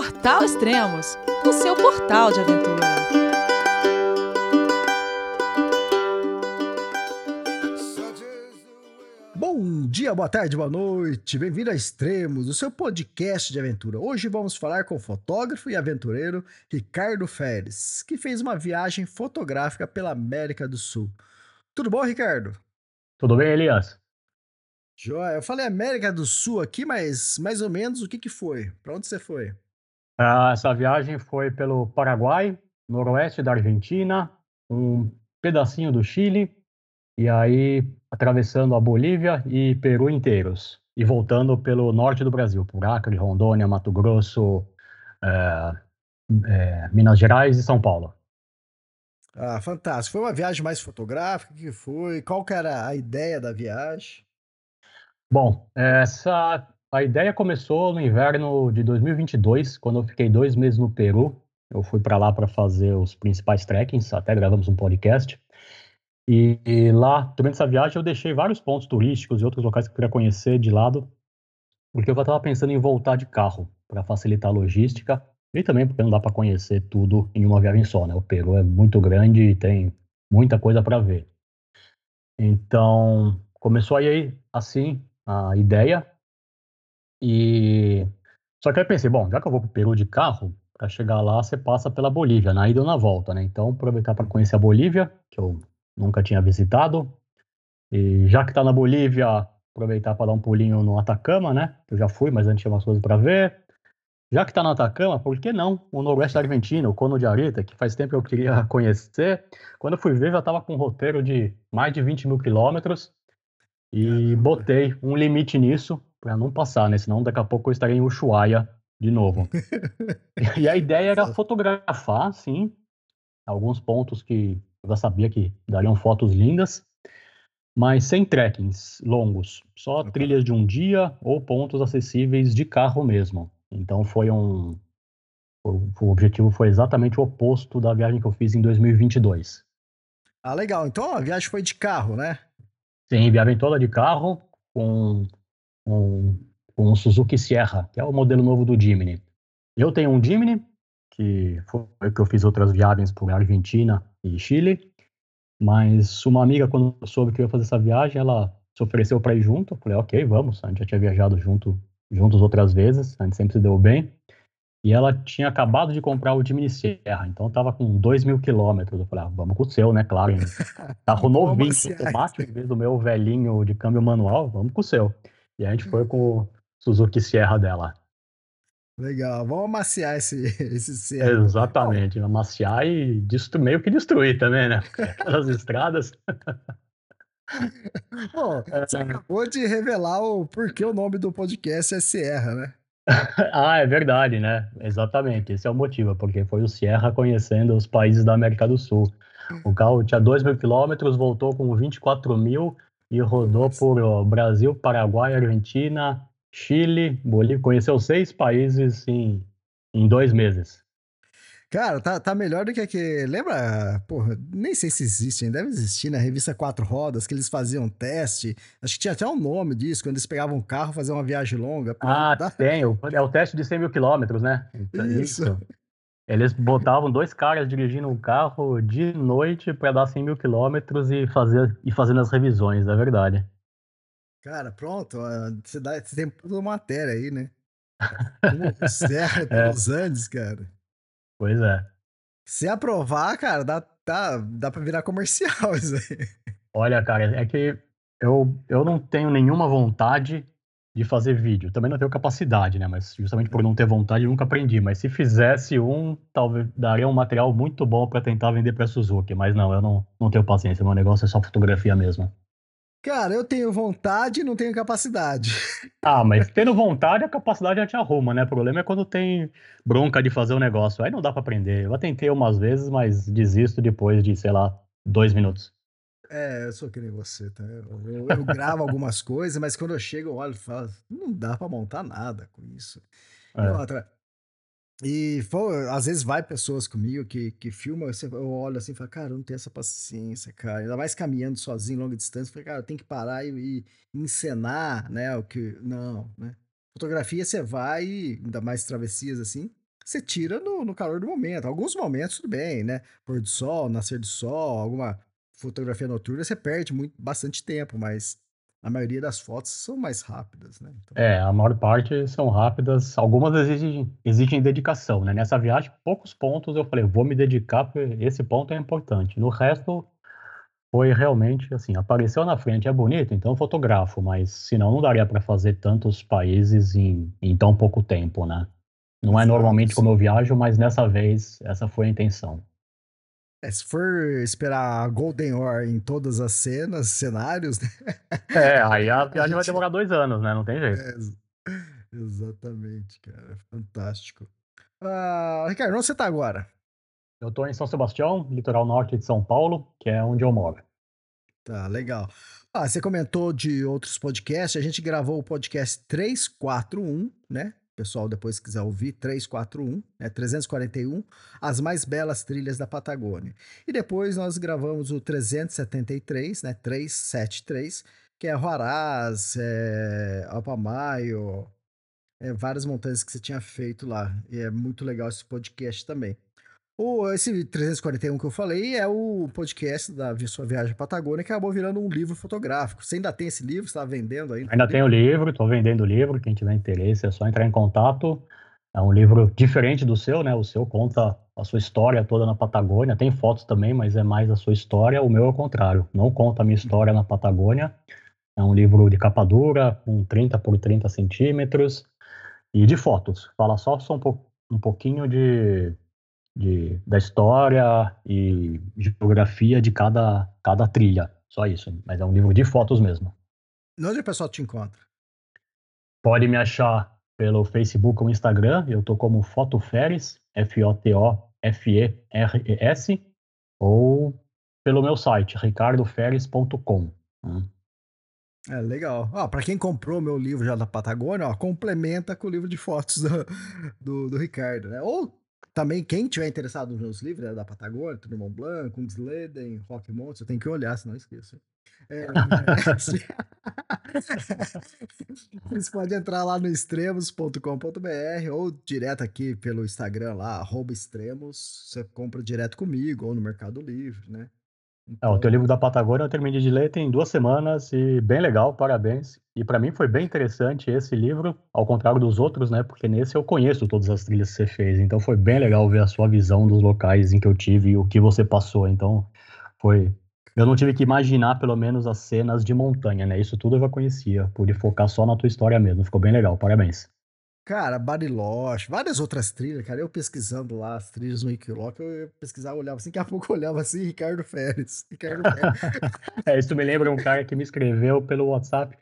Portal Extremos, o seu portal de aventura. Bom dia, boa tarde, boa noite. Bem-vindo a Extremos, o seu podcast de aventura. Hoje vamos falar com o fotógrafo e aventureiro Ricardo Feres, que fez uma viagem fotográfica pela América do Sul. Tudo bom, Ricardo? Tudo bem, Elias? Joia, eu falei América do Sul aqui, mas mais ou menos o que que foi? Para onde você foi? Ah, essa viagem foi pelo Paraguai, noroeste da Argentina, um pedacinho do Chile, e aí atravessando a Bolívia e Peru inteiros, e voltando pelo norte do Brasil, por Acre, Rondônia, Mato Grosso, é, é, Minas Gerais e São Paulo. Ah, fantástico. Foi uma viagem mais fotográfica? O que foi? Qual que era a ideia da viagem? Bom, essa a ideia começou no inverno de 2022, quando eu fiquei dois meses no Peru. Eu fui para lá para fazer os principais trekkings, até gravamos um podcast. E, e, lá, durante essa viagem, eu deixei vários pontos turísticos e outros locais que eu queria conhecer de lado, porque eu estava pensando em voltar de carro para facilitar a logística e também porque não dá para conhecer tudo em uma viagem só, né? O Peru é muito grande e tem muita coisa para ver. Então, começou aí assim a ideia. E só que aí pensei, bom, já que eu vou para o Peru de carro, para chegar lá você passa pela Bolívia, na ida ou na volta, né? Então aproveitar para conhecer a Bolívia, que eu nunca tinha visitado. E já que está na Bolívia, aproveitar para dar um pulinho no Atacama, né? Eu já fui, mas antes tinha umas coisas para ver. Já que está no Atacama, por que não o Noroeste da Argentina, o Cono de Arita, que faz tempo eu queria conhecer. Quando eu fui ver, já estava com um roteiro de mais de 20 mil quilômetros. E botei um limite nisso para não passar, né? Senão daqui a pouco eu estaria em Ushuaia de novo. e a ideia era fotografar, sim, alguns pontos que eu já sabia que dariam fotos lindas, mas sem trekkings longos, só okay. trilhas de um dia ou pontos acessíveis de carro mesmo. Então foi um. O, o objetivo foi exatamente o oposto da viagem que eu fiz em 2022. Ah, legal. Então a viagem foi de carro, né? Sim, viagem toda de carro com um, um Suzuki Sierra, que é o modelo novo do Jimny. Eu tenho um Jimny, que foi que eu fiz outras viagens por Argentina e Chile, mas uma amiga, quando soube que eu ia fazer essa viagem, ela se ofereceu para ir junto. Eu falei, ok, vamos. A gente já tinha viajado junto, juntos outras vezes, a gente sempre se deu bem. E ela tinha acabado de comprar o Jimny Sierra, então estava com 2 mil quilômetros. Eu falei, ah, vamos com o seu, né? Claro. Carro novinho, automático, em vez do meu velhinho de câmbio manual, vamos com o seu. E a gente foi com o Suzuki Sierra dela. Legal, vamos amaciar esse, esse Sierra. Exatamente, amaciar e destru... meio que destruir também, né? Aquelas estradas. Bom, você acabou de revelar o porquê o nome do podcast é Sierra, né? ah, é verdade, né? Exatamente, esse é o motivo, porque foi o Sierra conhecendo os países da América do Sul. O carro tinha 2 mil quilômetros, voltou com 24 mil e rodou por ó, Brasil, Paraguai, Argentina, Chile, Bolívia. Conheceu seis países em, em dois meses. Cara, tá, tá melhor do que aquele. Lembra? Porra, nem sei se existe, deve existir na revista Quatro Rodas, que eles faziam teste. Acho que tinha até um nome disso, quando eles pegavam um carro fazer uma viagem longa. Ah, dá... tem. É o teste de 100 mil quilômetros, né? Isso. Isso. Eles botavam dois caras dirigindo um carro de noite para dar 100 mil quilômetros e, fazer, e fazendo as revisões, é verdade. Cara, pronto. Você, dá, você tem toda matéria aí, né? Serra pelos é. Andes, cara. Pois é. Se aprovar, cara, dá, dá, dá pra virar comercial isso aí. Olha, cara, é que eu, eu não tenho nenhuma vontade de fazer vídeo. Também não tenho capacidade, né? Mas justamente por não ter vontade, nunca aprendi. Mas se fizesse um, talvez daria um material muito bom para tentar vender para Suzuki. Mas não, eu não, não tenho paciência. Meu negócio é só fotografia mesmo. Cara, eu tenho vontade e não tenho capacidade. Ah, mas tendo vontade, a capacidade já te arruma, né? O problema é quando tem bronca de fazer o um negócio. Aí não dá para aprender. Eu tentei umas vezes, mas desisto depois de, sei lá, dois minutos. É, eu sou que nem você, tá? Eu, eu, eu gravo algumas coisas, mas quando eu chego, eu olho e falo, não dá para montar nada com isso. É. E outra, e às vezes vai pessoas comigo que, que filmam, eu olho assim e falo, cara, eu não tenho essa paciência, cara. Ainda mais caminhando sozinho, longa distância, eu falo, cara, eu tenho que parar e, e encenar, né? O que. Não, né? Fotografia você vai, ainda mais travessias assim, você tira no, no calor do momento. Alguns momentos, tudo bem, né? Pôr do sol, nascer do sol, alguma fotografia noturna, você perde muito, bastante tempo, mas a maioria das fotos são mais rápidas, né? Então... É, a maior parte são rápidas, algumas exigem, exigem dedicação, né? Nessa viagem, poucos pontos eu falei, vou me dedicar, porque esse ponto é importante. No resto, foi realmente assim, apareceu na frente, é bonito, então fotografo, mas senão não daria para fazer tantos países em, em tão pouco tempo, né? Não é normalmente como eu viajo, mas nessa vez essa foi a intenção. É, se for esperar a Golden Hour em todas as cenas, cenários, né? É, aí a viagem vai demorar dois anos, né? Não tem jeito. É, exatamente, cara. Fantástico. Uh, Ricardo, onde você tá agora? Eu tô em São Sebastião, litoral norte de São Paulo, que é onde eu moro. Tá, legal. Ah, você comentou de outros podcasts, a gente gravou o podcast 341, né? Pessoal depois quiser ouvir, 341, né, 341, As Mais Belas Trilhas da Patagônia. E depois nós gravamos o 373, né, 373, que é Huaraz, é, Alpamayo, é, várias montanhas que você tinha feito lá. E é muito legal esse podcast também. O, esse 341 que eu falei é o podcast da Sua Viagem à Patagônia, que acabou virando um livro fotográfico. Você ainda tem esse livro? Você está vendendo ainda? Ainda tem o livro, estou vendendo o livro. Quem tiver interesse é só entrar em contato. É um livro diferente do seu, né? O seu conta a sua história toda na Patagônia. Tem fotos também, mas é mais a sua história. O meu é o contrário. Não conta a minha história na Patagônia. É um livro de capa dura, com 30 por 30 centímetros. E de fotos. Fala só, só um, po um pouquinho de de, da história e geografia de cada, cada trilha. Só isso. Mas é um livro de fotos mesmo. Onde o pessoal te encontra? Pode me achar pelo Facebook ou Instagram. Eu tô como Fotoferes, F-O-T-O-F-E-R-E-S, ou pelo meu site, ricardoferes.com. É legal. Para quem comprou meu livro já da Patagônia, ó, complementa com o livro de fotos do, do, do Ricardo, né? Ou também, quem tiver interessado nos meus livros, né, da Patagônia, Tour Mont Blanc, Kungsleden, Rock Mountain, tenho que olhar, senão esqueço. É, Vocês podem entrar lá no extremos.com.br ou direto aqui pelo Instagram lá, extremos, você compra direto comigo ou no Mercado Livre, né? Então... É, o teu livro da Patagônia eu terminei de ler tem duas semanas e bem legal, parabéns. E para mim foi bem interessante esse livro, ao contrário dos outros, né? Porque nesse eu conheço todas as trilhas que você fez, então foi bem legal ver a sua visão dos locais em que eu tive e o que você passou. Então foi. Eu não tive que imaginar pelo menos as cenas de montanha, né? Isso tudo eu já conhecia, pude focar só na tua história mesmo. Ficou bem legal, parabéns. Cara, Bariloche, várias outras trilhas, cara. Eu pesquisando lá as trilhas no Wikiloc, eu pesquisava, olhava assim, daqui a pouco eu olhava assim, Ricardo Férez. Ricardo Férez. é, isso me lembra um cara que me escreveu pelo WhatsApp.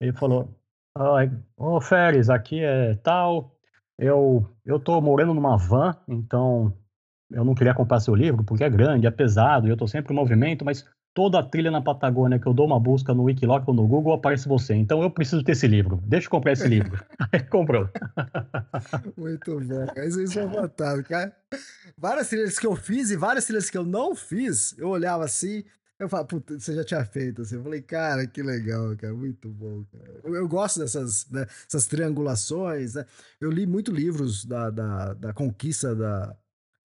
Ele falou: Ô oh, Férez, aqui é tal. Eu, eu tô morando numa van, então eu não queria comprar seu livro porque é grande, é pesado, e eu tô sempre em movimento, mas toda a trilha na Patagônia que eu dou uma busca no Wikiloc ou no Google aparece você. Então eu preciso ter esse livro. Deixa eu comprar esse livro. Aí comprou. Muito bom. Isso é fantástico, cara. Várias trilhas que eu fiz e várias trilhas que eu não fiz, eu olhava assim, eu falava, puta, você já tinha feito assim. Eu falei, cara, que legal, cara. Muito bom, cara. Eu, eu gosto dessas, né, triangulações, né? Eu li muito livros da, da, da conquista da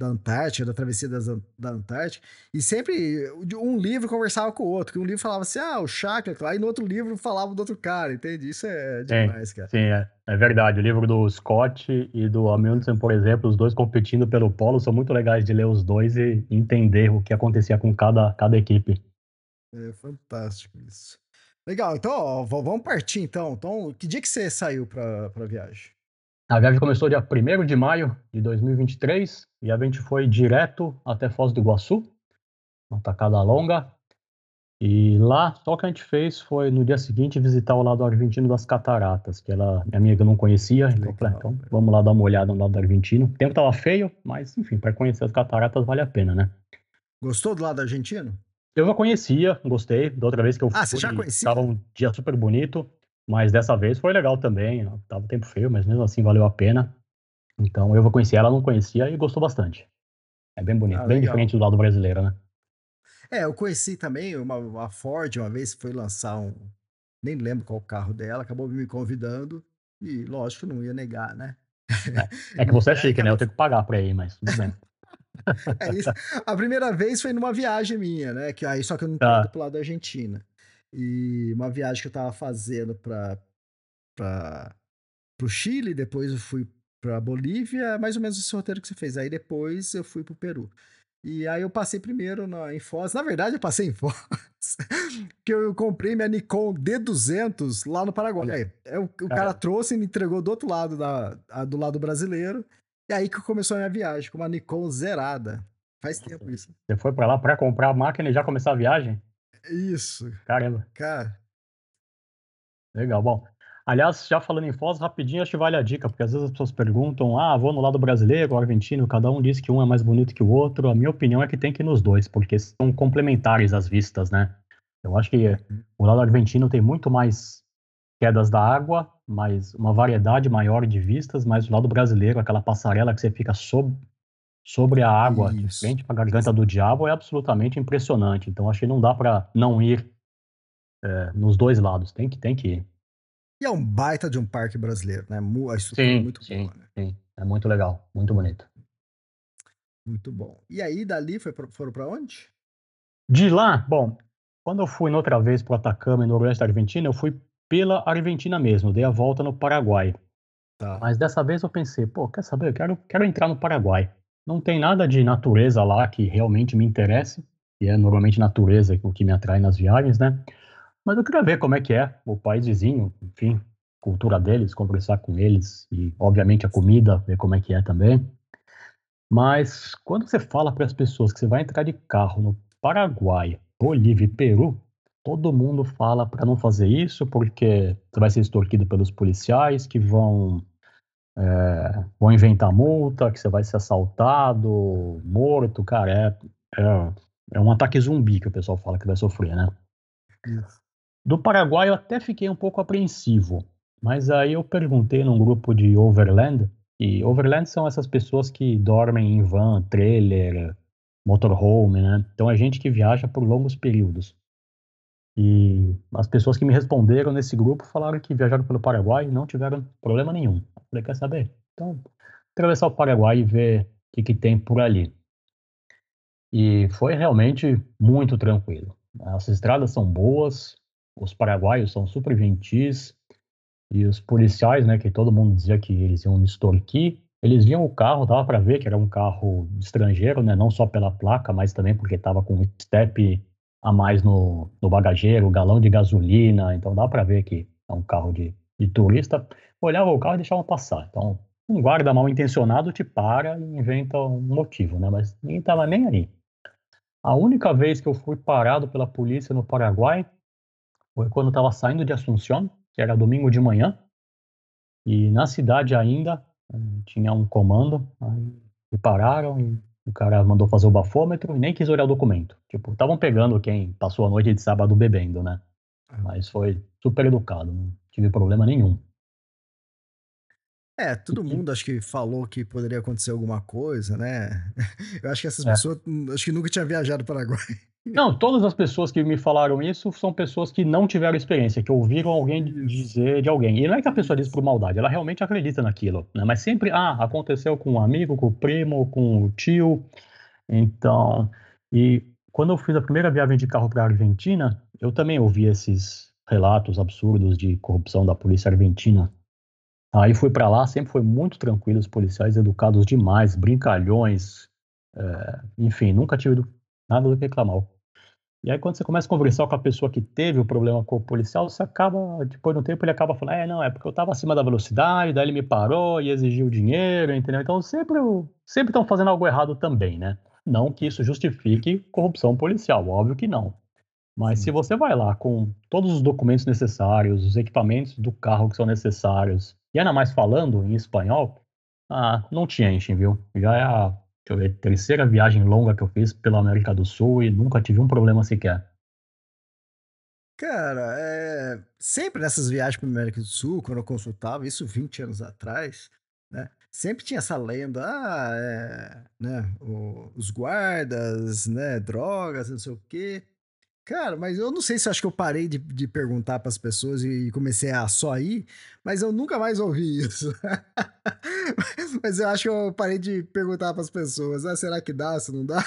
da Antártica, da travessia das, da Antártica, e sempre um livro conversava com o outro, que um livro falava assim, ah, o chakra, e no outro livro falava do outro cara, entende? Isso é demais, sim, cara. Sim, é, é verdade. O livro do Scott e do Amundsen, por exemplo, os dois competindo pelo polo, são muito legais de ler os dois e entender o que acontecia com cada, cada equipe. É fantástico isso. Legal, então, ó, vamos partir então. Então, que dia que você saiu para a viagem? A viagem começou dia 1 de maio de 2023 e a gente foi direto até Foz do Iguaçu, uma tacada longa. E lá, só que a gente fez foi no dia seguinte visitar o lado argentino das cataratas, que ela, minha amiga não conhecia. Então, falei, então vamos lá dar uma olhada no lado argentino. O tempo tava feio, mas enfim, para conhecer as cataratas vale a pena, né? Gostou do lado argentino? Eu já conhecia, gostei. Da outra vez que eu ah, fui, você já conhecia? Tava um dia super bonito. Mas dessa vez foi legal também. Tava tempo feio, mas mesmo assim valeu a pena. Então eu vou conhecer ela, não conhecia e gostou bastante. É bem bonito, ah, bem diferente do lado brasileiro, né? É, eu conheci também uma, uma Ford uma vez foi lançar um. Nem lembro qual carro dela, acabou me convidando. E lógico, não ia negar, né? É, é que você é chique, né? Eu tenho que pagar pra ir, mas tudo bem. É isso. A primeira vez foi numa viagem minha, né? Que aí só que eu não tá. pro lado da Argentina. E uma viagem que eu tava fazendo para para pro Chile, depois eu fui para Bolívia, mais ou menos esse roteiro que você fez. Aí depois eu fui pro Peru. E aí eu passei primeiro na, em Foz. Na verdade, eu passei em Foz. que eu comprei minha Nikon D200 lá no Paraguai. É, o, o cara trouxe e me entregou do outro lado, da, a, do lado brasileiro. E aí que começou a minha viagem, com uma Nikon zerada. Faz tempo isso. Você foi para lá para comprar a máquina e já começar a viagem? Isso. Caramba. Cara. Legal. Bom, aliás, já falando em Foz, rapidinho, acho que vale a dica, porque às vezes as pessoas perguntam, ah, vou no lado brasileiro, argentino, cada um diz que um é mais bonito que o outro. A minha opinião é que tem que ir nos dois, porque são complementares as vistas, né? Eu acho que uhum. o lado argentino tem muito mais quedas da água, mais uma variedade maior de vistas, mas o lado brasileiro, aquela passarela que você fica sob, sobre a água, Isso. de frente para a garganta do diabo, é absolutamente impressionante. Então acho que não dá para não ir é, nos dois lados, tem que, tem que ir. E é um baita de um parque brasileiro, né? A estrutura sim, é muito sim, boa, né? Sim, é muito legal, muito bonito. Muito bom. E aí, dali, foi pra, foram para onde? De lá, bom, quando eu fui outra vez para o Atacama, no Noroeste da Argentina, eu fui pela Argentina mesmo, dei a volta no Paraguai. Tá. Mas dessa vez eu pensei, pô, quer saber? Eu quero, quero entrar no Paraguai. Não tem nada de natureza lá que realmente me interesse, e é normalmente natureza o que me atrai nas viagens, né? Mas eu queria ver como é que é o país vizinho, enfim, cultura deles, conversar com eles e, obviamente, a comida, ver como é que é também. Mas quando você fala para as pessoas que você vai entrar de carro no Paraguai, Bolívia e Peru, todo mundo fala para não fazer isso porque você vai ser extorquido pelos policiais que vão é, vão inventar multa, que você vai ser assaltado, morto, cara, é, é, é, um ataque zumbi que o pessoal fala que vai sofrer, né? Isso. Do Paraguai eu até fiquei um pouco apreensivo, mas aí eu perguntei num grupo de overland, e overland são essas pessoas que dormem em van, trailer, motorhome, né? Então é gente que viaja por longos períodos. E as pessoas que me responderam nesse grupo falaram que viajaram pelo Paraguai e não tiveram problema nenhum. Eu falei, quer saber? Então, atravessar o Paraguai e ver o que, que tem por ali. E foi realmente muito tranquilo. As estradas são boas, os paraguaios são super gentis, e os policiais, né, que todo mundo dizia que eles iam me extorquir, eles viam o carro, dava para ver que era um carro estrangeiro, né, não só pela placa, mas também porque estava com um step a mais no, no bagageiro, galão de gasolina, então dá para ver que é um carro de, de turista. Olhava o carro e deixava passar. Então, um guarda mal intencionado te para e inventa um motivo, né? Mas ninguém estava nem aí. A única vez que eu fui parado pela polícia no Paraguai foi quando estava saindo de Assunção, que era domingo de manhã, e na cidade ainda eh, tinha um comando, aí me pararam e o cara mandou fazer o bafômetro e nem quis olhar o documento. Tipo, estavam pegando quem passou a noite de sábado bebendo, né? Ah. Mas foi super educado, não tive problema nenhum. É, todo mundo acho que falou que poderia acontecer alguma coisa, né? Eu acho que essas é. pessoas hum, acho que nunca tinham viajado para o Paraguai. Não, todas as pessoas que me falaram isso são pessoas que não tiveram experiência, que ouviram alguém dizer de alguém. E não é que a pessoa diz por maldade, ela realmente acredita naquilo, né? Mas sempre, ah, aconteceu com um amigo, com o primo, com o tio. Então, e quando eu fiz a primeira viagem de carro para a Argentina, eu também ouvi esses relatos absurdos de corrupção da polícia argentina. Aí fui para lá, sempre foi muito tranquilo, os policiais educados demais, brincalhões, é, enfim, nunca tive nada do que reclamar. E aí, quando você começa a conversar com a pessoa que teve o problema com o policial, você acaba, depois de um tempo, ele acaba falando: é, não, é porque eu estava acima da velocidade, daí ele me parou e exigiu dinheiro, entendeu? Então, sempre sempre estão fazendo algo errado também, né? Não que isso justifique corrupção policial, óbvio que não. Mas Sim. se você vai lá com todos os documentos necessários, os equipamentos do carro que são necessários, e ainda mais falando em espanhol, ah, não te enchem, viu? Já é a eu ver, terceira viagem longa que eu fiz pela América do Sul e nunca tive um problema sequer. Cara, é... sempre nessas viagens para América do Sul, quando eu consultava, isso 20 anos atrás, né? Sempre tinha essa lenda, ah, é, né, o, os guardas, né, drogas, não sei o quê. Cara, mas eu não sei se acho que eu parei de, de perguntar para as pessoas e comecei a só ir, mas eu nunca mais ouvi isso. mas eu acho que eu parei de perguntar para as pessoas, ah, será que dá, se não dá?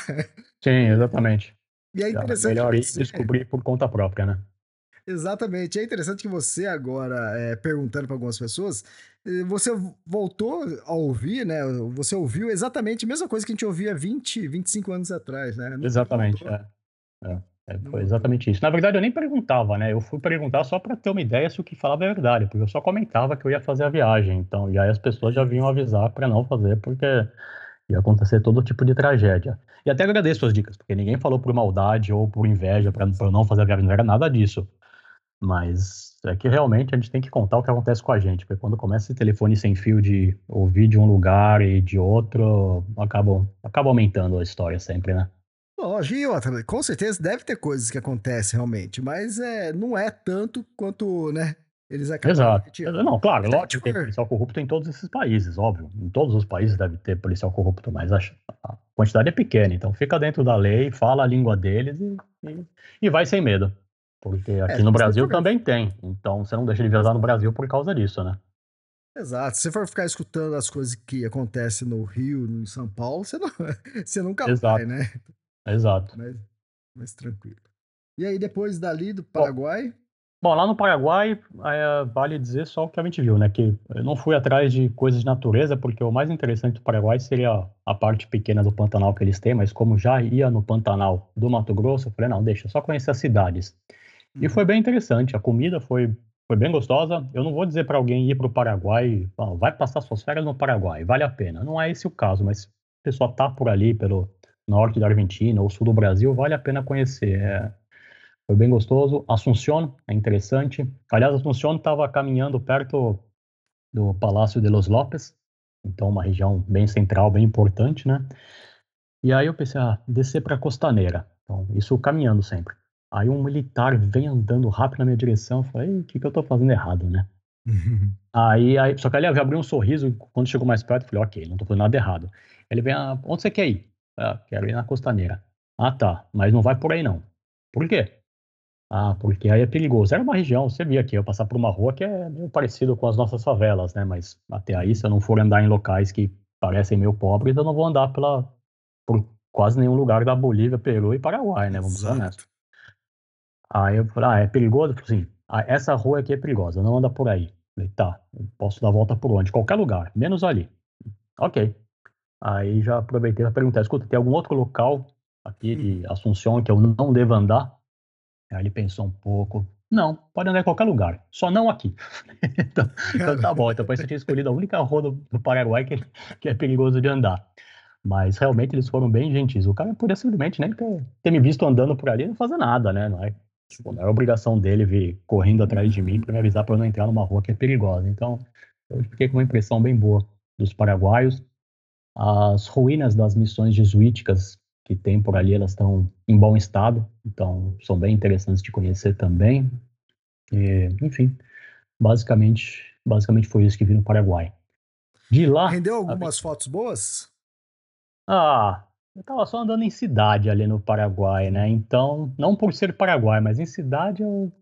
Sim, exatamente. E é interessante. É melhor você... descobrir por conta própria, né? Exatamente. É interessante que você agora, é, perguntando para algumas pessoas, eh, você voltou a ouvir, né? Você ouviu exatamente a mesma coisa que a gente ouvia 20, 25 anos atrás, né? Não exatamente, é. é. É, foi exatamente isso. Na verdade, eu nem perguntava, né? Eu fui perguntar só para ter uma ideia se o que falava é verdade, porque eu só comentava que eu ia fazer a viagem. Então, e aí as pessoas já vinham avisar para não fazer, porque ia acontecer todo tipo de tragédia. E até agradeço as dicas, porque ninguém falou por maldade ou por inveja para não fazer a viagem, não era nada disso. Mas é que realmente a gente tem que contar o que acontece com a gente, porque quando começa esse telefone sem fio de ouvir de um lugar e de outro, acaba, acaba aumentando a história sempre, né? Lógico, e outra, com certeza deve ter coisas que acontecem realmente, mas é, não é tanto quanto, né, eles acabam Exato. Não, claro, lógico que tem policial corrupto em todos esses países, óbvio. Em todos os países deve ter policial corrupto, mas a, a quantidade é pequena, então fica dentro da lei, fala a língua deles e, e, e vai sem medo. Porque aqui é, no Brasil também tem, então você não deixa de viajar no Brasil por causa disso, né? Exato. Se você for ficar escutando as coisas que acontecem no Rio, em São Paulo, você, não, você nunca Exato. vai, né? Exato. Mais, mais tranquilo. E aí, depois dali do Paraguai? Bom, bom lá no Paraguai, é, vale dizer só o que a gente viu, né? Que eu não fui atrás de coisas de natureza, porque o mais interessante do Paraguai seria a parte pequena do Pantanal que eles têm, mas como já ia no Pantanal do Mato Grosso, eu falei, não, deixa, só conhecer as cidades. Uhum. E foi bem interessante, a comida foi, foi bem gostosa. Eu não vou dizer para alguém ir para o Paraguai, vai passar suas férias no Paraguai, vale a pena. Não é esse o caso, mas a pessoa tá por ali, pelo norte da Argentina ou sul do Brasil, vale a pena conhecer. É, foi bem gostoso. Assunción é interessante. Aliás, Assunción estava caminhando perto do Palácio de los Lopes, então uma região bem central, bem importante, né? E aí eu pensei, ah, descer para a Costaneira. Então, isso caminhando sempre. Aí um militar vem andando rápido na minha direção. Eu falei, o que, que eu estou fazendo errado, né? aí, aí, só que ele abriu um sorriso. Quando chegou mais perto, eu falei, ok, não estou fazendo nada errado. Ele vem, ah, onde você quer ir? Ah, quero ir na costaneira. Ah, tá. Mas não vai por aí, não. Por quê? Ah, porque aí é perigoso. Era uma região, você via aqui, eu passar por uma rua que é meio parecido com as nossas favelas, né? Mas até aí, se eu não for andar em locais que parecem meio pobres, eu não vou andar pela, por quase nenhum lugar da Bolívia, Peru e Paraguai, né? Vamos ser honestos. Aí eu falei, ah, é perigoso? Eu falei assim, ah, essa rua aqui é perigosa, não anda por aí. Eu falei, tá, eu posso dar volta por onde? Qualquer lugar, menos ali. Ok. Aí já aproveitei para perguntar, escuta, tem algum outro local aqui de Assunção que eu não devo andar? Aí ele pensou um pouco, não, pode andar em qualquer lugar, só não aqui. então, então, tá bom, então você tinha escolhido a única rua do, do Paraguai que, que, é perigoso de andar. Mas realmente eles foram bem gentis. O cara podia simplesmente nem ter, ter me visto andando por ali e não fazer nada, né? Não é, tipo, não é obrigação dele vir correndo atrás de mim para me avisar para eu não entrar numa rua que é perigosa. Então, eu fiquei com uma impressão bem boa dos paraguaios. As ruínas das missões jesuíticas que tem por ali, elas estão em bom estado, então são bem interessantes de conhecer também. E, enfim, basicamente, basicamente foi isso que vi no Paraguai. De lá. Rendeu algumas a... fotos boas? Ah, eu tava só andando em cidade ali no Paraguai, né? Então, não por ser Paraguai, mas em cidade eu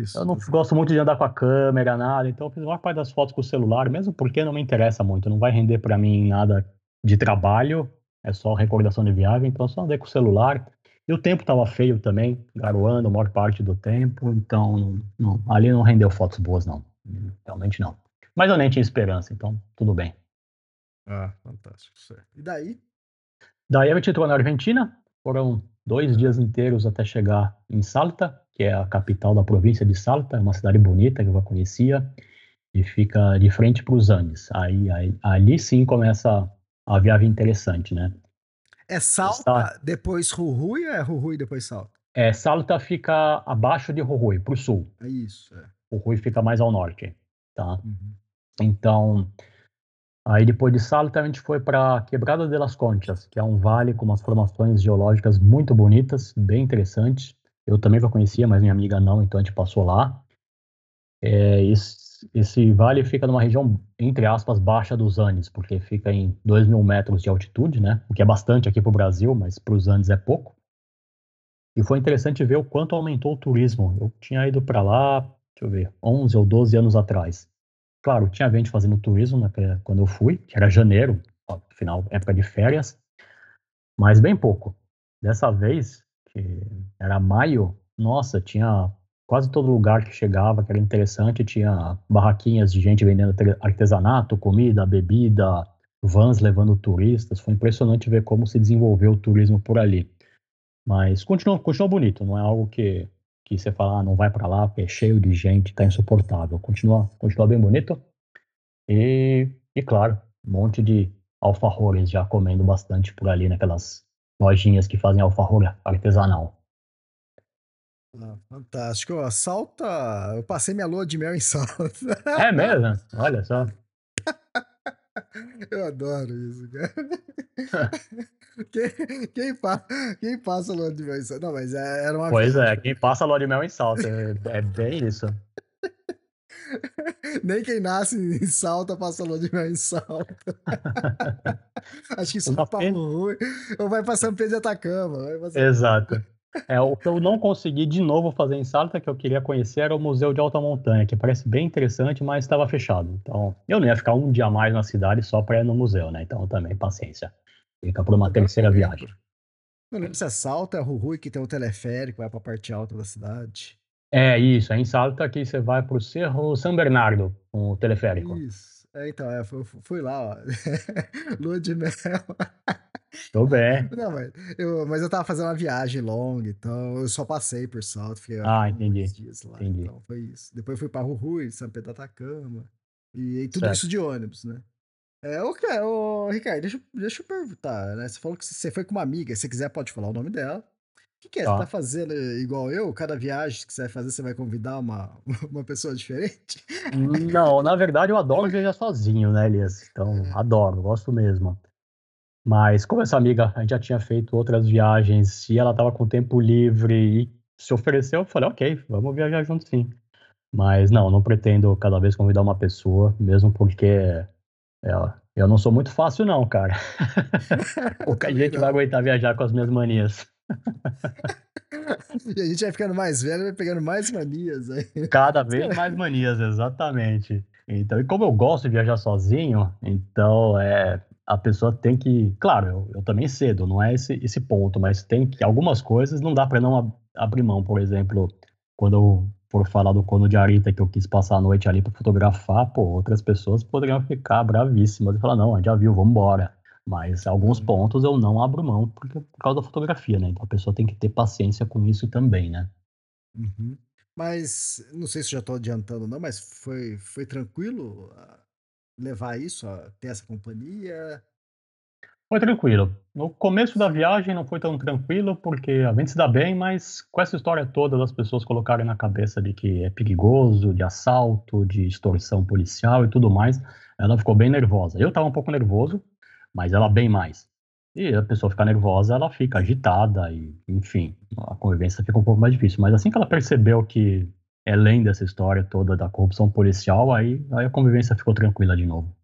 isso. Eu não gosto muito de andar com a câmera, nada, então eu fiz a maior parte das fotos com o celular, mesmo porque não me interessa muito, não vai render para mim nada de trabalho, é só recordação de viagem, então só andei com o celular. E o tempo estava feio também, garoando a maior parte do tempo, então não, ali não rendeu fotos boas, não. Realmente não. Mas eu nem tinha esperança, então tudo bem. Ah, fantástico. Certo. E daí? Daí a gente entrou na Argentina, foram dois dias inteiros até chegar em Salta, que é a capital da província de Salta, é uma cidade bonita que eu já conhecia, e fica de frente para os Andes. Aí, aí, ali sim começa a viagem interessante, né? É Salta, depois Rurui ou é Rurui depois Salta? É, Salta fica abaixo de Rurui, para o sul. É isso, é. Rurui fica mais ao norte, tá? Uhum. Então, aí depois de Salta a gente foi para Quebrada de las Conchas, que é um vale com umas formações geológicas muito bonitas, bem interessantes. Eu também já conhecia, mas minha amiga não, então a gente passou lá. É, isso esse vale fica numa região, entre aspas, baixa dos Andes, porque fica em 2 mil metros de altitude, né? O que é bastante aqui para o Brasil, mas para os Andes é pouco. E foi interessante ver o quanto aumentou o turismo. Eu tinha ido para lá, deixa eu ver, 11 ou 12 anos atrás. Claro, tinha gente fazendo turismo né, quando eu fui, que era janeiro, final, época de férias, mas bem pouco. Dessa vez, que era maio, nossa, tinha quase todo lugar que chegava, que era interessante, tinha barraquinhas de gente vendendo artesanato, comida, bebida, vans levando turistas. Foi impressionante ver como se desenvolveu o turismo por ali. Mas continua, continua bonito, não é algo que, que você fala, ah, não vai para lá porque é cheio de gente, tá insuportável. Continua, continua bem bonito. E, e claro, um monte de alfajores já comendo bastante por ali naquelas lojinhas que fazem alfajor artesanal. Ah, fantástico. Salta. Eu passei minha lua de mel em Salta. É mesmo? Olha só. Eu adoro isso, cara. quem, quem, pa, quem passa lua de mel em Salta? Não, mas é, era uma. Pois é, quem passa lua de mel em Salta. É, é bem isso. Nem quem nasce em Salta passa lua de mel em Salta. Acho que isso é papo ruim. Ou vai pra São Pedro de Atacama. Exato. É, o que eu não consegui de novo fazer em Salta, que eu queria conhecer, era o Museu de Alta Montanha, que parece bem interessante, mas estava fechado. Então, eu não ia ficar um dia mais na cidade só para ir no museu, né? Então, também, paciência. Fica por uma terceira viagem. Não lembro se é Salta, é Rui que tem o um teleférico, vai para a parte alta da cidade. É isso, é em Salta que você vai para o Cerro São Bernardo, com o teleférico. Isso. É, então, é, fui, lá, ó. Lua de mel. Tô bem. Não, mas eu, mas eu tava fazendo uma viagem longa, então eu só passei por Salto. Fiquei ah, entendi. dias lá. Entendi. Então foi isso. Depois fui pra Rui, São Pedro da Atacama. E, e tudo certo. isso de ônibus, né? É, ô, ô, Ricardo, deixa, deixa eu perguntar, né? Você falou que você foi com uma amiga, se quiser pode falar o nome dela. O que, que é? Tá. Você tá fazendo igual eu? Cada viagem que você vai fazer, você vai convidar uma, uma pessoa diferente? Não, na verdade eu adoro viajar sozinho, né, Elias? Então, é. adoro, gosto mesmo. Mas como essa amiga, a gente já tinha feito outras viagens e ela estava com tempo livre e se ofereceu, eu falei, ok, vamos viajar juntos sim. Mas não, não pretendo cada vez convidar uma pessoa, mesmo porque é, eu não sou muito fácil não, cara. Pouca gente vai aguentar viajar com as minhas manias. e a gente vai ficando mais velho, vai pegando mais manias aí. Cada vez mais manias, exatamente. Então, e como eu gosto de viajar sozinho, então é, a pessoa tem que. Claro, eu, eu também cedo, não é esse, esse ponto, mas tem que. Algumas coisas não dá para não ab abrir mão. Por exemplo, quando eu for falar do Cono de Arita, que eu quis passar a noite ali para fotografar, pô, outras pessoas poderiam ficar bravíssimas e falar: não, já viu, vamos embora. Mas alguns uhum. pontos eu não abro mão porque, por causa da fotografia, né? Então a pessoa tem que ter paciência com isso também, né? Uhum. Mas, não sei se já estou adiantando não, mas foi, foi tranquilo ah, levar isso, ter essa companhia? Foi tranquilo. No começo da viagem não foi tão tranquilo, porque a gente se dá bem, mas com essa história toda das pessoas colocarem na cabeça de que é perigoso, de assalto, de extorsão policial e tudo mais, ela ficou bem nervosa. Eu estava um pouco nervoso, mas ela bem mais. E a pessoa fica nervosa, ela fica agitada e, enfim, a convivência fica um pouco mais difícil. Mas assim que ela percebeu que é além dessa história toda da corrupção policial, aí, aí a convivência ficou tranquila de novo.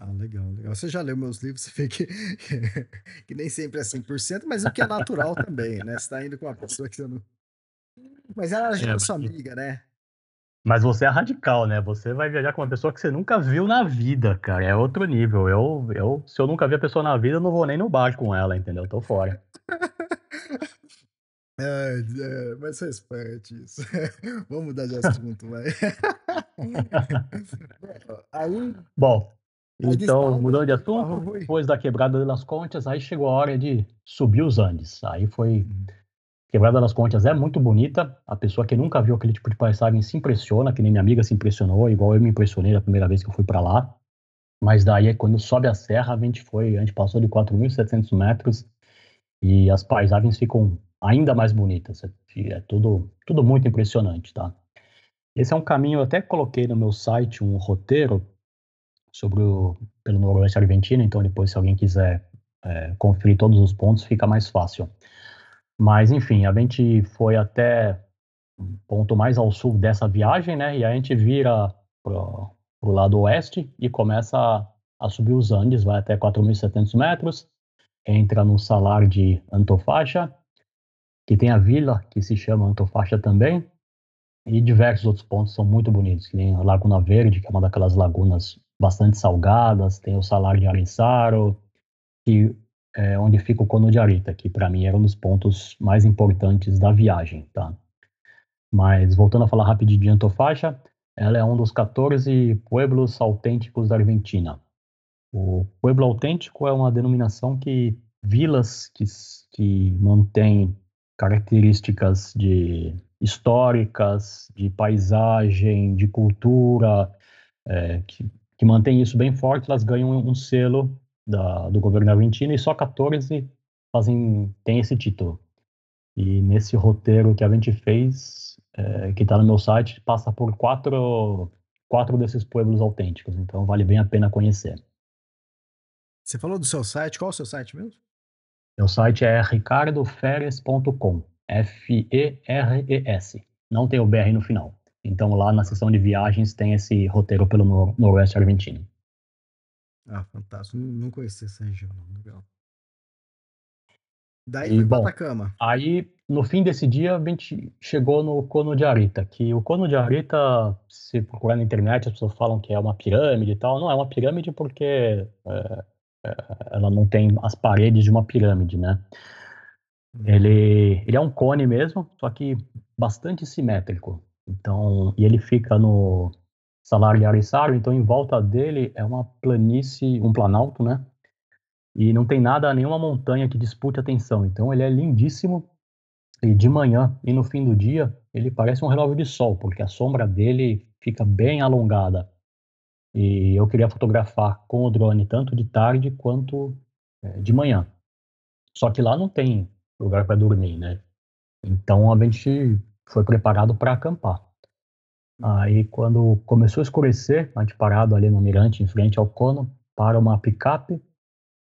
Ah, legal, legal. Você já leu meus livros, você vê que, que nem sempre é 100%, mas o que é natural também, né? Você tá indo com uma pessoa que você não. Mas ela é, é sua amiga, né? Mas você é radical, né? Você vai viajar com uma pessoa que você nunca viu na vida, cara. É outro nível. Eu, eu, se eu nunca vi a pessoa na vida, eu não vou nem no bar com ela, entendeu? Eu tô fora. É, é, mas faz parte isso. Vamos mudar de assunto, vai. aí. Bom, então, mudando de assunto, depois da quebrada das Contas, aí chegou a hora de subir os Andes. Aí foi uhum. Quebrada das Conchas é muito bonita. A pessoa que nunca viu aquele tipo de paisagem se impressiona, que nem minha amiga se impressionou, igual eu me impressionei na primeira vez que eu fui para lá. Mas daí, quando sobe a serra, a gente foi, a gente passou de 4.700 metros e as paisagens ficam ainda mais bonitas. É tudo, tudo muito impressionante, tá? Esse é um caminho, eu até coloquei no meu site um roteiro sobre o, pelo Noroeste Argentino, então depois se alguém quiser é, conferir todos os pontos, fica mais fácil. Mas, enfim, a gente foi até um ponto mais ao sul dessa viagem, né? E a gente vira pro, pro lado oeste e começa a, a subir os Andes, vai até 4.700 metros, entra no salar de Antofagasta, que tem a vila, que se chama Antofaixa também, e diversos outros pontos são muito bonitos, nem a Laguna Verde, que é uma daquelas lagunas bastante salgadas, tem o Salar de Arensaro, que é onde fica o Cono de Arita, que para mim era um dos pontos mais importantes da viagem, tá? Mas voltando a falar rapidinho de Antofaixa, ela é um dos 14 pueblos autênticos da Argentina. O pueblo autêntico é uma denominação que vilas que, que mantêm características de históricas, de paisagem, de cultura, é, que, que mantém isso bem forte, elas ganham um selo da, do governo argentino e só 14 fazem, tem esse título. E nesse roteiro que a gente fez, é, que está no meu site, passa por quatro, quatro desses pueblos autênticos, então vale bem a pena conhecer. Você falou do seu site, qual é o seu site mesmo? Meu site é ricardoferes.com, F-E-R-E-S. Não tem o BR no final. Então lá na seção de viagens tem esse roteiro pelo nor noroeste argentino. Ah, fantástico. Não, não conhecia essa região, não. Legal. Daí e, foi bom, Atacama. Aí, no fim desse dia, a gente chegou no Cono de Arita, que o Cono de Arita, se procurar na internet, as pessoas falam que é uma pirâmide e tal. Não é uma pirâmide porque é, é, ela não tem as paredes de uma pirâmide, né? Hum. Ele, ele é um cone mesmo, só que bastante simétrico. Então, e ele fica no Salar de Arissaro, então em volta dele é uma planície, um planalto, né? E não tem nada, nenhuma montanha que dispute atenção. Então ele é lindíssimo. E de manhã e no fim do dia, ele parece um relógio de sol, porque a sombra dele fica bem alongada. E eu queria fotografar com o drone tanto de tarde quanto é, de manhã. Só que lá não tem lugar para dormir, né? Então a gente foi preparado para acampar. Aí, quando começou a escurecer, a gente parado ali no mirante, em frente ao cono, para uma picape.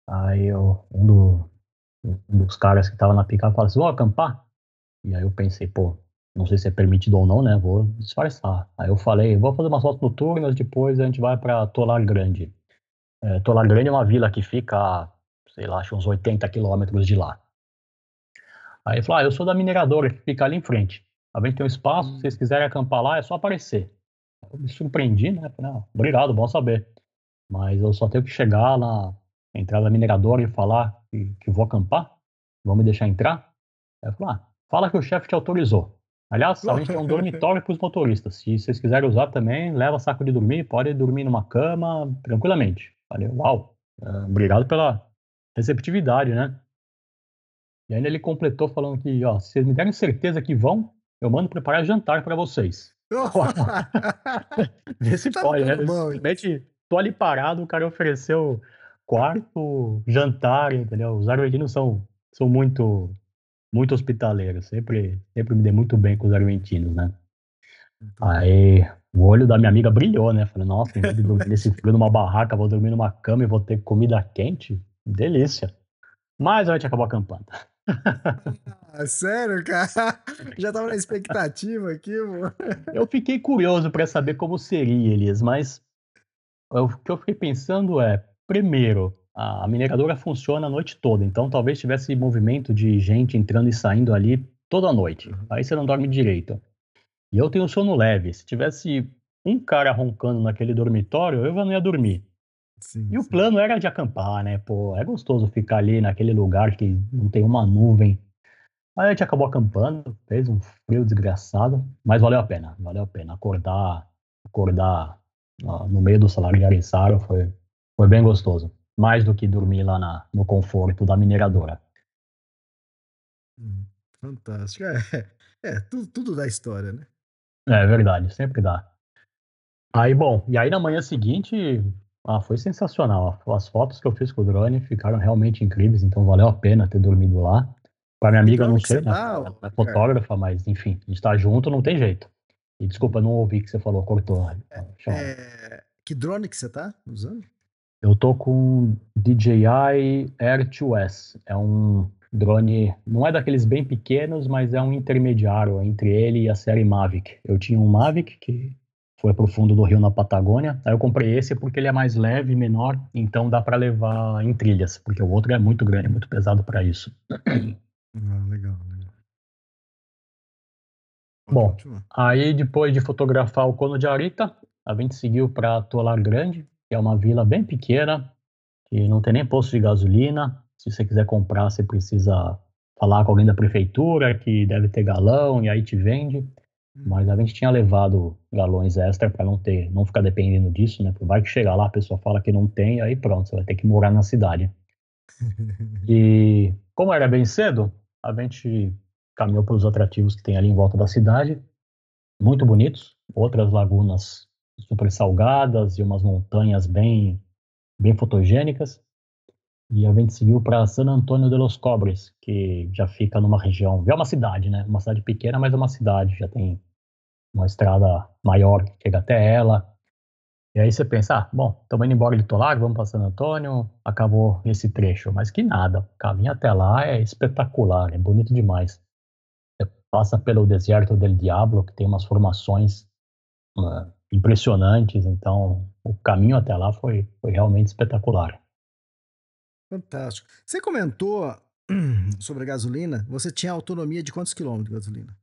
Aí, eu, um, do, um, dos caras que estava na picape falou assim: Vou acampar? E aí eu pensei, pô, não sei se é permitido ou não, né? Vou disfarçar. Aí eu falei: Vou fazer umas fotos noturnas, depois a gente vai para Tolar Grande. É, Tolar Grande é uma vila que fica, sei lá, acho uns 80 quilômetros de lá. Aí ele falou: Ah, eu sou da mineradora que fica ali em frente. A gente tem um espaço, se vocês quiserem acampar lá, é só aparecer. Eu me surpreendi, né? Ah, obrigado, bom saber. Mas eu só tenho que chegar na entrada da mineradora e falar que, que vou acampar, vão me deixar entrar. Aí eu falei, ah, fala que o chefe te autorizou. Aliás, a gente tem um dormitório para os motoristas. Se vocês quiserem usar também, leva saco de dormir, pode dormir numa cama tranquilamente. Falei, uau, eh, obrigado pela receptividade, né? E ainda ele completou falando que, ó, se vocês me derem certeza que vão, eu mando preparar jantar para vocês. Vê se tá pode, né? Simplesmente tô ali parado, o cara ofereceu quarto, jantar, entendeu? Os argentinos são, são muito muito hospitaleiros, sempre, sempre me dei muito bem com os argentinos, né? Aí o olho da minha amiga brilhou, né? Falei, nossa, em vez de dormir nesse frio numa barraca, vou dormir numa cama e vou ter comida quente. Delícia. Mas a gente acabou acampando. Ah, sério, cara? Já tava na expectativa aqui, mano. Eu fiquei curioso para saber como seria, Elias, mas o que eu fiquei pensando é, primeiro, a mineradora funciona a noite toda, então talvez tivesse movimento de gente entrando e saindo ali toda noite. Uhum. Aí você não dorme direito. E eu tenho sono leve. Se tivesse um cara roncando naquele dormitório, eu não ia dormir. Sim, e o plano era de acampar, né? Pô, é gostoso ficar ali naquele lugar que não tem uma nuvem. Aí a gente acabou acampando, fez um frio desgraçado, mas valeu a pena, valeu a pena. Acordar, acordar no meio do salário de Arissaro foi, foi bem gostoso. Mais do que dormir lá na, no conforto da mineradora. Hum, fantástico. É, é tudo, tudo da história, né? É verdade, sempre dá. Aí, bom, e aí na manhã seguinte, ah, foi sensacional. As fotos que eu fiz com o drone ficaram realmente incríveis, então valeu a pena ter dormido lá. Para minha amiga, não sei, né? Tá, é fotógrafa, mas enfim, a gente tá junto, não tem jeito. E desculpa, não ouvi que você falou, cortou. É, é... Que drone que você tá usando? Eu tô com DJI Air 2S. É um drone, não é daqueles bem pequenos, mas é um intermediário entre ele e a série Mavic. Eu tinha um Mavic que foi para o fundo do rio na Patagônia. Aí eu comprei esse porque ele é mais leve, menor, então dá para levar em trilhas, porque o outro é muito grande, muito pesado para isso. Ah, legal, legal. Bom, aí depois de fotografar o Cono de Arita, a gente seguiu para Tolar Grande, que é uma vila bem pequena, que não tem nem posto de gasolina. Se você quiser comprar, você precisa falar com alguém da prefeitura que deve ter galão e aí te vende. Mas a gente tinha levado galões extra para não ter, não ficar dependendo disso, né? Porque vai que chegar lá, a pessoa fala que não tem, aí pronto, você vai ter que morar na cidade. e como era bem cedo, a gente caminhou pelos atrativos que tem ali em volta da cidade, muito bonitos, outras lagunas super salgadas e umas montanhas bem bem fotogênicas. E a gente seguiu para San Antônio de los Cobres, que já fica numa região, é uma cidade, né? Uma cidade pequena, mas é uma cidade, já tem uma estrada maior que chega até ela. E aí você pensa, ah, bom, estamos indo embora de Tolar, vamos para San Antônio, acabou esse trecho. Mas que nada, o caminho até lá é espetacular, é bonito demais. Você passa pelo deserto del Diablo, que tem umas formações uh, impressionantes, então o caminho até lá foi, foi realmente espetacular. Fantástico. Você comentou sobre a gasolina, você tinha autonomia de quantos quilômetros de gasolina?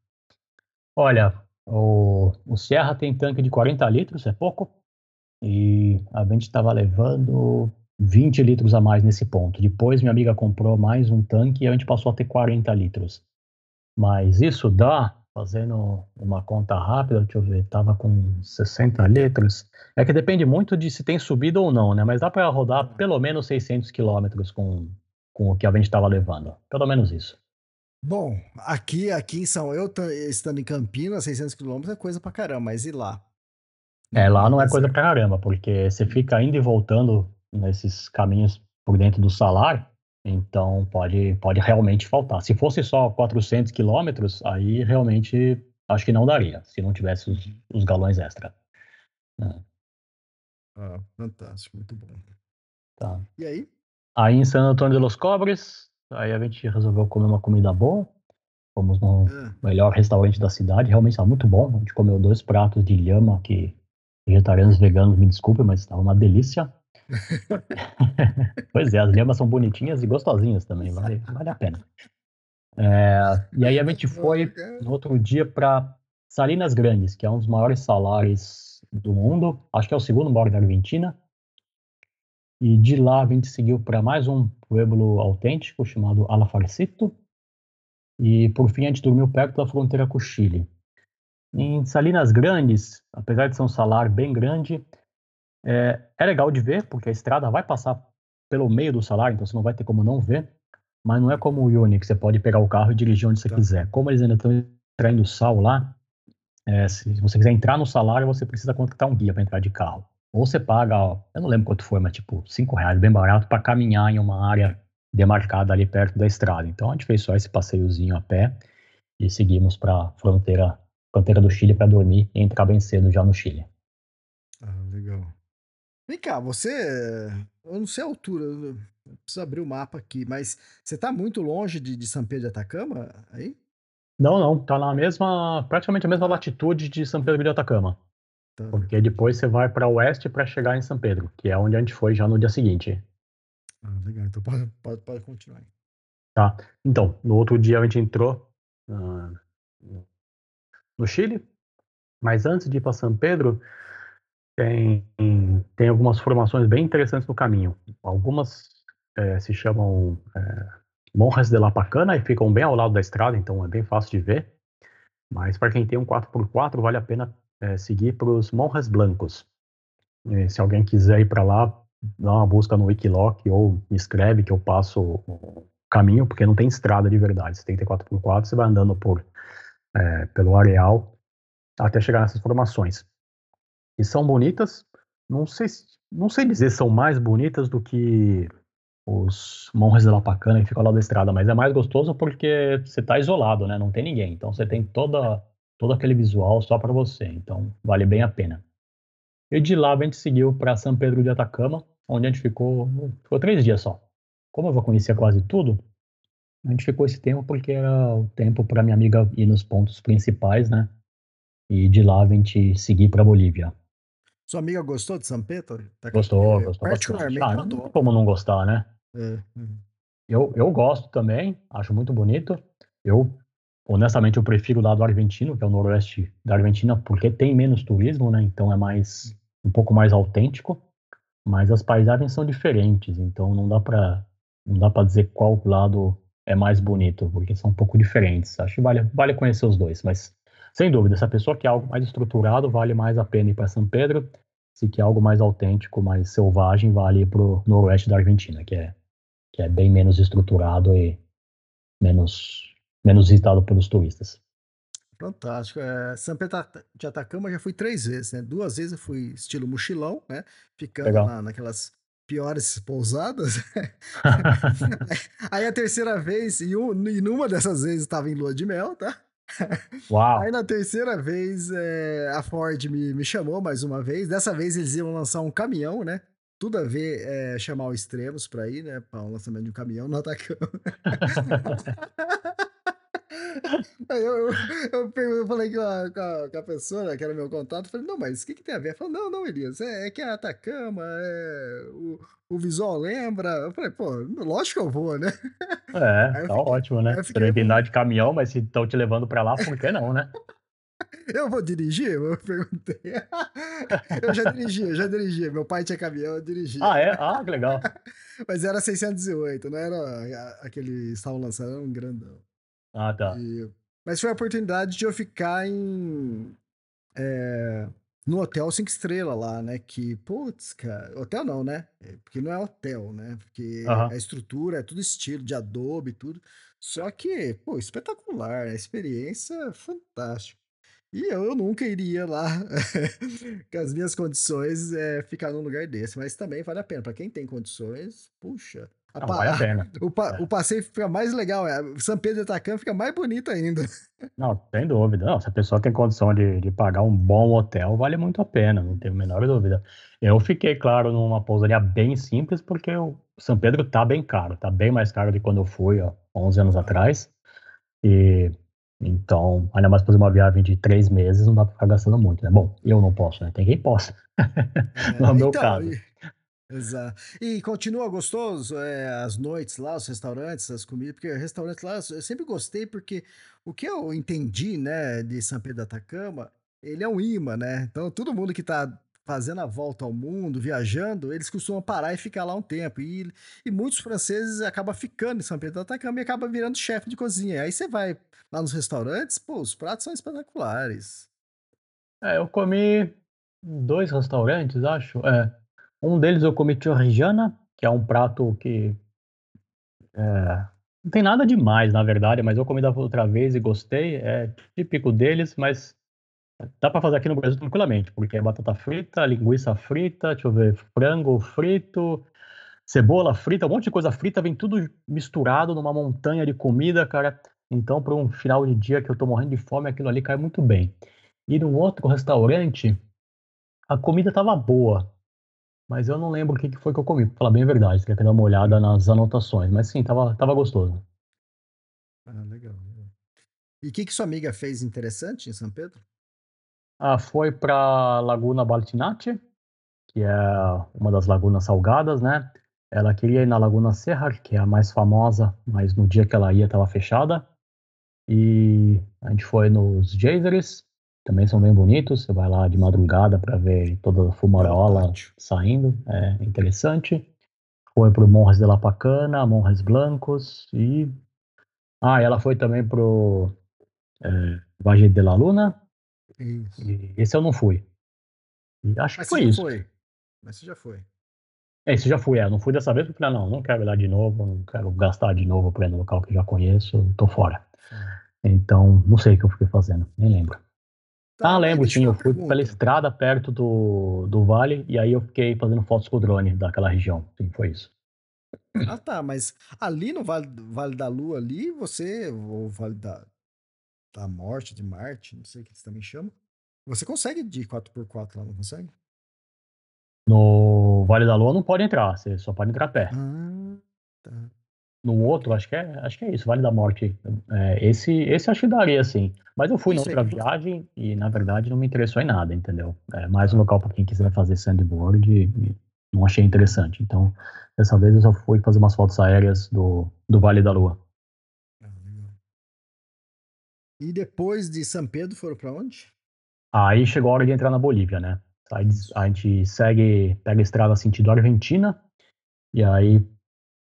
Olha, o, o Sierra tem tanque de 40 litros, é pouco, e a gente estava levando 20 litros a mais nesse ponto. Depois minha amiga comprou mais um tanque e a gente passou a ter 40 litros. Mas isso dá, fazendo uma conta rápida, deixa eu ver, tava com 60 litros. É que depende muito de se tem subida ou não, né? Mas dá para rodar pelo menos 600 quilômetros com, com o que a gente estava levando. Pelo menos isso. Bom, aqui, aqui em São eu estando em Campinas, 600 quilômetros é coisa pra caramba, mas e lá? É, lá não é coisa pra caramba, porque você fica indo e voltando nesses caminhos por dentro do salário, então pode, pode realmente faltar. Se fosse só 400 quilômetros, aí realmente acho que não daria, se não tivesse os, os galões extra. É. Ah, fantástico, muito bom. Tá. E aí? Aí em San Antônio de los Cobres, aí a gente resolveu comer uma comida boa. Fomos no é. melhor restaurante da cidade, realmente estava muito bom. A gente comeu dois pratos de lhama que Vegetarianos veganos, me desculpem, mas estava uma delícia. pois é, as lhamas são bonitinhas e gostosinhas também, vale, vale a pena. É, e aí a gente foi no outro dia para Salinas Grandes, que é um dos maiores salários do mundo, acho que é o segundo maior da Argentina. E de lá a gente seguiu para mais um pueblo autêntico chamado Alafarcito. E por fim a gente dormiu perto da fronteira com o Chile. Em Salinas Grandes, apesar de ser um salário bem grande, é, é legal de ver, porque a estrada vai passar pelo meio do salário, então você não vai ter como não ver, mas não é como o Uni, que você pode pegar o carro e dirigir onde você tá. quiser. Como eles ainda estão traindo sal lá, é, se você quiser entrar no salário, você precisa contratar um guia para entrar de carro. Ou você paga, eu não lembro quanto foi, mas tipo, 5 reais, bem barato, para caminhar em uma área demarcada ali perto da estrada. Então a gente fez só esse passeiozinho a pé e seguimos para a fronteira fronteira do Chile para dormir e entrar bem cedo já no Chile. Vem cá, você. Eu não sei a altura, eu preciso abrir o mapa aqui, mas você está muito longe de, de São Pedro de Atacama aí? Não, não, tá na mesma, praticamente a mesma latitude de São Pedro de Atacama. Tá. Porque depois você vai para oeste para chegar em São Pedro, que é onde a gente foi já no dia seguinte. Ah, legal, então pode, pode, pode continuar. Tá, então, no outro dia a gente entrou uh, no Chile. Mas antes de ir para São Pedro, tem, tem algumas formações bem interessantes no caminho. Algumas é, se chamam é, Monjas de la Pacana e ficam bem ao lado da estrada, então é bem fácil de ver. Mas para quem tem um 4x4, vale a pena é, seguir para os Monjas Blancos. E, se alguém quiser ir para lá, dá uma busca no Wikiloc ou me escreve que eu passo o caminho, porque não tem estrada de verdade. Você tem que ter 4x4, você vai andando por é, pelo areal até chegar nessas formações. E são bonitas, não sei, não sei dizer são mais bonitas do que os Monres de La Pacana que ficam lado da estrada, mas é mais gostoso porque você está isolado, né? Não tem ninguém, então você tem toda todo aquele visual só para você, então vale bem a pena. E de lá a gente seguiu para São Pedro de Atacama, onde a gente ficou, ficou três dias só. Como eu vou conhecer quase tudo, a gente ficou esse tempo porque era o tempo para minha amiga ir nos pontos principais, né? E de lá a gente seguir para Bolívia. Sua amiga gostou de São Pedro? Tá gostou, gostou particularmente. Ah, não como não gostar, né? É. Uhum. Eu, eu gosto também, acho muito bonito. Eu honestamente, eu prefiro o lado argentino, que é o noroeste da Argentina, porque tem menos turismo, né? Então é mais um pouco mais autêntico, mas as paisagens são diferentes, então não dá para não dá para dizer qual lado é mais bonito, porque são um pouco diferentes. Acho que vale, vale conhecer os dois, mas sem dúvida, se a pessoa quer algo mais estruturado, vale mais a pena ir para São Pedro. Se quer algo mais autêntico, mais selvagem, vale ir para o noroeste da Argentina, que é, que é bem menos estruturado e menos, menos visitado pelos turistas. Fantástico. É, São Pedro de Atacama já fui três vezes, né? Duas vezes eu fui estilo mochilão, né? Ficando na, naquelas piores pousadas. Aí a terceira vez, e, um, e numa dessas vezes estava em lua de mel, tá? Uau. Aí na terceira vez é, a Ford me, me chamou mais uma vez. Dessa vez eles iam lançar um caminhão, né? Tudo a ver é, chamar o Extremos para ir, né? Para um lançamento de um caminhão no Atacama. Aí eu, eu, eu, falei com a, com, a, pessoa, que era meu contato, falei, não, mas o que, que tem a ver? Ela falou, não, não, Elias, é, é que a Atacama, é, o, o visual lembra. Eu falei, pô, lógico que eu vou, né? É, tá fiquei, ótimo, né? Fiquei... Você de caminhão, mas se estão te levando pra lá, por que não, né? Eu vou dirigir? Eu perguntei. eu já dirigi, eu já dirigi. Meu pai tinha caminhão, eu dirigi. Ah, é? Ah, que legal. Mas era 608, não era aquele estavam lançando, era um grandão. Ah, tá. E, mas foi a oportunidade de eu ficar em. É, no hotel cinco estrelas lá, né? Que, putz, cara. Hotel não, né? É, porque não é hotel, né? Porque uhum. a estrutura é tudo estilo de Adobe, tudo. Só que, pô, espetacular. A experiência fantástica. E eu nunca iria lá, com as minhas condições, é, ficar num lugar desse. Mas também vale a pena. Para quem tem condições, puxa, não, vale a pena. O, pa, é. o, passeio fica mais legal, é. São Pedro de Atacama fica mais bonito ainda. Não, sem dúvida. Não, se a pessoa tem condição de, de pagar um bom hotel, vale muito a pena, não tenho a menor dúvida. Eu fiquei, claro, numa pousaria bem simples, porque o São Pedro tá bem caro, tá bem mais caro do que quando eu fui, ó, 11 anos atrás. E então, ainda mais fazer uma viagem de três meses, não dá pra ficar gastando muito, né? Bom, eu não posso, né? Tem quem possa. É, no meu então, caso. E... Exato. E continua gostoso é, as noites lá, os restaurantes, as comidas, porque restaurantes lá eu sempre gostei, porque o que eu entendi, né, de São Pedro da Atacama, ele é um imã, né? Então todo mundo que tá fazendo a volta ao mundo, viajando, eles costumam parar e ficar lá um tempo. E, e muitos franceses acabam ficando em São Pedro da Atacama e acabam virando chefe de cozinha. Aí você vai lá nos restaurantes, pô, os pratos são espetaculares. É, eu comi dois restaurantes, acho. É, um deles eu comi Reggiana, que é um prato que é, não tem nada demais, na verdade, mas eu comi da outra vez e gostei. É típico deles, mas dá para fazer aqui no Brasil tranquilamente, porque é batata frita, linguiça frita, deixa eu ver, frango frito, cebola frita, um monte de coisa frita, vem tudo misturado numa montanha de comida, cara. Então, para um final de dia que eu tô morrendo de fome, aquilo ali cai muito bem. E num outro restaurante, a comida tava boa, mas eu não lembro o que, que foi que eu comi, pra falar bem a verdade. Teria que dar uma olhada nas anotações. Mas sim, tava, tava gostoso. Ah, legal. E o que, que sua amiga fez interessante em São Pedro? Ah, foi pra Laguna Baltinate, que é uma das lagunas salgadas, né? Ela queria ir na Laguna Serra, que é a mais famosa, mas no dia que ela ia estava fechada. E a gente foi nos geysers, também são bem bonitos. Você vai lá de madrugada para ver toda a fumarola saindo, é interessante. Foi pro Monres de la Pacana, Monres Blancos e. Ah, ela foi também pro é, Valle de la Luna. Isso. E esse eu não fui. E acho Mas que foi isso. Foi. Mas você já foi. É, esse já fui, é. Não fui dessa vez porque, não, não quero ir lá de novo, não quero gastar de novo para ir no local que já conheço, tô fora. Então, não sei o que eu fiquei fazendo, nem lembro. Ah, lembro, sim. Eu fui pela estrada perto do, do vale e aí eu fiquei fazendo fotos com o drone daquela região. Sim, foi isso. Ah, tá. Mas ali no Vale, vale da Lua, ali, você, o Vale da, da Morte, de Marte, não sei o que você também chama, você consegue de 4x4 lá, não consegue? No Vale da Lua não pode entrar, você só pode entrar a pé. Ah, tá no outro, acho que é, acho que é isso, Vale da Morte. É, esse, esse acho que daria, sim. Mas eu fui isso na outra viagem e, na verdade, não me interessou em nada, entendeu? É mais um local para quem quiser fazer sandboard e, e não achei interessante. Então, dessa vez eu só fui fazer umas fotos aéreas do, do Vale da Lua. E depois de São Pedro foram para onde? Aí chegou a hora de entrar na Bolívia, né? Aí a gente segue, pega a estrada sentido Argentina e aí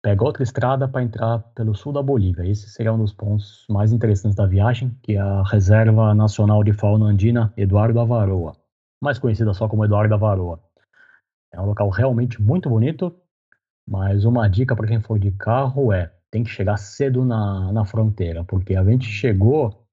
pega outra estrada para entrar pelo sul da Bolívia. Esse seria um dos pontos mais interessantes da viagem, que é a Reserva Nacional de Fauna Andina Eduardo Avaroa, mais conhecida só como Eduardo Avaroa. É um local realmente muito bonito, mas uma dica para quem for de carro é tem que chegar cedo na, na fronteira, porque a gente chegou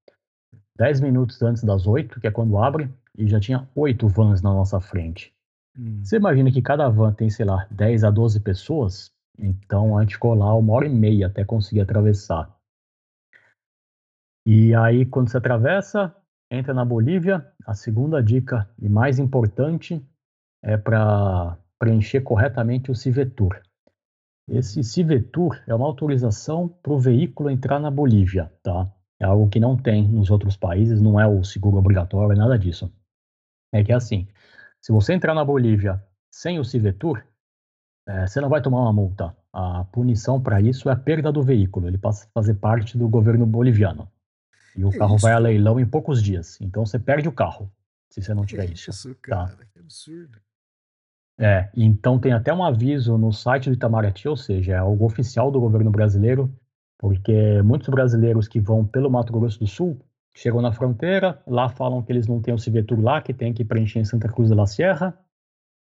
10 minutos antes das 8, que é quando abre, e já tinha oito vans na nossa frente. Hum. Você imagina que cada van tem, sei lá, 10 a 12 pessoas? Então a gente ficou lá uma hora e meia até conseguir atravessar. E aí, quando você atravessa, entra na Bolívia, a segunda dica e mais importante é para preencher corretamente o Civetur. Esse Civetur é uma autorização para o veículo entrar na Bolívia, tá? É algo que não tem nos outros países, não é o seguro obrigatório, nada disso. É que é assim, se você entrar na Bolívia sem o Civetur, é, você não vai tomar uma multa. A punição para isso é a perda do veículo. Ele passa a fazer parte do governo boliviano. E o que carro isso? vai a leilão em poucos dias. Então você perde o carro se você não tiver isso. Isso, tá? cara, tá? que absurdo. É, então tem até um aviso no site do Itamaraty, ou seja, é algo oficial do governo brasileiro, porque muitos brasileiros que vão pelo Mato Grosso do Sul chegam na fronteira, lá falam que eles não têm o Civetur lá, que tem que preencher em Santa Cruz de la Sierra.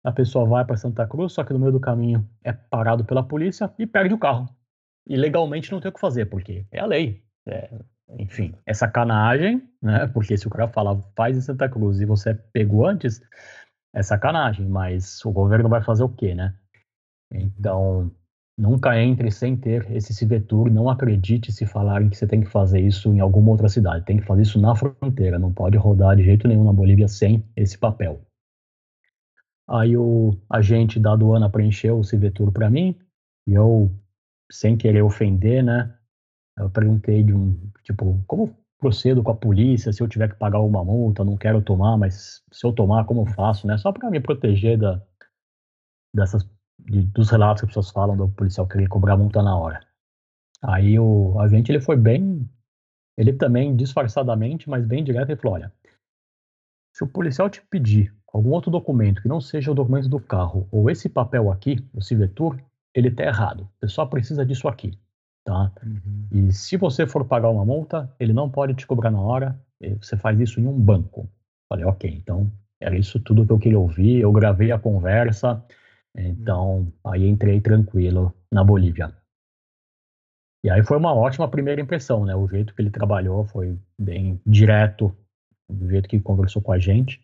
A pessoa vai para Santa Cruz, só que no meio do caminho é parado pela polícia e perde o carro. E legalmente não tem o que fazer, porque é a lei. É, enfim, é sacanagem, né? Porque se o cara fala faz em Santa Cruz e você pegou antes, é sacanagem, mas o governo vai fazer o quê, né? Então, nunca entre sem ter esse Civetur, não acredite se falarem que você tem que fazer isso em alguma outra cidade, tem que fazer isso na fronteira, não pode rodar de jeito nenhum na Bolívia sem esse papel. Aí o agente da aduana preencheu o Civetur para mim, e eu, sem querer ofender, né, eu perguntei de um, tipo, como procedo com a polícia, se eu tiver que pagar uma multa, não quero tomar, mas se eu tomar, como eu faço, né? Só para me proteger da, dessas, de, dos relatos que as pessoas falam do policial querer cobrar multa na hora. Aí o agente, ele foi bem, ele também disfarçadamente, mas bem direto, ele falou, olha, se o policial te pedir algum outro documento que não seja o documento do carro, ou esse papel aqui, o Civetur, ele tá errado. Você só precisa disso aqui tá? Uhum. E se você for pagar uma multa, ele não pode te cobrar na hora, você faz isso em um banco. Falei, ok, então era isso tudo que eu queria ouvir, eu gravei a conversa, então uhum. aí entrei tranquilo na Bolívia. E aí foi uma ótima primeira impressão, né? O jeito que ele trabalhou foi bem direto, do jeito que conversou com a gente.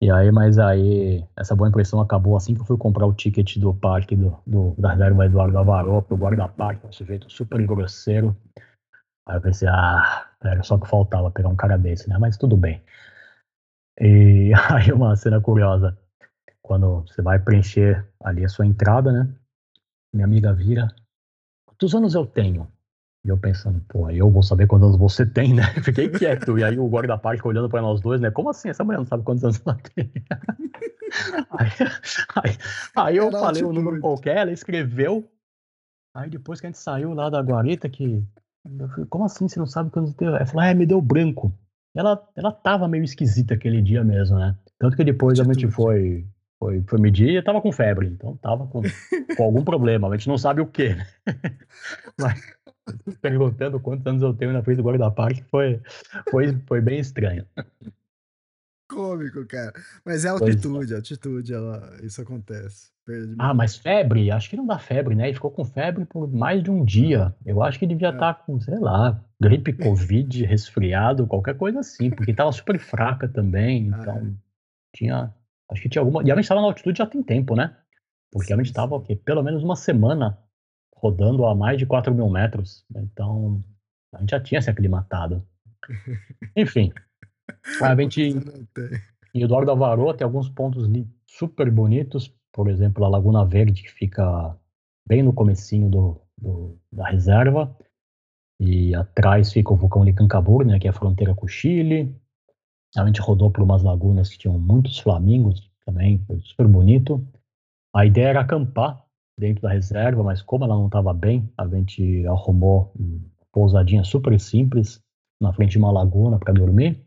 E aí, mas aí, essa boa impressão acabou assim que eu fui comprar o ticket do parque do, do da reserva Eduardo Avaró pro guarda-parque, um sujeito super grosseiro. Aí eu pensei, ah, era só que faltava pegar um cara desse, né? Mas tudo bem. E aí uma cena curiosa, quando você vai preencher ali a sua entrada, né? Minha amiga vira, quantos anos eu tenho? E eu pensando, pô, eu vou saber quantos anos você tem, né? Fiquei quieto. E aí o guarda-parque olhando para nós dois, né? Como assim? Essa mulher não sabe quantos anos ela tem? aí, aí, aí, eu falei um número qualquer, ela escreveu. Aí depois que a gente saiu lá da guarita, que. Falei, Como assim você não sabe quantos tem? Ela falou, ah, me deu branco. Ela, ela tava meio esquisita aquele dia mesmo, né? Tanto que depois a gente foi, foi, foi medir e tava com febre. Então tava com, com algum problema. A gente não sabe o que, né? Mas, perguntando quantos anos eu tenho na frente do guarda-parque foi, foi, foi bem estranho. Cômico, cara. Mas é altitude, é. altitude, ela, isso acontece. Ah, mas febre? Acho que não dá febre, né? Ele ficou com febre por mais de um dia. Eu acho que devia estar é. tá com, sei lá, gripe, covid, resfriado, qualquer coisa assim, porque tava super fraca também. Ah, então, é. tinha. Acho que tinha alguma. E a gente estava na altitude já tem tempo, né? Porque a gente estava pelo menos uma semana rodando a mais de 4 mil metros. Então, a gente já tinha se aclimatado. Enfim, a gente em Eduardo Avarô tem alguns pontos super bonitos, por exemplo, a Laguna Verde, que fica bem no comecinho do, do da reserva, e atrás fica o vulcão Licancabur, né, que é a fronteira com o Chile. A gente rodou por umas lagunas que tinham muitos flamingos também, foi super bonito. A ideia era acampar dentro da reserva, mas como ela não estava bem, a gente arrumou uma pousadinha super simples na frente de uma laguna para dormir.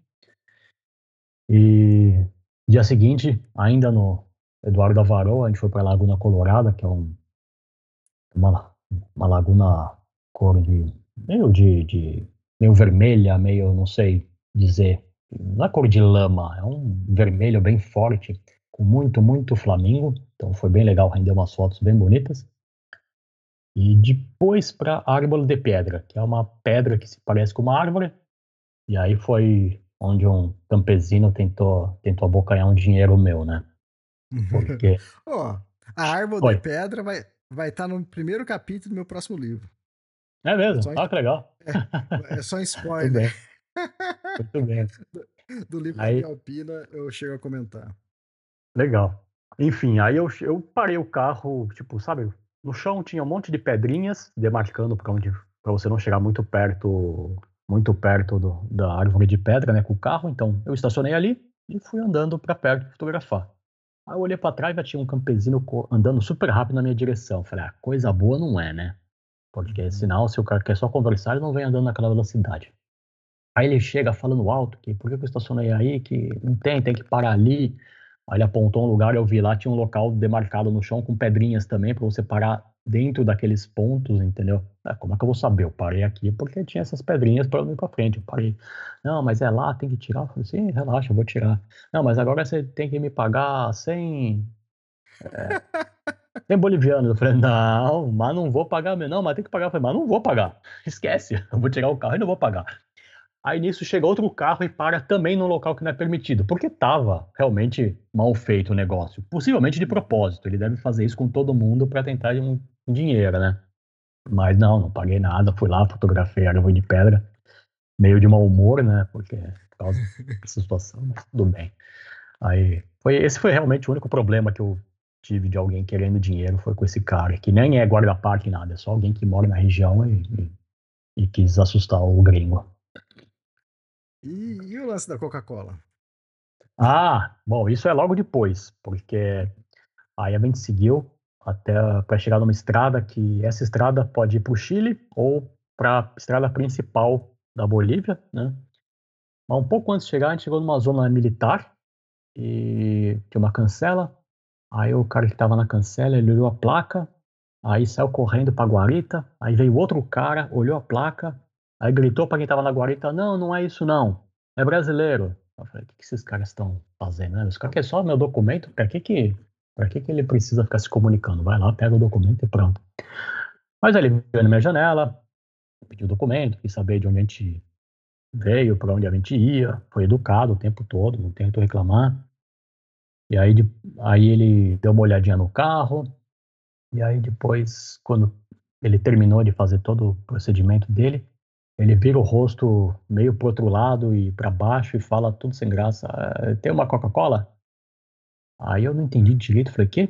E dia seguinte, ainda no Eduardo Avaró, a gente foi para a Laguna Colorada, que é um, uma, uma laguna cor de meio de, de meio vermelha, meio não sei dizer, não é cor de lama, é um vermelho bem forte, com muito, muito flamingo. Então foi bem legal, rendeu umas fotos bem bonitas. E depois para Árvore de Pedra, que é uma pedra que se parece com uma árvore. E aí foi onde um campesino tentou, tentou abocanhar um dinheiro meu, né? Porque. oh, a Árvore Oi. de Pedra vai estar vai tá no primeiro capítulo do meu próximo livro. É mesmo? É ah, que legal. É, é só um spoiler. Muito bem. Do, do livro aí... da Alpina eu chego a comentar. Legal. Enfim, aí eu, eu parei o carro, tipo, sabe, no chão tinha um monte de pedrinhas demarcando para onde para você não chegar muito perto muito perto do, da árvore de pedra, né, com o carro. Então eu estacionei ali e fui andando para perto fotografar. Aí eu olhei para trás e tinha um campesino andando super rápido na minha direção. Falei, ah, coisa boa não é, né? Porque uhum. sinal, se o cara quer só conversar, ele não vem andando naquela velocidade. Aí ele chega falando alto que por que eu estacionei aí, que não tem, tem que parar ali. Aí ele apontou um lugar, eu vi lá, tinha um local demarcado no chão com pedrinhas também para você parar dentro daqueles pontos, entendeu? É, como é que eu vou saber? Eu parei aqui porque tinha essas pedrinhas para eu ir para frente. Eu parei. Não, mas é lá, tem que tirar. Eu falei, sim, relaxa, eu vou tirar. Não, mas agora você tem que me pagar sem. É, boliviano. Eu falei, não, mas não vou pagar mesmo. Não, mas tem que pagar. Eu falei, mas não vou pagar. Esquece, eu vou tirar o carro e não vou pagar. Aí nisso chega outro carro e para também num local que não é permitido, porque estava realmente mal feito o negócio. Possivelmente de propósito. Ele deve fazer isso com todo mundo para tentar um dinheiro, né? Mas não, não paguei nada. Fui lá, fotografei a árvore de pedra, meio de mau humor, né? Porque por causa dessa situação, mas tudo bem. Aí foi esse foi realmente o único problema que eu tive de alguém querendo dinheiro foi com esse cara, que nem é guarda-parque nada, é só alguém que mora na região e, e, e quis assustar o gringo. E, e o lance da Coca-Cola? Ah, bom, isso é logo depois, porque aí a gente seguiu até para chegar numa estrada que essa estrada pode ir para o Chile ou para a estrada principal da Bolívia, né? Mas um pouco antes de chegar, a gente chegou numa zona militar e tinha uma cancela. Aí o cara que estava na cancela, ele olhou a placa, aí saiu correndo para Guarita. Aí veio outro cara, olhou a placa, Aí gritou para quem tava na guarita: Não, não é isso não. É brasileiro. Eu falei: O que, que esses caras estão fazendo? Né? Os caras querem só meu documento? Para que que, que que ele precisa ficar se comunicando? Vai lá, pega o documento e pronto. Mas ele veio na minha janela, pediu o documento, quis saber de onde a gente veio, para onde a gente ia. Foi educado o tempo todo, não tento reclamar. E aí, aí ele deu uma olhadinha no carro. E aí depois, quando ele terminou de fazer todo o procedimento dele, ele vira o rosto meio pro outro lado e para baixo e fala tudo sem graça. É, tem uma Coca-Cola? Aí eu não entendi direito. Falei, quê?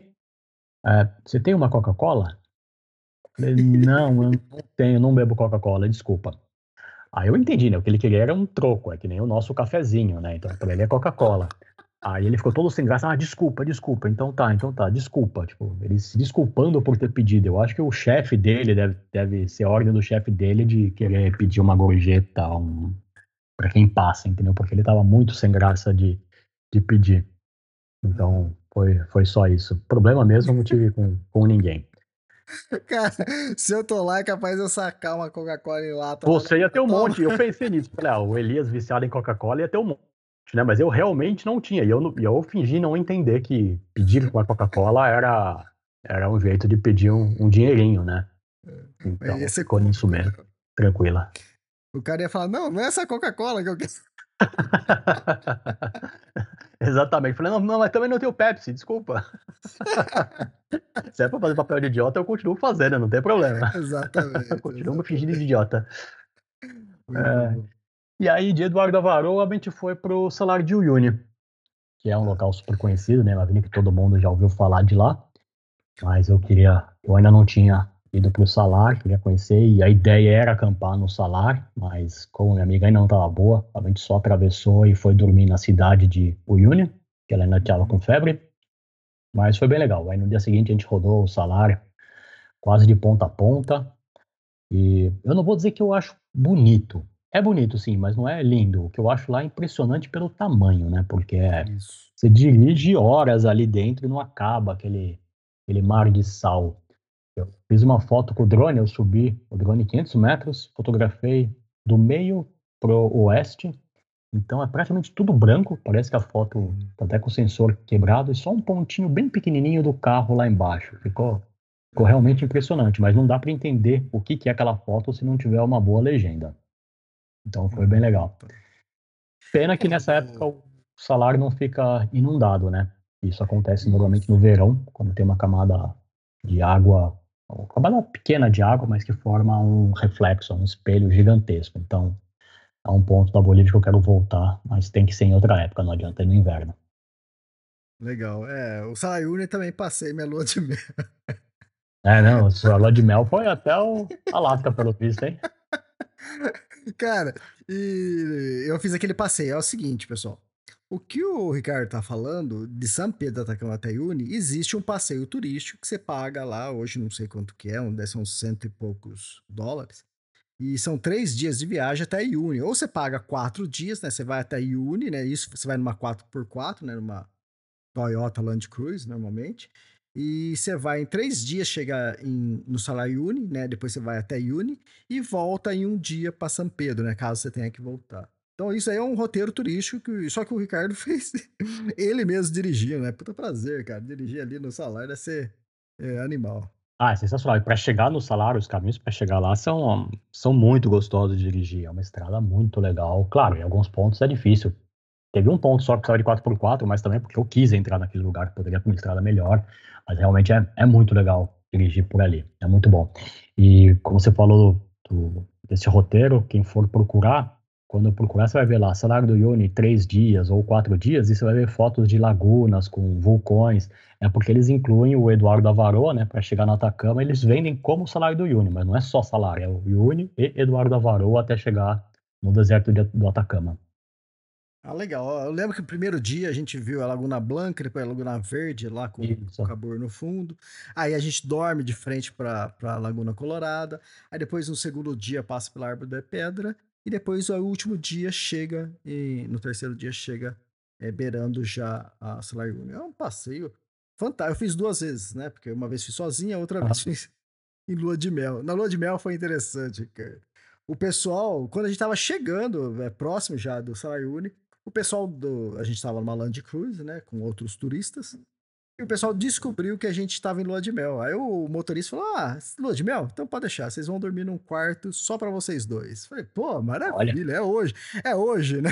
É, você tem uma Coca-Cola? Não, eu não tenho, não bebo Coca-Cola, desculpa. Aí eu entendi, né? O que ele queria era um troco, é que nem o nosso cafezinho, né? Então, para ele é Coca-Cola. Aí ele ficou todo sem graça. Ah, desculpa, desculpa. Então tá, então tá, desculpa. Tipo, ele se desculpando por ter pedido. Eu acho que o chefe dele deve, deve ser a ordem do chefe dele de querer pedir uma gorjeta um, para quem passa, entendeu? Porque ele tava muito sem graça de, de pedir. Então foi, foi só isso. Problema mesmo não tive com, com ninguém. Cara, se eu tô lá, é capaz de eu sacar uma Coca-Cola em lata. Você ia ter um monte. Eu pensei nisso. Falei, ah, o Elias viciado em Coca-Cola ia ter um monte né? Mas eu realmente não tinha. E eu, eu fingi não entender que pedir com a Coca-Cola era, era um jeito de pedir um, um dinheirinho, né? É, então, Esse ficou nisso mesmo. Tranquila. O cara ia falar, não, não é essa Coca-Cola que eu quero. Exatamente. Falei, não, não, mas também não tenho Pepsi, desculpa. Se é pra fazer papel de idiota, eu continuo fazendo, não tem problema. Exatamente. eu continuo me fingindo de idiota. É, e aí, de Eduardo Avarô, a gente foi pro Salário de Uyuni, que é um local super conhecido, né? Uma avenida que todo mundo já ouviu falar de lá. Mas eu queria, eu ainda não tinha ido pro Salar, queria conhecer, e a ideia era acampar no Salar, mas como minha amiga ainda não estava boa, a gente só atravessou e foi dormir na cidade de Uyuni, que ela ainda estava com febre. Mas foi bem legal. Aí no dia seguinte a gente rodou o Salar quase de ponta a ponta. E eu não vou dizer que eu acho bonito, É bonito, sim, mas não é lindo. O que eu acho lá é impressionante pelo tamanho, né? Porque é, você dirige horas ali dentro e não acaba aquele, aquele mar de sal. Eu fiz uma foto com o drone, eu subi o drone 500 metros, fotografei do meio pro oeste, então é praticamente tudo branco, parece que a foto tá até com o sensor quebrado e só um pontinho bem pequenininho do carro lá embaixo. Ficou, ficou realmente impressionante, mas não dá para entender o que, que é aquela foto se não tiver uma boa legenda. Então foi bem legal. Pena que nessa época o salário não fica inundado, né? Isso acontece normalmente no verão, quando tem uma camada de água, uma camada pequena de água, mas que forma um reflexo, um espelho gigantesco. Então é um ponto da Bolívia que eu quero voltar, mas tem que ser em outra época, não adianta ir no inverno. Legal. É, o Sayuri também passei minha lua de mel. É, não, a lua de mel foi até o Alasca, pelo visto, hein? Cara, e eu fiz aquele passeio. É o seguinte, pessoal. O que o Ricardo tá falando, de São Pedro da até Iuni, existe um passeio turístico que você paga lá, hoje não sei quanto que é, um, deve uns cento e poucos dólares. E são três dias de viagem até Iuni. Ou você paga quatro dias, né? Você vai até Iuni, né? Isso você vai numa 4x4, né? Numa Toyota Land Cruise, normalmente. E você vai em três dias, chega em, no Salayuni, né? Depois você vai até Iuni e volta em um dia para São Pedro, né? Caso você tenha que voltar. Então isso aí é um roteiro turístico, que, só que o Ricardo fez ele mesmo dirigindo, né? Puta prazer, cara. Dirigir ali no salário deve ser é, animal. Ah, é sensacional. E para chegar no salário, os caminhos para chegar lá são, são muito gostosos de dirigir. É uma estrada muito legal. Claro, em alguns pontos é difícil. Teve um ponto só que precisava de 4x4, mas também porque eu quis entrar naquele lugar que poderia ter uma estrada melhor. Mas realmente é, é muito legal dirigir por ali. É muito bom. E como você falou do, desse roteiro, quem for procurar, quando procurar, você vai ver lá, salário do Ione, três dias ou quatro dias, e você vai ver fotos de lagunas com vulcões. É porque eles incluem o Eduardo Avarô, né, para chegar no Atacama, eles vendem como salário do Ione, mas não é só salário, é o Ione e Eduardo Avarô até chegar no deserto de, do Atacama. Ah, legal. Eu lembro que o primeiro dia a gente viu a Laguna Blanca, depois a Laguna Verde, lá com o Cabor no fundo. Aí a gente dorme de frente para a Laguna Colorada. Aí depois, no segundo dia, passa pela Árvore da Pedra. E depois, o último dia chega, e no terceiro dia chega é, beirando já a Salayuni. É um passeio fantástico. Eu fiz duas vezes, né? Porque uma vez fiz sozinha, outra ah. vez fiz em lua de mel. Na lua de mel foi interessante, cara. O pessoal, quando a gente tava chegando, é, próximo já do Salayuni, o pessoal do. A gente estava numa Land Cruise, né? Com outros turistas. E o pessoal descobriu que a gente estava em lua de mel. Aí o motorista falou: Ah, lua de mel? Então pode deixar, vocês vão dormir num quarto só para vocês dois. Falei, pô, maravilha, Olha. é hoje. É hoje, né?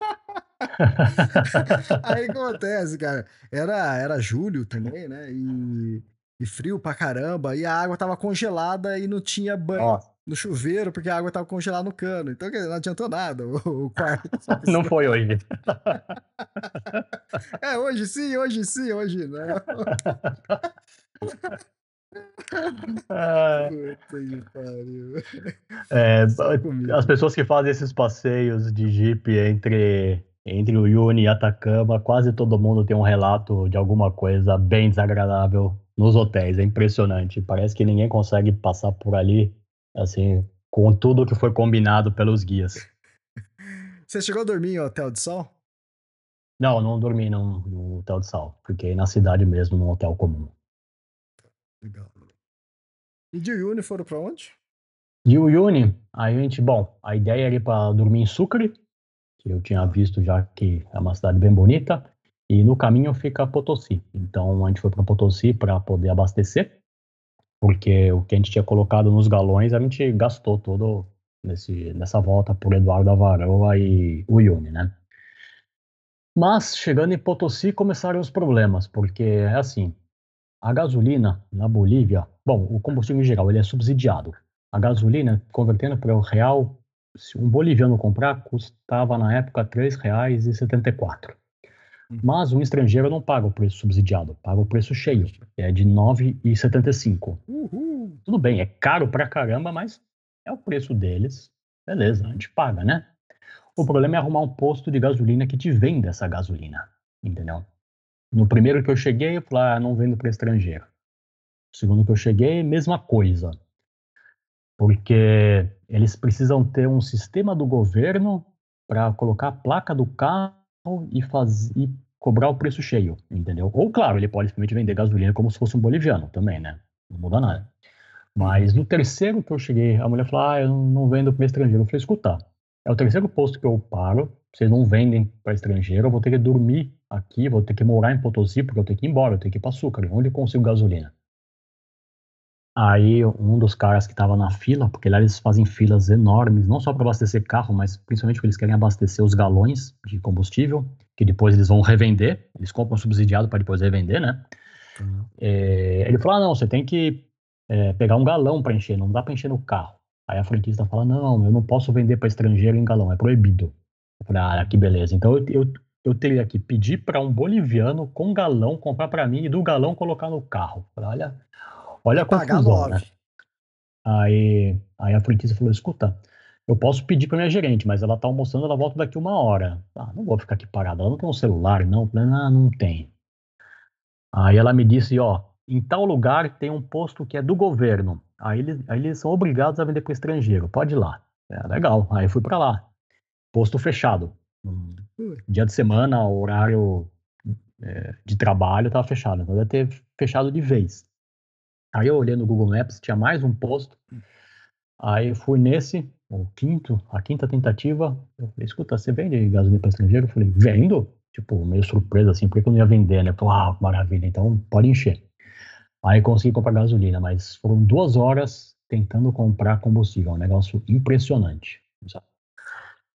Aí acontece, cara. Era, era julho também, né? E, e frio pra caramba. E a água tava congelada e não tinha banho. Nossa no chuveiro porque a água estava congelada no cano. Então não adiantou nada o, quarto. não foi hoje. é, hoje sim, hoje sim, hoje não. é, as pessoas que fazem esses passeios de Jeep entre, entre o Yuni e Atacama, quase todo mundo tem um relato de alguma coisa bem desagradável nos hotéis. É impressionante. Parece que ninguém consegue passar por ali assim, com tudo que foi combinado pelos guias. Você chegou a dormir em hotel de sol? Não, não dormi no, no hotel de sol. Fiquei na cidade mesmo, num hotel comum. Legal. E de Uyuni foram para onde? De Uyuni, a gente, bom, a ideia era ir para dormir em Sucre, que eu tinha visto já que é uma cidade bem bonita, e no caminho fica Potosí. Então a gente foi para Potosí para poder abastecer porque o que a gente tinha colocado nos galões a gente gastou todo nesse, nessa volta por Eduardo Avaroa e o Yuni, né? Mas chegando em Potosí começaram os problemas, porque é assim, a gasolina na Bolívia, bom, o combustível em geral ele é subsidiado. A gasolina, convertendo para o real, se um boliviano comprar, custava na época R$ 3,74. Uhum. Mas um estrangeiro não paga o preço subsidiado, paga o preço cheio, que é de R$ 9,75. Tudo bem, é caro pra caramba, mas é o preço deles. Beleza, a gente paga, né? O problema é arrumar um posto de gasolina que te venda essa gasolina, entendeu? No primeiro que eu cheguei, eu falei, ah, não vendo para estrangeiro. No segundo que eu cheguei, mesma coisa. porque eles precisam ter um sistema do governo para colocar a placa do carro e, e cobrar o preço cheio, entendeu? Ou, claro, ele pode simplesmente vender gasolina como se fosse um boliviano também, né? Não muda nada. Mas no terceiro que eu cheguei, a mulher falou: Ah, eu não vendo para estrangeiro. Eu falei: Escuta, é o terceiro posto que eu paro, vocês não vendem para estrangeiro, eu vou ter que dormir aqui, vou ter que morar em Potosí, porque eu tenho que ir embora, eu tenho que ir para Açúcar. Onde eu consigo gasolina? Aí um dos caras que estava na fila, porque lá eles fazem filas enormes, não só para abastecer carro, mas principalmente porque eles querem abastecer os galões de combustível, que depois eles vão revender, eles compram subsidiado para depois revender, né? Uhum. É, ele falou: ah, não, você tem que é, pegar um galão para encher, não dá para encher no carro. Aí a frentista fala: não, eu não posso vender para estrangeiro em galão, é proibido. Eu falei: ah, que beleza. Então eu, eu, eu teria que pedir para um boliviano com galão comprar para mim e do galão colocar no carro. Eu falei: olha Olha a confusão, né? Aí, aí a frentista falou, escuta, eu posso pedir para minha gerente, mas ela tá almoçando, ela volta daqui uma hora. Ah, não vou ficar aqui parada, ela não tem um celular, não? Eu falei, ah, não tem. Aí ela me disse, ó, em tal lugar tem um posto que é do governo. Aí eles, aí eles são obrigados a vender para estrangeiro, pode ir lá. É, legal, aí fui para lá. Posto fechado. Dia de semana, horário é, de trabalho estava fechado. Então deve ter fechado de vez. Aí eu olhei no Google Maps, tinha mais um posto. Aí fui nesse, o quinto, a quinta tentativa. Eu falei, escuta, você vende gasolina para estrangeiro? Eu falei, vendo? Tipo, meio surpresa assim, porque eu não ia vender, né? Eu falei, ah, maravilha, então pode encher. Aí consegui comprar gasolina, mas foram duas horas tentando comprar combustível, um negócio impressionante.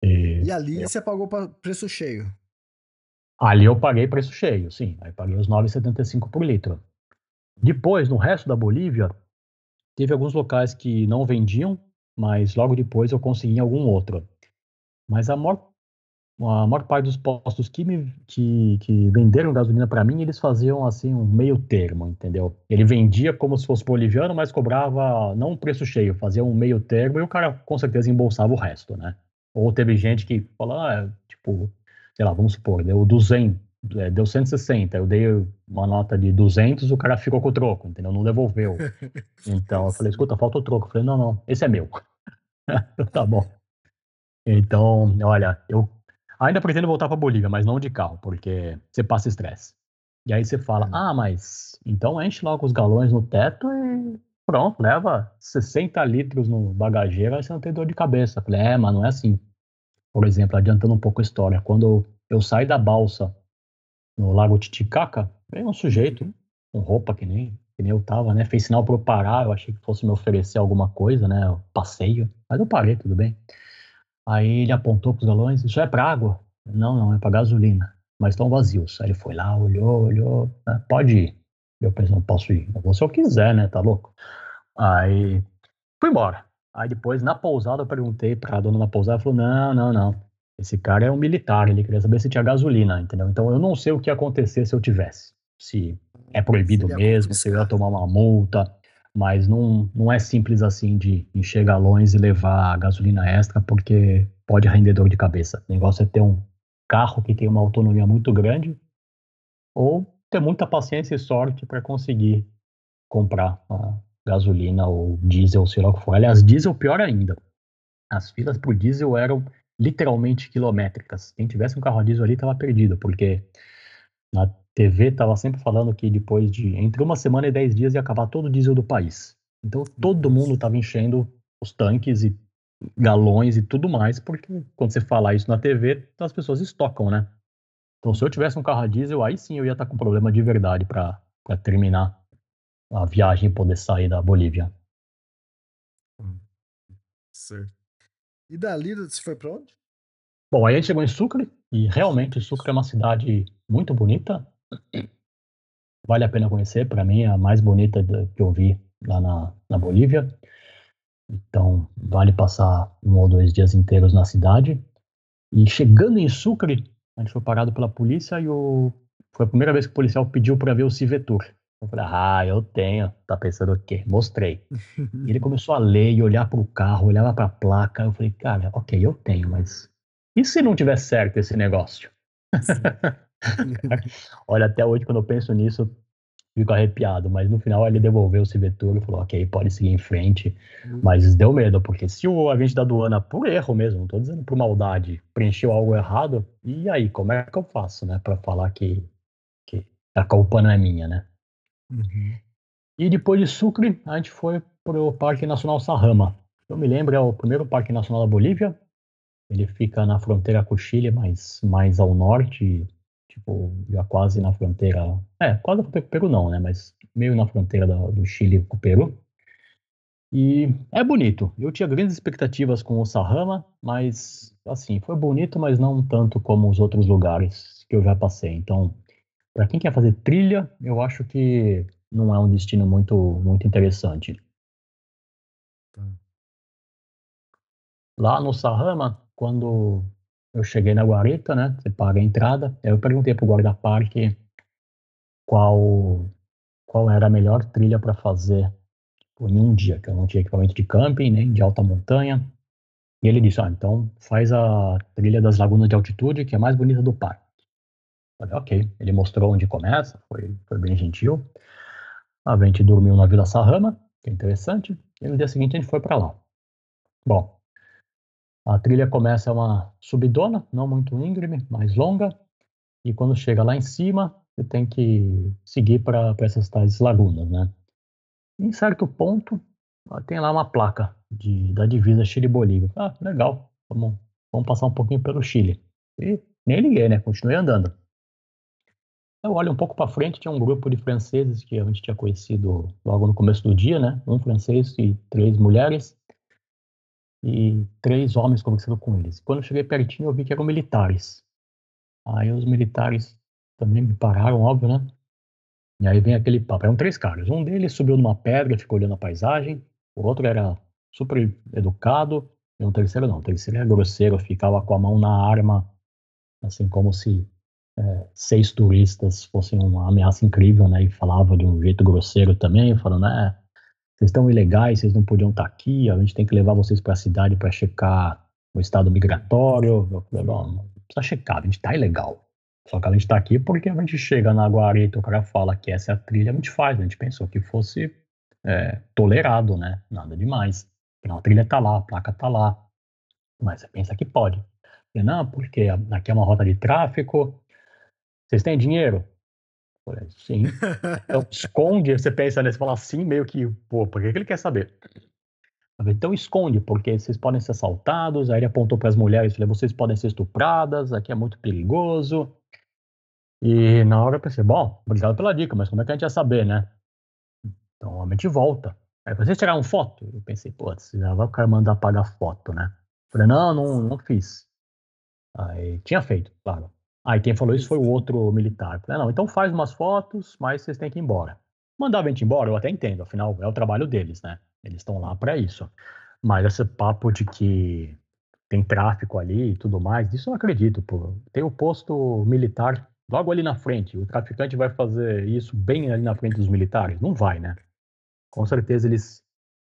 E, e ali eu... você pagou para preço cheio? Ali eu paguei preço cheio, sim. Aí paguei os 9,75 por litro. Depois, no resto da Bolívia, teve alguns locais que não vendiam, mas logo depois eu consegui algum outro. Mas a maior, a maior parte dos postos que, me, que, que venderam gasolina para mim, eles faziam assim um meio termo, entendeu? Ele vendia como se fosse boliviano, mas cobrava não um preço cheio, fazia um meio termo e o cara com certeza embolsava o resto, né? Ou teve gente que falou, ah, tipo, sei lá, vamos supor, deu 200, é, deu 160, eu dei uma nota de 200, o cara ficou com o troco, entendeu? Não devolveu. Então eu falei, escuta, falta o troco. Eu falei, não, não, esse é meu. tá bom. Então, olha, eu ainda pretendo voltar para Bolívia, mas não de carro, porque você passa estresse. E aí você fala, uhum. ah, mas então enche logo os galões no teto e pronto, leva 60 litros no bagageiro, aí você não tem dor de cabeça. Eu falei, é, mas não é assim. Por exemplo, adiantando um pouco a história, quando eu saí da balsa no Lago Titicaca, veio um sujeito com roupa que nem, que nem eu tava, né? Fez sinal para eu parar, eu achei que fosse me oferecer alguma coisa, né? passeio, mas eu parei, tudo bem. Aí ele apontou para os galões, isso é para água? Não, não, é para gasolina, mas estão vazios. Aí ele foi lá, olhou, olhou, né? pode ir. Eu pensei, não posso ir, eu vou se eu quiser, né? Tá louco? Aí fui embora. Aí depois, na pousada, eu perguntei a dona da pousada, ela falou, não, não, não, esse cara é um militar, ele queria saber se tinha gasolina, entendeu? Então eu não sei o que ia acontecer se eu tivesse. Se é proibido Seria mesmo, se eu ia tomar uma multa, mas não, não é simples assim de encher galões e levar gasolina extra, porque pode render dor de cabeça. O negócio é ter um carro que tem uma autonomia muito grande ou ter muita paciência e sorte para conseguir comprar gasolina ou diesel, sei lá o que for. Aliás, diesel pior ainda. As filas por diesel eram literalmente quilométricas. Quem tivesse um carro a diesel ali estava perdido, porque na TV estava sempre falando que depois de entre uma semana e dez dias ia acabar todo o diesel do país. Então todo mundo estava enchendo os tanques e galões e tudo mais, porque quando você fala isso na TV, as pessoas estocam, né? Então se eu tivesse um carro a diesel, aí sim eu ia estar tá com problema de verdade para terminar a viagem e poder sair da Bolívia. Certo. E dali você foi para onde? Bom, aí a gente chegou em Sucre, e realmente Sucre é uma cidade muito bonita. Vale a pena conhecer, para mim é a mais bonita que eu vi lá na, na Bolívia. Então, vale passar um ou dois dias inteiros na cidade. E chegando em Sucre, a gente foi parado pela polícia e o... foi a primeira vez que o policial pediu para ver o Civetur. Eu falei, ah, eu tenho. Tá pensando o quê? Mostrei. e ele começou a ler e olhar para o carro, olhava para a placa. Eu falei, cara, ok, eu tenho, mas e se não tiver certo esse negócio? Olha, até hoje, quando eu penso nisso, fico arrepiado, mas no final ele devolveu o Civetur e falou, ok, pode seguir em frente, uhum. mas deu medo, porque se o agente da aduana, por erro mesmo, não tô dizendo por maldade, preencheu algo errado, e aí, como é que eu faço, né, para falar que, que a culpa não é minha, né? Uhum. E depois de Sucre, a gente foi pro Parque Nacional Sarrama. Eu me lembro, é o primeiro Parque Nacional da Bolívia, ele fica na fronteira com o Chile, mas mais ao norte, tipo, já quase na fronteira. É, quase na fronteira com o Peru não, né? Mas meio na fronteira do, Chile com o Peru. E é bonito. Eu tinha grandes expectativas com o Sahama, mas assim, foi bonito, mas não tanto como os outros lugares que eu já passei. Então, para quem quer fazer trilha, eu acho que não é um destino muito muito interessante. Tá. Lá no Sahama, quando eu cheguei na guarita, né? Você paga a entrada. Eu perguntei pro guarda-parque qual, qual era a melhor trilha para fazer por em um dia, que eu não tinha equipamento de camping, nem de alta montanha. E ele disse, ah, então faz a trilha das lagunas de altitude, que é a mais bonita do parque. Falei, ok. Ele mostrou onde começa, foi, foi bem gentil. A gente dormiu na Vila Sarrama, que é interessante, e no dia seguinte a gente foi para lá. Bom, a trilha começa uma subidona, não muito íngreme, mais longa, e quando chega lá em cima, você tem que seguir para essas tais lagunas, né? Em certo ponto, tem lá uma placa de, da divisa Chile-Bolívia. Ah, legal, vamos, vamos passar um pouquinho pelo Chile. E nem liguei, né? Continuei andando. Eu olho um pouco para frente, tinha um grupo de franceses que a gente tinha conhecido logo no começo do dia, né? Um francês e três mulheres e três homens conversando com eles. Quando eu cheguei pertinho, eu vi que eram militares. Aí os militares também me pararam, óbvio, né? E aí vem aquele papo. Eram três caras. Um deles subiu numa pedra, ficou olhando a paisagem. O outro era super educado. E um terceiro não. O terceiro era grosseiro, ficava com a mão na arma, assim como se é, seis turistas fossem uma ameaça incrível, né? E falava de um jeito grosseiro também, falando, né? vocês estão ilegais, vocês não podiam estar aqui, a gente tem que levar vocês para a cidade para checar o estado migratório. Eu falei, não, não precisa checar, a gente está ilegal. Só que a gente está aqui porque a gente chega na guarita, o cara fala que essa é a trilha, a gente faz. A gente pensou que fosse é, tolerado, né? Nada demais. Afinal, a trilha está lá, a placa está lá. Mas você pensa que pode. Falei, não, porque aqui é uma rota de tráfico. Vocês têm dinheiro? Falei, sim. Então, esconde, você pensa nesse, fala assim, meio que, pô, por que, que ele quer saber? Então esconde, porque vocês podem ser assaltados. Aí ele apontou para as mulheres, falei, vocês podem ser estupradas, aqui é muito perigoso. E na hora eu pensei, bom, obrigado pela dica, mas como é que a gente ia saber, né? Então a gente volta. Aí vocês tiraram foto? Eu pensei, pô, já vai o cara mandar pagar foto, né? Falei, não, não, não fiz. Aí tinha feito, claro. Aí quem falou isso foi o outro militar. Falei, não, então faz umas fotos, mas vocês têm que ir embora. Mandar a gente embora, eu até entendo, afinal é o trabalho deles, né? Eles estão lá para isso. Mas esse papo de que tem tráfico ali e tudo mais, isso eu não acredito, pô. Tem o posto militar logo ali na frente. O traficante vai fazer isso bem ali na frente dos militares? Não vai, né? Com certeza eles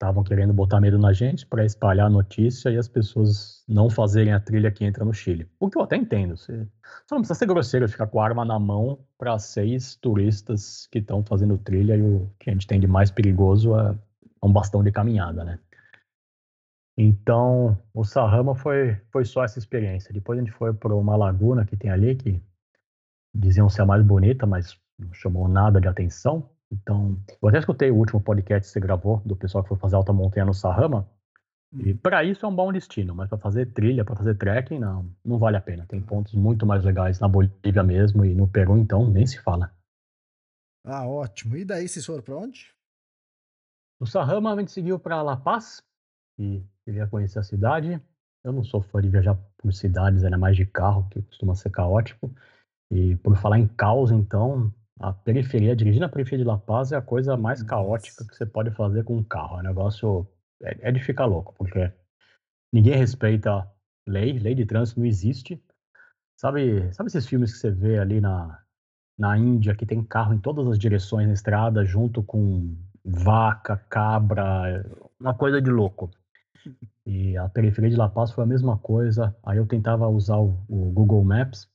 estavam querendo botar medo na gente para espalhar a notícia e as pessoas não fazerem a trilha que entra no Chile. O que eu até entendo. Você só não precisa ser grosseiro ficar com a arma na mão para seis turistas que estão fazendo trilha e o que a gente tem de mais perigoso é um bastão de caminhada, né? Então, o Sarrama foi, foi só essa experiência. Depois a gente foi para uma laguna que tem ali, que diziam ser a mais bonita, mas não chamou nada de atenção. Então, eu até escutei o último podcast que você gravou do pessoal que foi fazer alta montanha no Sahama. E hum. para isso é um bom destino, mas para fazer trilha, para fazer trekking, não, não vale a pena. Tem pontos muito mais legais na Bolívia mesmo e no Peru, então, nem se fala. Ah, ótimo. E daí vocês foram para onde? No Sahama a gente seguiu para La Paz e queria conhecer a cidade. Eu não sou fã de viajar por cidades, ainda mais de carro, que costuma ser caótico. E por falar em caos, então, a periferia, dirigir na periferia de La Paz é a coisa mais caótica que você pode fazer com um carro. É um negócio. É, é de ficar louco, porque ninguém respeita lei, lei de trânsito não existe. Sabe, sabe esses filmes que você vê ali na, na Índia, que tem carro em todas as direções na estrada, junto com vaca, cabra, uma coisa de louco. E a periferia de La Paz foi a mesma coisa. Aí eu tentava usar o, o Google Maps,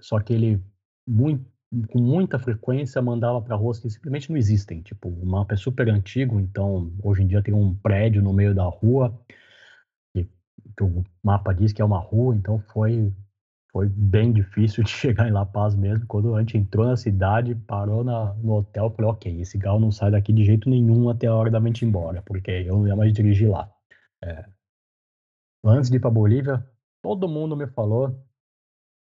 só que ele muito com muita frequência mandava para ruas que simplesmente não existem. Tipo, o mapa é super antigo, então hoje em dia tem um prédio no meio da rua que, que o mapa diz que é uma rua, então foi foi bem difícil de chegar em La Paz mesmo. Quando a gente entrou na cidade, parou na, no hotel, falei, ok, esse galo não sai daqui de jeito nenhum até a hora da gente ir embora, porque eu não ia mais dirigir lá. É. Antes de ir para Bolívia, todo mundo me falou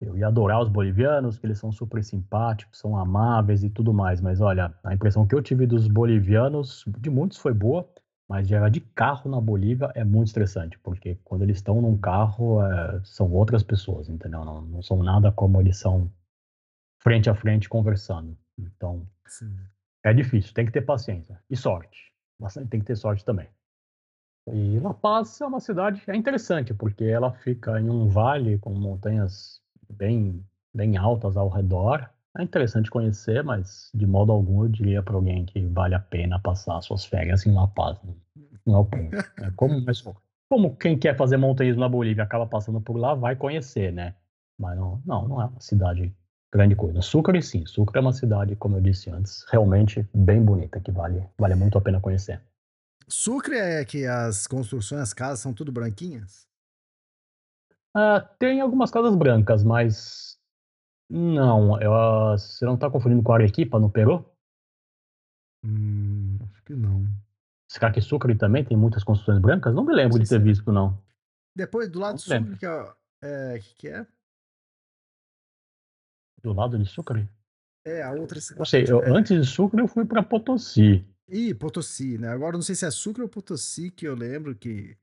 eu ia adorar os bolivianos, que eles são super simpáticos, são amáveis e tudo mais, mas olha, a impressão que eu tive dos bolivianos, de muitos foi boa, mas viajar de carro na Bolívia é muito estressante, porque quando eles estão num carro, é, são outras pessoas, entendeu? Não, não são nada como eles são frente a frente conversando. Então, Sim. é difícil, tem que ter paciência e sorte. Bastante, tem que ter sorte também. E La Paz é uma cidade é interessante, porque ela fica em um vale com montanhas bem, bem altas ao redor. É interessante conhecer, mas de modo algum eu diria para alguém que vale a pena passar suas férias em La Paz. Não é o ponto. É como, mas, como quem quer fazer montanhismo na Bolívia acaba passando por lá, vai conhecer, né? Mas não, não, não é uma cidade grande coisa. Sucre, sim. Sucre é uma cidade, como eu disse antes, realmente bem bonita, que vale, vale muito a pena conhecer. Sucre é que as construções, as casas são tudo branquinhas? Ah, tem algumas casas brancas, mas não, ah, você não está confundindo com a Arequipa, no Peru? Hum, acho que não. Será que Sucre também tem muitas construções brancas? Não me lembro de ter visto, não. Depois, do lado do Sucre, que é, é, que, que é? Do lado de Sucre? É, a outra cidade. Não sei, eu, é. antes de Sucre eu fui para Potosí. Ih, Potosí, né? Agora não sei se é Sucre ou Potosí, que eu lembro que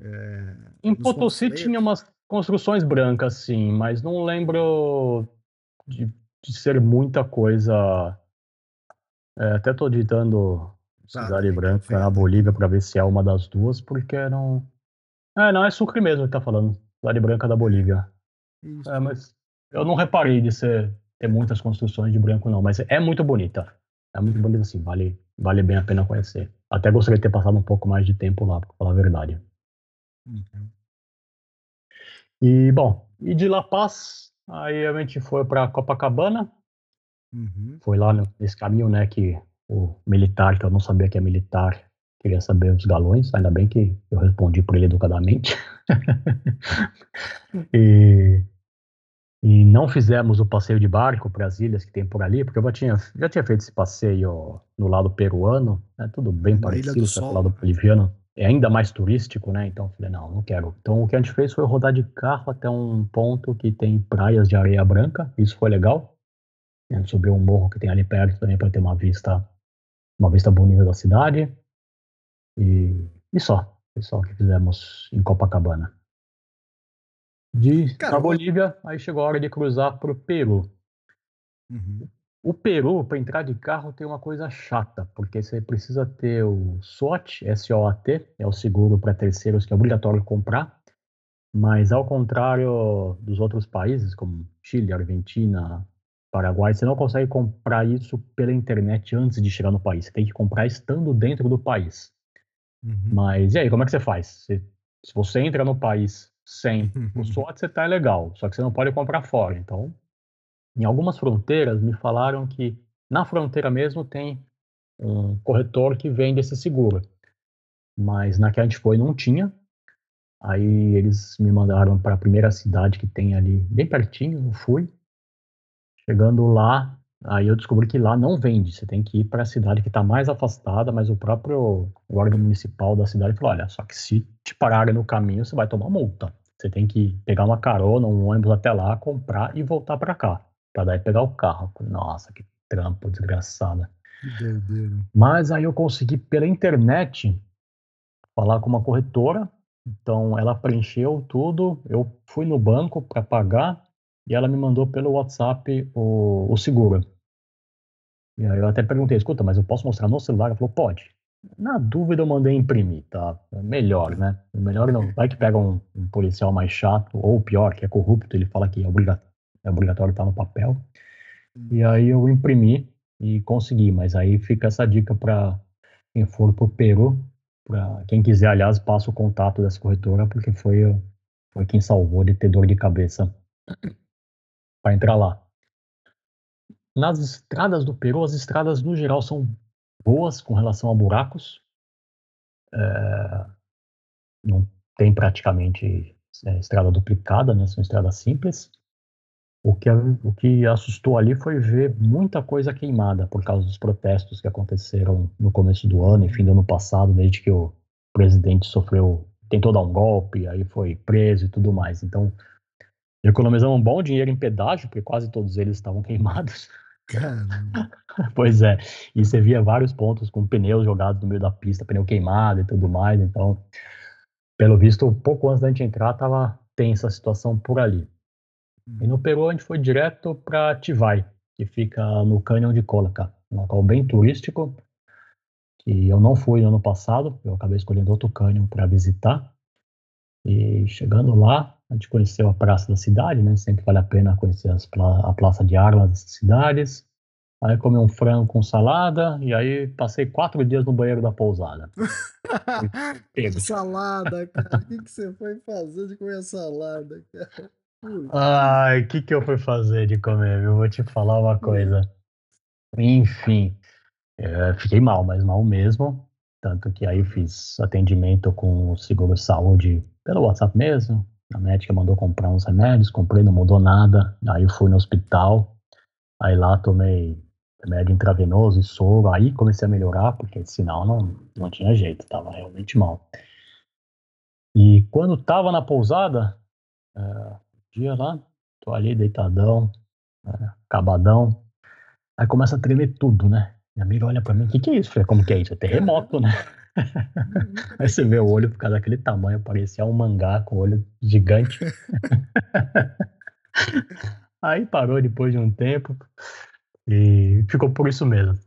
é, em Potosí tinha umas construções brancas, sim, mas não lembro de, de ser muita coisa. É, até estou digitando tá, Cidade tá, Branca na Bolívia para ver se é uma das duas, porque não. É, não, é Sucre mesmo que tá falando. Cidade Branca da Bolívia. É, mas eu não reparei de ser, ter muitas construções de branco, não, mas é muito bonita. É muito bonita, sim, vale, vale bem a pena conhecer. Até gostaria de ter passado um pouco mais de tempo lá, para falar a verdade. Uhum. E, bom, e de La Paz, aí a gente foi para Copacabana. Uhum. Foi lá nesse caminho, né, que o militar, que eu não sabia que é militar, queria saber os galões. Ainda bem que eu respondi por ele educadamente. e, e não fizemos o passeio de barco para as ilhas que tem por ali, porque eu já tinha, já tinha feito esse passeio no lado peruano, né, tudo bem Na parecido com o lado boliviano é ainda mais turístico, né? Então eu falei, não, não quero. Então o que a gente fez foi rodar de carro até um ponto que tem praias de areia branca, isso foi legal. A gente subiu um morro que tem ali perto também para ter uma vista, uma vista bonita da cidade. E, e só, foi só o que fizemos em Copacabana. De Cara, Bolívia, aí chegou a hora de cruzar para o Peru. Uhum. O Peru, para entrar de carro, tem uma coisa chata, porque você precisa ter o SOT, S-O-A-T, é o seguro para terceiros que é obrigatório comprar, mas ao contrário dos outros países, como Chile, Argentina, Paraguai, você não consegue comprar isso pela internet antes de chegar no país. Você tem que comprar estando dentro do país. Uhum. Mas e aí, como é que você faz? Se, se você entra no país sem o SWOT, você tá legal, só que você não pode comprar fora. Então, em algumas fronteiras me falaram que na fronteira mesmo tem um corretor que vende esse seguro, mas na que a gente foi não tinha. Aí eles me mandaram para a primeira cidade que tem ali, bem pertinho, eu fui. Chegando lá, aí eu descobri que lá não vende, você tem que ir para a cidade que está mais afastada, mas o próprio guarda municipal da cidade falou: olha, só que se te pararem no caminho, você vai tomar multa. Você tem que pegar uma carona, um ônibus até lá, comprar e voltar para cá para daí pegar o carro. Nossa, que trampo desgraçada. Que doideira. Mas aí eu consegui pela internet falar com uma corretora. Então ela preencheu tudo. Eu fui no banco para pagar e ela me mandou pelo WhatsApp o, o seguro. E aí eu até perguntei, escuta, mas eu posso mostrar no celular? Ela falou, pode. Na dúvida eu mandei imprimir, tá? Melhor, né? Melhor não. Vai que pega um, um policial mais chato, ou pior, que é corrupto, ele fala que é obrigatório é obrigatório estar no papel. E aí eu imprimi e consegui, mas aí fica essa dica para quem for para o Peru, para quem quiser, aliás, passa o contato dessa corretora, porque foi, foi quem salvou de ter dor de cabeça para entrar lá. nas estradas do Peru, as estradas no geral são boas com relação a buracos. É, não tem praticamente é, estrada duplicada, né? São estradas simples. O que, o que assustou ali foi ver muita coisa queimada por causa dos protestos que aconteceram no começo do ano e fim do ano passado, desde que o presidente sofreu, tentou dar um golpe, aí foi preso e tudo mais. Então, economizamos um bom dinheiro em pedágio, porque quase todos eles estavam queimados. Caramba. pois é, e você via vários pontos com pneus jogados no meio da pista, pneu queimado e tudo mais. Então, pelo visto, pouco antes da gente entrar, tava tensa a situação por ali. E no Peru a gente foi direto para Tivai, que fica no Cânion de Colaca, um local bem turístico, que eu não fui no ano passado, eu acabei escolhendo outro cânion para visitar. E chegando lá, a gente conheceu a praça da cidade, né? Sempre vale a pena conhecer a praça de armas dessas cidades. Aí comi um frango com salada e aí passei quatro dias no banheiro da pousada. salada, cara. O que, que você foi fazer de comer salada, cara? Ai, o que, que eu fui fazer de comer? Eu vou te falar uma coisa. Enfim, é, fiquei mal, mas mal mesmo. Tanto que aí fiz atendimento com o seguro saúde pelo WhatsApp mesmo. A médica mandou comprar uns remédios, comprei, não mudou nada. Aí fui no hospital. Aí lá tomei remédio intravenoso e soro. Aí comecei a melhorar, porque sinal não, não tinha jeito, tava realmente mal. E quando tava na pousada, é, dia lá, tô ali deitadão, né, acabadão. Aí começa a tremer tudo, né? Minha amiga olha pra mim, o que, que é isso? Falei, como que é isso? É terremoto, né? Aí você vê o olho por causa daquele tamanho, parecia um mangá com olho gigante. Aí parou depois de um tempo e ficou por isso mesmo.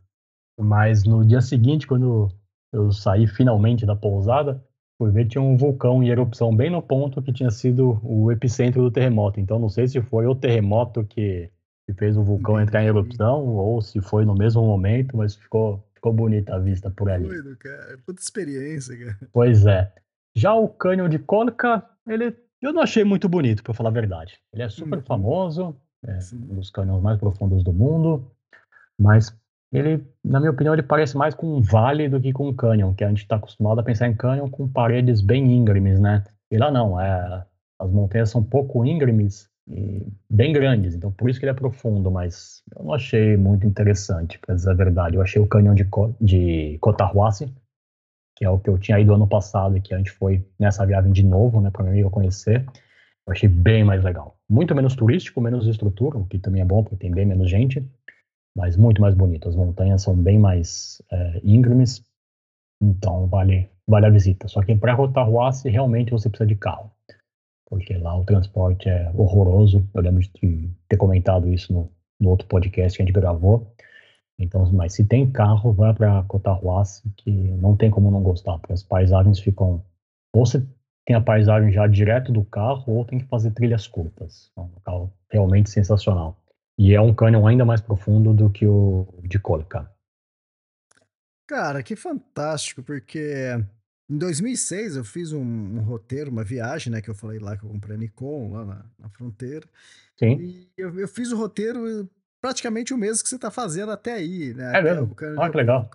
Mas no dia seguinte, quando eu saí finalmente da pousada, Fui ver, tinha um vulcão em erupção bem no ponto que tinha sido o epicentro do terremoto. Então, não sei se foi o terremoto que, que fez o vulcão entrar em erupção ou se foi no mesmo momento, mas ficou, ficou bonita a vista por ali. Doido, cara. Puta experiência, cara. Pois é. Já o cânion de Colca, ele eu não achei muito bonito, para falar a verdade. Ele é super uhum. famoso, é um dos cânions mais profundos do mundo, mas ele, na minha opinião, ele parece mais com um vale do que com um canyon, que a gente está acostumado a pensar em canyon com paredes bem íngremes, né? E lá não, é, as montanhas são pouco íngremes e bem grandes, então por isso que ele é profundo, mas eu não achei muito interessante, para dizer a verdade. Eu achei o canyon de, de Cotahuasi, que é o que eu tinha ido ano passado e que a gente foi nessa viagem de novo, né, para mim eu conhecer. Eu achei bem mais legal. Muito menos turístico, menos estrutura, o que também é bom, porque tem bem menos gente mas muito mais bonito. As montanhas são bem mais é, íngremes, então vale, vale a visita. Só que para Rotahuasi realmente você precisa de carro, porque lá o transporte é horroroso. Eu lembro de ter comentado isso no, no outro podcast que a gente gravou. Então, mas se tem carro, vai para Cotahuasi, que não tem como não gostar, porque as paisagens ficam. Ou você tem a paisagem já direto do carro, ou tem que fazer trilhas curtas. É um local realmente sensacional. E é um cânion ainda mais profundo do que o de Colca. Cara, que fantástico, porque em 2006 eu fiz um, um, roteiro, uma viagem, né, que eu falei lá que eu comprei a Nikon lá na, na fronteira. Sim. E eu, eu, fiz o roteiro praticamente o mesmo que você está fazendo até aí, né? É mesmo? Ah, que legal.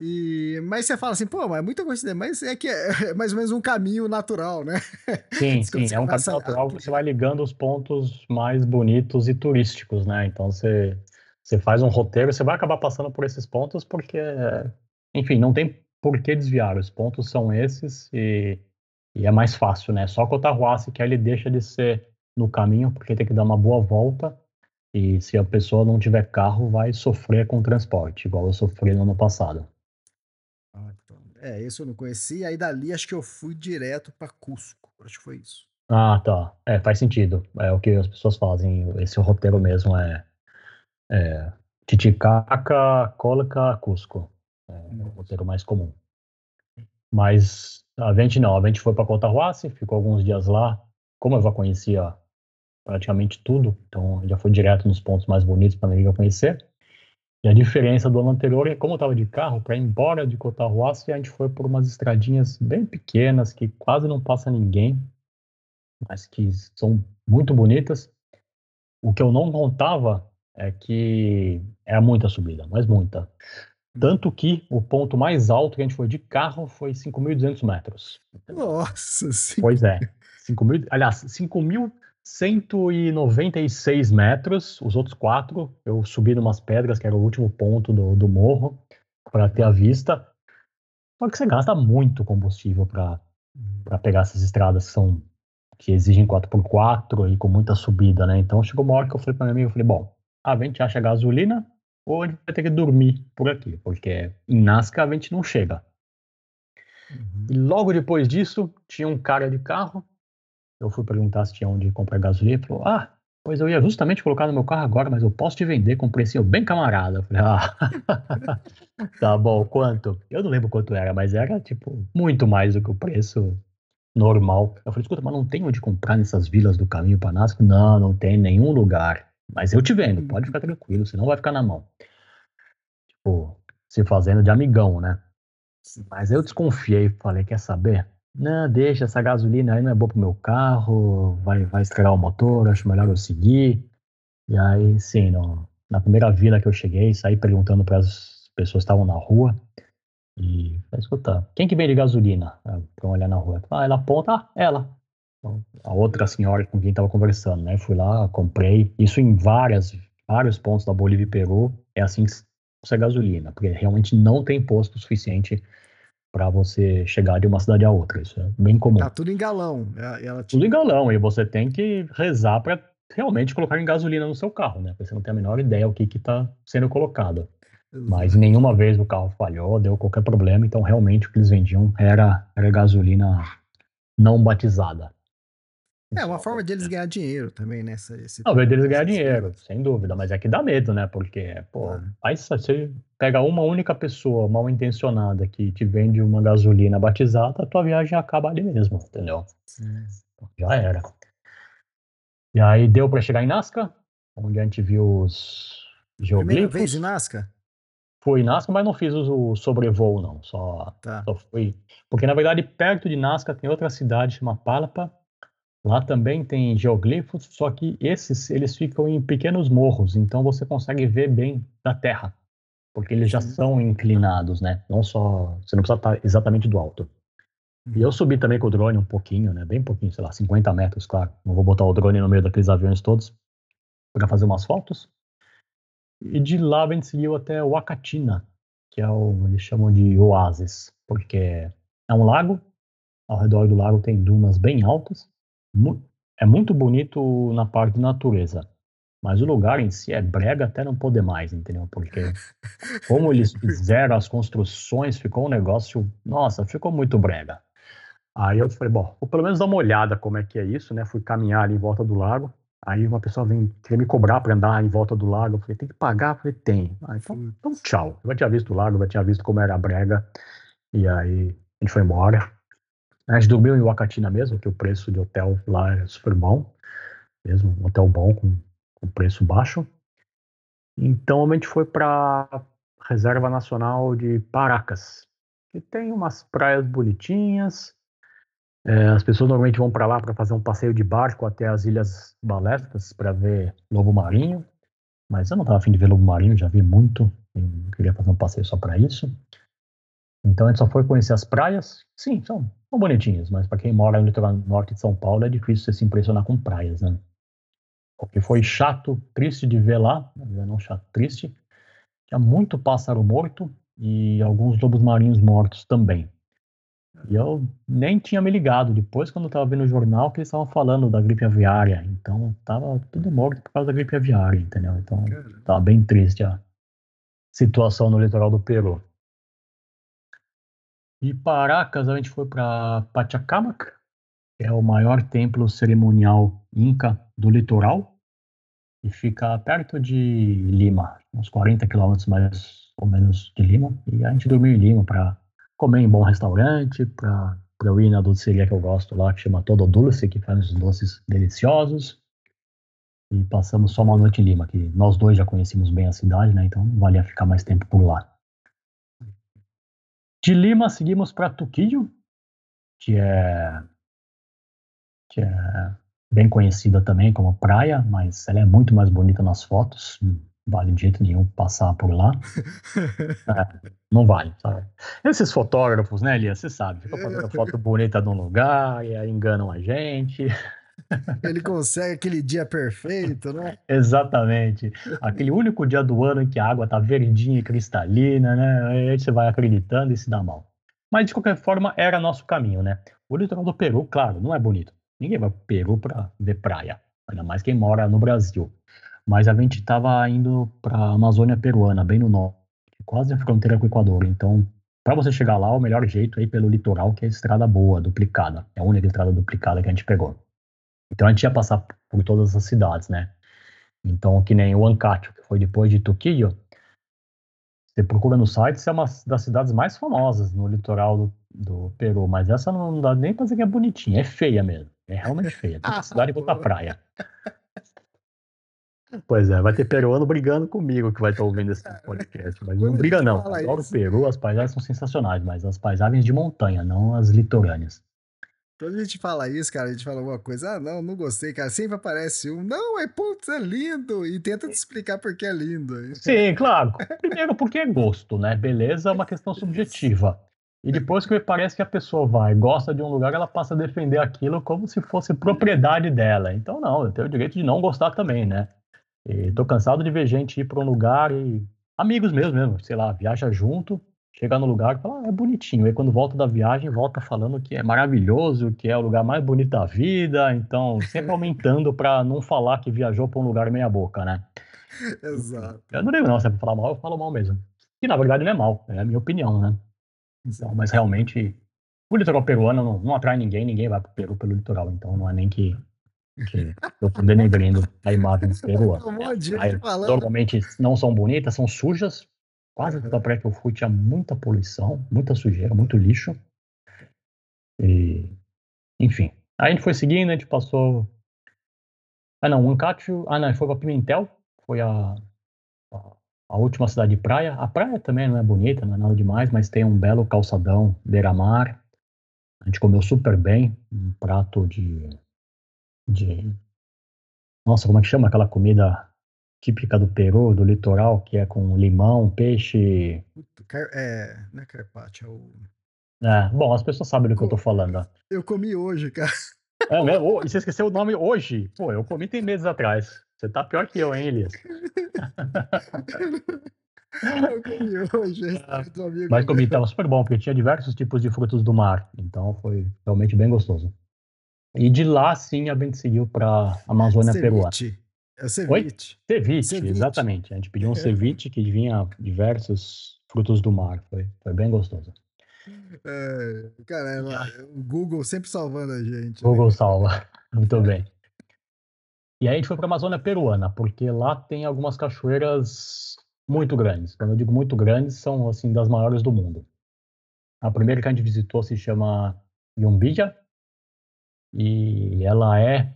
E, mas você fala assim, pô, mas é muita coincidência, mas é que é, é mais ou menos um caminho natural, né? Sim, sim, é um caminho natural que você vai ligando os pontos mais bonitos e turísticos, né? Então você, você faz um roteiro, você vai acabar passando por esses pontos porque, enfim, não tem por que desviar, os pontos são esses e, e é mais fácil, né? Só Cotahuasi que aí ele deixa de ser no caminho porque tem que dar uma boa volta e se a pessoa não tiver carro vai sofrer com o transporte, igual eu sofri no ano passado. É, esse eu não conheci. Aí dali acho que eu fui direto para Cusco. Acho que foi isso. Ah, tá. É, faz sentido. É o que as pessoas fazem. Esse roteiro mesmo é, é Titicaca, Cólica, Cusco. É o roteiro mais comum. Mas a gente não. A gente foi para Cotahuasi, ficou alguns dias lá. Como eu já conhecia praticamente tudo, então já foi direto nos pontos mais bonitos para mim conhecer. E a diferença do ano anterior é como eu estava de carro, para ir embora de Cotahuasi, a gente foi por umas estradinhas bem pequenas, que quase não passa ninguém, mas que são muito bonitas. O que eu não contava é que é muita subida, mas muita. Tanto que o ponto mais alto que a gente foi de carro foi 5.200 metros. Nossa, sim. Pois é. 5 mil, aliás, 5.196 metros. Os outros quatro, eu subi numas pedras, que era o último ponto do, do morro, para ter a vista. Só que você gasta muito combustível para pegar essas estradas que são que exigem 4x4 e com muita subida, né? Então chegou uma hora que eu falei para meu amigo, eu falei, bom, a gente acha gasolina ou a gente vai ter que dormir por aqui, porque em Nazca a gente não chega. Uhum. E logo depois disso, tinha um cara de carro. Eu fui perguntar se tinha onde comprar gasolina. Ele falou: Ah, pois eu ia justamente colocar no meu carro agora, mas eu posso te vender com um precinho bem camarada. Eu falei: Ah, tá bom, quanto? Eu não lembro quanto era, mas era tipo muito mais do que o preço normal. Eu falei: Escuta, mas não tem onde comprar nessas vilas do caminho para Nazca? Não, não tem nenhum lugar. Mas eu te vendo, pode ficar tranquilo, senão vai ficar na mão. Tipo, se fazendo de amigão, né? Mas eu desconfiei, falei, quer saber? Não, deixa, essa gasolina aí não é boa pro meu carro, vai, vai estragar o motor, acho melhor eu seguir. E aí, sim, no, na primeira vila que eu cheguei, saí perguntando para as pessoas que estavam na rua. E falei, escuta, quem que vende gasolina? Pra olhar na rua. Ah, ela aponta, ah, ela a outra senhora com quem estava conversando, né? Fui lá, comprei. Isso em várias, vários pontos da Bolívia e Peru é assim que você gasolina, porque realmente não tem posto suficiente para você chegar de uma cidade a outra. Isso é bem comum. Tá tudo em galão. Ela te... Tudo em galão e você tem que rezar para realmente colocar em gasolina no seu carro, né? Porque você não tem a menor ideia o que está sendo colocado. Exato. Mas nenhuma vez o carro falhou, deu qualquer problema, então realmente o que eles vendiam era, era gasolina não batizada. É uma forma deles ganhar dinheiro também, né? Essa, esse não, deles ganhar dinheiro, sem dúvida, mas é que dá medo, né? Porque, pô, ah. aí você pega uma única pessoa mal intencionada que te vende uma gasolina batizada, a tua viagem acaba ali mesmo, entendeu? Sim. Já era. E aí deu para chegar em Nazca, onde a gente viu os geoglifos. Primeira vez em Nazca? Fui em Nazca, mas não fiz o sobrevoo, não. Só, tá. só fui. Porque, na verdade, perto de Nazca tem outra cidade chamada Palapa, Lá também tem geoglifos, só que esses eles ficam em pequenos morros, então você consegue ver bem da terra, porque eles já são inclinados, né? Não só você não precisa estar exatamente do alto. E eu subi também com o drone um pouquinho, né? Bem pouquinho, sei lá, 50 metros, claro. Não vou botar o drone no meio daqueles aviões todos para fazer umas fotos. E de lá a gente seguiu até Wakatina, que é o eles chamam de oásis, porque é um lago. Ao redor do lago tem dunas bem altas é muito bonito na parte de natureza, mas o lugar em si é brega até não poder mais, entendeu? Porque como eles fizeram as construções, ficou um negócio, nossa, ficou muito brega. Aí eu falei, bom, vou pelo menos dar uma olhada como é que é isso, né? Fui caminhar ali em volta do lago. Aí uma pessoa vem querer me cobrar para andar em volta do lago. Eu falei, tem que pagar? Eu falei, tem. Ah, então, então tchau. Eu já tinha visto o lago, já tinha visto como era a brega. E aí a gente foi embora. A gente dormiu em Wakatina mesmo, que o preço de hotel lá é super bom. Mesmo, um hotel bom com, com preço baixo. Então a gente foi para Reserva Nacional de Paracas, que tem umas praias bonitinhas. É, as pessoas normalmente vão para lá para fazer um passeio de barco até as Ilhas Balestas para ver lobo marinho. Mas eu não estava afim de ver lobo marinho, já vi muito. Queria fazer um passeio só para isso. Então a gente só foi conhecer as praias. Sim, são são bonitinhas, mas para quem mora no litoral norte de São Paulo é difícil você se impressionar com praias, né? O que foi chato, triste de ver lá, não chato, triste, tinha muito pássaro morto e alguns lobos marinhos mortos também. E eu nem tinha me ligado depois quando eu estava vendo o jornal que eles estavam falando da gripe aviária. Então tava tudo morto por causa da gripe aviária, entendeu? Então tava bem triste a situação no litoral do Peru. De Paracas, a gente foi para Pachacamac, que é o maior templo cerimonial inca do litoral, e fica perto de Lima, uns 40 quilômetros mais ou menos de Lima. E a gente dormiu em Lima para comer em bom restaurante, para eu ir na doceria que eu gosto lá, que chama Todo Dulce, que faz uns doces deliciosos. E passamos só uma noite em Lima, que nós dois já conhecemos bem a cidade, né? Então não valia ficar mais tempo por lá. De Lima seguimos para Tuquillo, que é, que é bem conhecida também como praia, mas ela é muito mais bonita nas fotos. Não vale de jeito nenhum passar por lá. é, não vale, sabe? Esses fotógrafos, né, Elias? Você sabe, ficam fazendo foto bonita de um lugar e aí enganam a gente. Ele consegue aquele dia perfeito, né? Exatamente. Aquele único dia do ano em que a água tá verdinha e cristalina, né? Aí você vai acreditando e se dá mal. Mas, de qualquer forma, era nosso caminho, né? O litoral do Peru, claro, não é bonito. Ninguém vai pro Peru para ver praia, ainda mais quem mora no Brasil. Mas a gente estava indo para a Amazônia peruana, bem no norte, quase a fronteira com o Equador. Então, para você chegar lá, o melhor jeito é ir pelo litoral, que é a estrada boa, duplicada. É a única estrada duplicada que a gente pegou. Então a gente ia passar por todas as cidades, né? Então, que nem o Ancacho, que foi depois de Tuquillo, você procura no site, é uma das cidades mais famosas no litoral do, do Peru, mas essa não dá nem pra dizer que é bonitinha, é feia mesmo. É realmente feia. Tem cidade e outra praia. Pois é, vai ter peruano brigando comigo que vai estar ouvindo esse podcast. Mas não briga, não. Adoro o Peru, as paisagens são sensacionais, mas as paisagens de montanha, não as litorâneas. Quando a gente fala isso, cara, a gente fala alguma coisa, ah, não, não gostei, cara. Sempre aparece um, não, é putz, é lindo. E tenta te explicar por que é lindo. Sim, claro. Primeiro, porque é gosto, né? Beleza é uma questão subjetiva. E depois que parece que a pessoa vai, gosta de um lugar, ela passa a defender aquilo como se fosse propriedade dela. Então, não, eu tenho o direito de não gostar também, né? E tô cansado de ver gente ir para um lugar e. Amigos mesmo, mesmo, sei lá, viaja junto, chega no lugar e fala, ah, é bonitinho. Aí quando volta da viagem, volta falando que é maravilhoso, que é o lugar mais bonito da vida. Então, sempre aumentando para não falar que viajou para um lugar meia-boca, né? Exato. Eu não digo não, se é pra falar mal, eu falo mal mesmo. E na verdade não é mal, é a minha opinião, né? Então, mas realmente, o litoral peruano não, não atrai ninguém, ninguém vai para o Peru pelo litoral, então não é nem que, que eu estou denegrindo a imagem peruana. Um normalmente não são bonitas, são sujas. Quase toda praia que eu fui tinha muita poluição, muita sujeira, muito lixo. E, enfim. Aí a gente foi seguindo, a gente passou. Ah, não, Ancacho. Ah, não, foi para Pimentel. Foi a, a a última cidade de praia. A praia também não é bonita, não é nada demais, mas tem um belo calçadão beira-mar. A gente comeu super bem, um prato de, de. Nossa, como é que chama aquela comida típica do Peru, do litoral, que é com limão, peixe. É, não é carpaccio, é o. É, bom, as pessoas sabem do que eu tô falando. Eu comi hoje, cara. É mesmo? E você esqueceu o nome hoje? Pô, eu comi tem meses atrás. Você tá pior que eu, hein, Elias? eu comi hoje, ah, Mas comi, tava super bom, porque tinha diversos tipos de frutos do mar. Então foi realmente bem gostoso. E de lá, sim, a gente seguiu pra Amazônia ceviche. peruana. É ceviche. Ceviche, ceviche, exatamente. A gente pediu um ceviche que vinha diversos frutos do mar. Foi, foi bem gostoso. É, caramba, o Google sempre salvando a gente. Né? Google né? salva. Muito bem. E aí a gente foi para a Amazônia peruana, porque lá tem algumas cachoeiras muito grandes. Quando eu digo muito grandes, são assim das maiores do mundo. A primeira que a gente visitou se chama Yumbija e ela é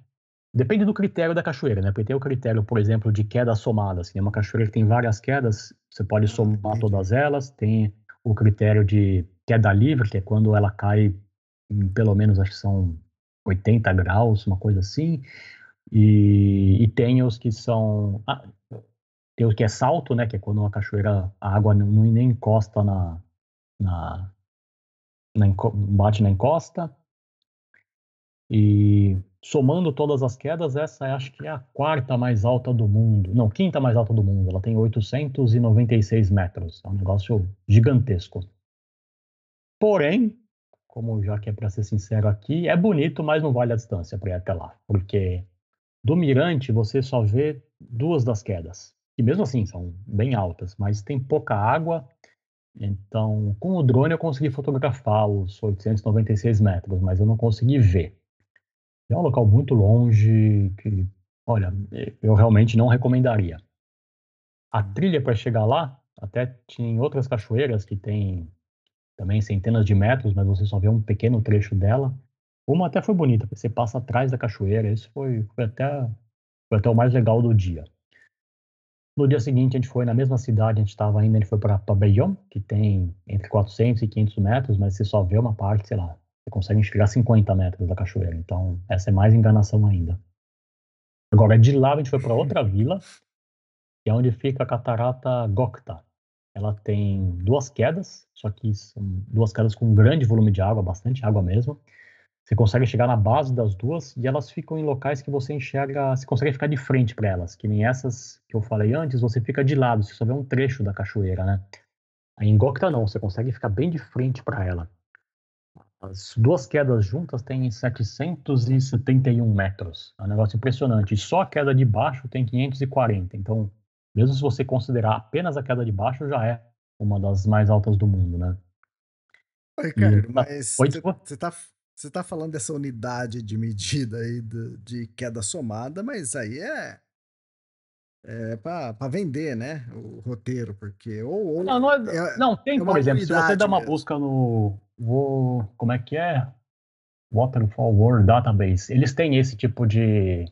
depende do critério da cachoeira, né? Porque tem o critério, por exemplo, de queda somada, assim, é uma cachoeira que tem várias quedas, você pode ah, somar todas elas. Tem o critério de queda livre, que é quando ela cai em pelo menos acho que são 80 graus, uma coisa assim. E, e tem os que são. Ah, tem o que é salto, né? Que é quando uma cachoeira, a água não, nem encosta na, na, na. bate na encosta. E somando todas as quedas, essa acho que é a quarta mais alta do mundo. Não, quinta mais alta do mundo. Ela tem 896 metros. É um negócio gigantesco. Porém, como já que é para ser sincero aqui, é bonito, mas não vale a distância para ir até lá. Porque do mirante, você só vê duas das quedas. E mesmo assim, são bem altas, mas tem pouca água. Então, com o drone eu consegui fotografar os 896 metros, mas eu não consegui ver. É um local muito longe que, olha, eu realmente não recomendaria. A trilha para chegar lá, até tinha outras cachoeiras que tem também centenas de metros, mas você só vê um pequeno trecho dela. Uma até foi bonita, porque você passa atrás da cachoeira, isso foi, foi, até, foi até o mais legal do dia. No dia seguinte, a gente foi na mesma cidade, a gente estava ainda, a gente foi para Pabellón, que tem entre 400 e 500 metros, mas você só vê uma parte, sei lá, Você consegue enxergar 50 metros da cachoeira. Então, essa é mais enganação ainda. Agora, de lá a gente foi para outra vila, que é onde fica a catarata Gokta. Ela tem duas quedas, só que são duas quedas com um grande volume de água, bastante água mesmo. Você consegue chegar na base das duas e elas ficam em locais que você enxerga, você consegue ficar de frente para elas, que nem essas que eu falei antes, você fica de lado, você só vê um trecho da cachoeira, né? Aí em Gokta não, você consegue ficar bem de frente para ela. As duas quedas juntas têm 771 metros. É um negócio impressionante. E só a queda de baixo tem 540. Então, mesmo se você considerar apenas a queda de baixo, já é uma das mais altas do mundo, né? Oi, cara, e, mas você tá, você tá falando dessa unidade de medida aí de, de queda somada, mas aí é é para vender, né? O roteiro, porque. Ou, ou não, não, é, é, não, tem, é por exemplo, se você dá uma mesmo. busca no. Vou, como é que é? Waterfall World Database. Eles têm esse tipo de,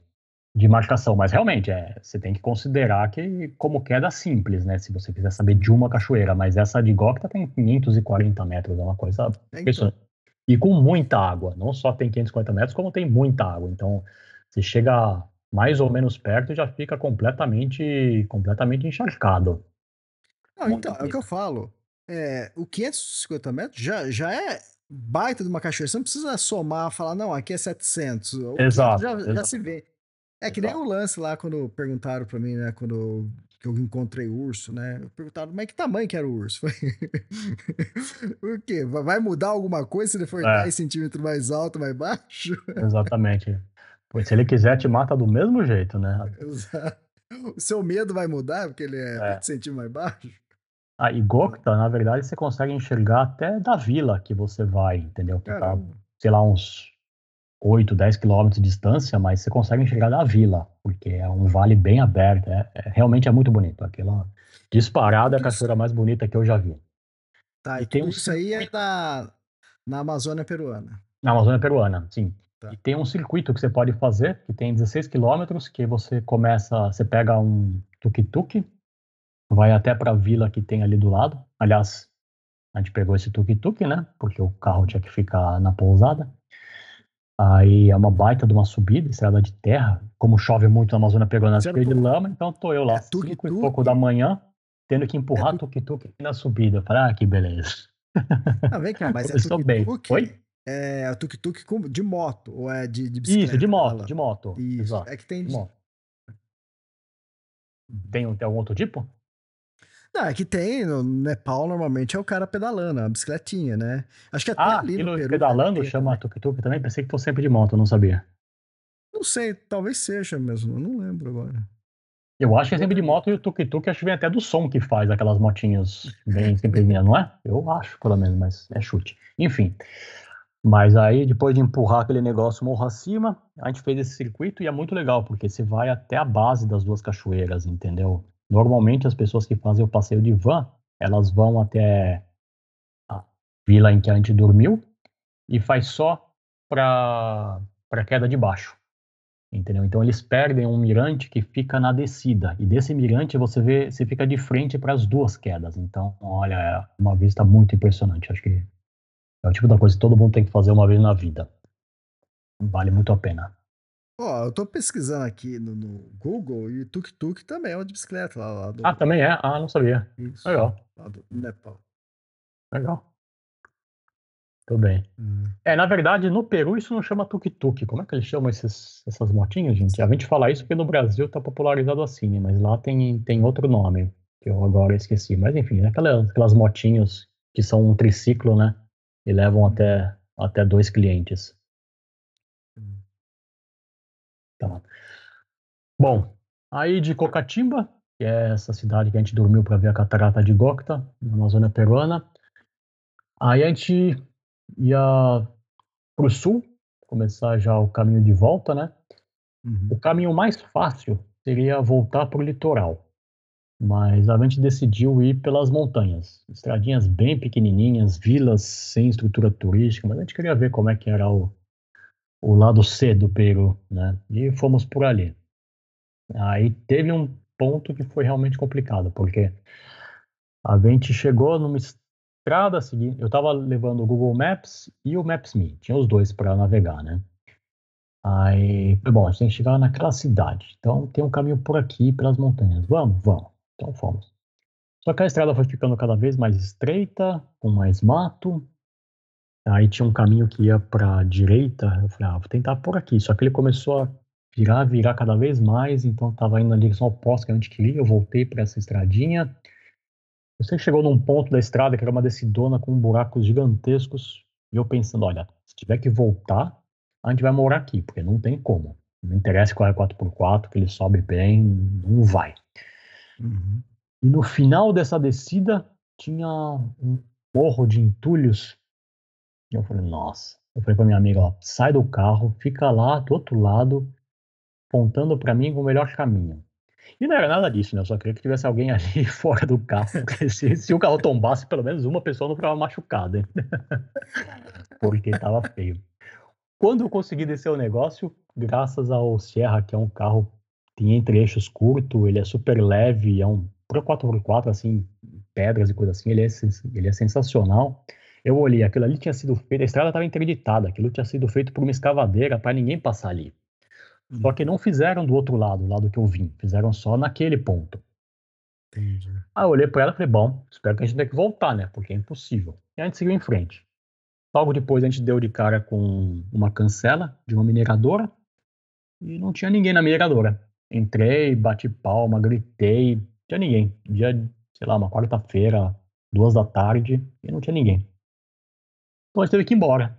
de marcação, mas realmente é, você tem que considerar que como queda simples, né? Se você quiser saber de uma cachoeira, mas essa de Gokta tem 540 metros, é uma coisa é, então. E com muita água, não só tem 550 metros, como tem muita água. Então, você chega mais ou menos perto já fica completamente, completamente encharcado. Não, então, é o que eu falo. É, o 550 metros já, já é baita de uma cachoeira. Você não precisa somar, falar, não, aqui é 700. O exato, já, exato. já se vê. É que nem o lance lá quando perguntaram para mim, né, quando que eu encontrei urso, né? Perguntaram, mas que tamanho que era o urso? o quê? Vai mudar alguma coisa se ele for é. 10 centímetros mais alto, mais baixo? Exatamente. Pois se ele quiser, te mata do mesmo jeito, né? Exato. O seu medo vai mudar porque ele é, é. 20 centímetros mais baixo? Ah, e Gokta, na verdade, você consegue enxergar até da vila que você vai, entendeu? Que tá, sei lá, uns 8, 10 quilômetros de distância, mas você consegue enxergar da vila, porque é um vale bem aberto, é, é realmente é muito bonito. Aquela disparada é a cachoeira mais bonita que eu já vi. Tá, e, e tem um... isso aí é da, na Amazônia peruana. Na Amazônia peruana, sim. Tá. E tem um circuito que você pode fazer, que tem 16 quilômetros, que você começa, você pega um tuk-tuk, vai até para a vila que tem ali do lado. Aliás, a gente pegou esse tuk-tuk, né? Porque o carro tinha que ficar na pousada. Aí é uma baita de uma subida, estrada de terra. Como chove muito na Amazônia pegando cheia de lama, então tô eu lá, é, tuk, cinco e pouco da manhã, tendo que empurrar é, tuk-tuk na subida. Falei, ah, que beleza. Ah, vem cá, mas é tuk-tuk? Oi? é tuk-tuk de moto, ou é de, de bicicleta? Isso, de moto, de moto. Isso, Exato. é que tem... De moto. Tem, tem algum outro tipo? Não, é que tem, no Nepal normalmente é o cara pedalando, a bicicletinha, né? Acho que até ah, ali no Peru, pedalando chama tuk-tuk também? Pensei que fosse sempre de moto, não sabia. Não sei, talvez seja mesmo, não lembro agora. Eu acho que é sempre de moto e o tuk-tuk acho que vem até do som que faz aquelas motinhas bem simplesinhas, não é? Eu acho, pelo menos, mas é chute. Enfim, mas aí, depois de empurrar aquele negócio morro acima, a gente fez esse circuito e é muito legal, porque você vai até a base das duas cachoeiras, entendeu? Normalmente, as pessoas que fazem o passeio de van, elas vão até a vila em que a gente dormiu e faz só para a queda de baixo, entendeu? Então, eles perdem um mirante que fica na descida, e desse mirante você vê, você fica de frente para as duas quedas. Então, olha, é uma vista muito impressionante. Acho que é o tipo da coisa que todo mundo tem que fazer uma vez na vida. Vale muito a pena. Ó, eu tô pesquisando aqui no, no Google e Tuk Tuk também é uma de bicicleta lá, lá do... Ah, também é? Ah, não sabia. Isso. Legal. Lá do Nepal. Legal. Tudo bem. Hum. É, na verdade, no Peru isso não chama tuk-tuk. Como é que eles chamam esses, essas motinhas, gente? A gente fala isso porque no Brasil tá popularizado assim, né? mas lá tem, tem outro nome, que eu agora esqueci. Mas enfim, é aquelas, aquelas motinhas que são um triciclo, né? e levam até, até dois clientes. Tá. Bom, aí de Cocatimba, que é essa cidade que a gente dormiu para ver a catarata de Gokta, na Amazônia peruana, aí a gente ia para o sul, começar já o caminho de volta, né? Uhum. O caminho mais fácil seria voltar para o litoral. Mas a gente decidiu ir pelas montanhas, estradinhas bem pequenininhas, vilas sem estrutura turística, mas a gente queria ver como é que era o, o lado C do Peru, né? E fomos por ali. Aí teve um ponto que foi realmente complicado, porque a gente chegou numa estrada seguinte. Eu tava levando o Google Maps e o Maps.me. Tinha os dois para navegar, né? Aí, bom, a gente tem que chegar naquela cidade. Então tem um caminho por aqui, pelas montanhas. Vamos, vamos. Então fomos. Só que a estrada foi ficando cada vez mais estreita, com mais mato. Aí tinha um caminho que ia para a direita. Eu falei, ah, vou tentar por aqui. Só que ele começou a virar, virar cada vez mais. Então estava indo na direção oposta que a gente queria. Eu voltei para essa estradinha. Eu sei que chegou num ponto da estrada que era uma descidona com buracos gigantescos. E eu pensando, olha, se tiver que voltar, a gente vai morar aqui, porque não tem como. Não interessa qual é 4x4, que ele sobe bem, não vai. Uhum. E no final dessa descida tinha um morro de entulhos. Eu falei, nossa. Eu falei pra minha amiga, ó, sai do carro, fica lá do outro lado, apontando para mim o melhor caminho. E não era nada disso, né? Eu só queria que tivesse alguém ali fora do carro, se, se o carro tombasse, pelo menos uma pessoa não ficava machucada. porque tava feio. Quando eu consegui descer o negócio, graças ao Sierra, que é um carro tem entre eixos curto, ele é super leve, é um Pro 4x4, assim, pedras e coisas assim, ele é, ele é sensacional. Eu olhei, aquilo ali tinha sido feito, a estrada estava interditada, aquilo tinha sido feito por uma escavadeira para ninguém passar ali. Só que não fizeram do outro lado, do lado que eu vim, fizeram só naquele ponto. Entendi. Aí eu olhei para ela e falei, bom, espero que a gente tenha que voltar, né? Porque é impossível. E a gente seguiu em frente. Logo depois a gente deu de cara com uma cancela de uma mineradora e não tinha ninguém na mineradora. Entrei, bati palma, gritei, não tinha ninguém. Dia, sei lá, uma quarta-feira, duas da tarde, e não tinha ninguém. Então a gente teve que ir embora.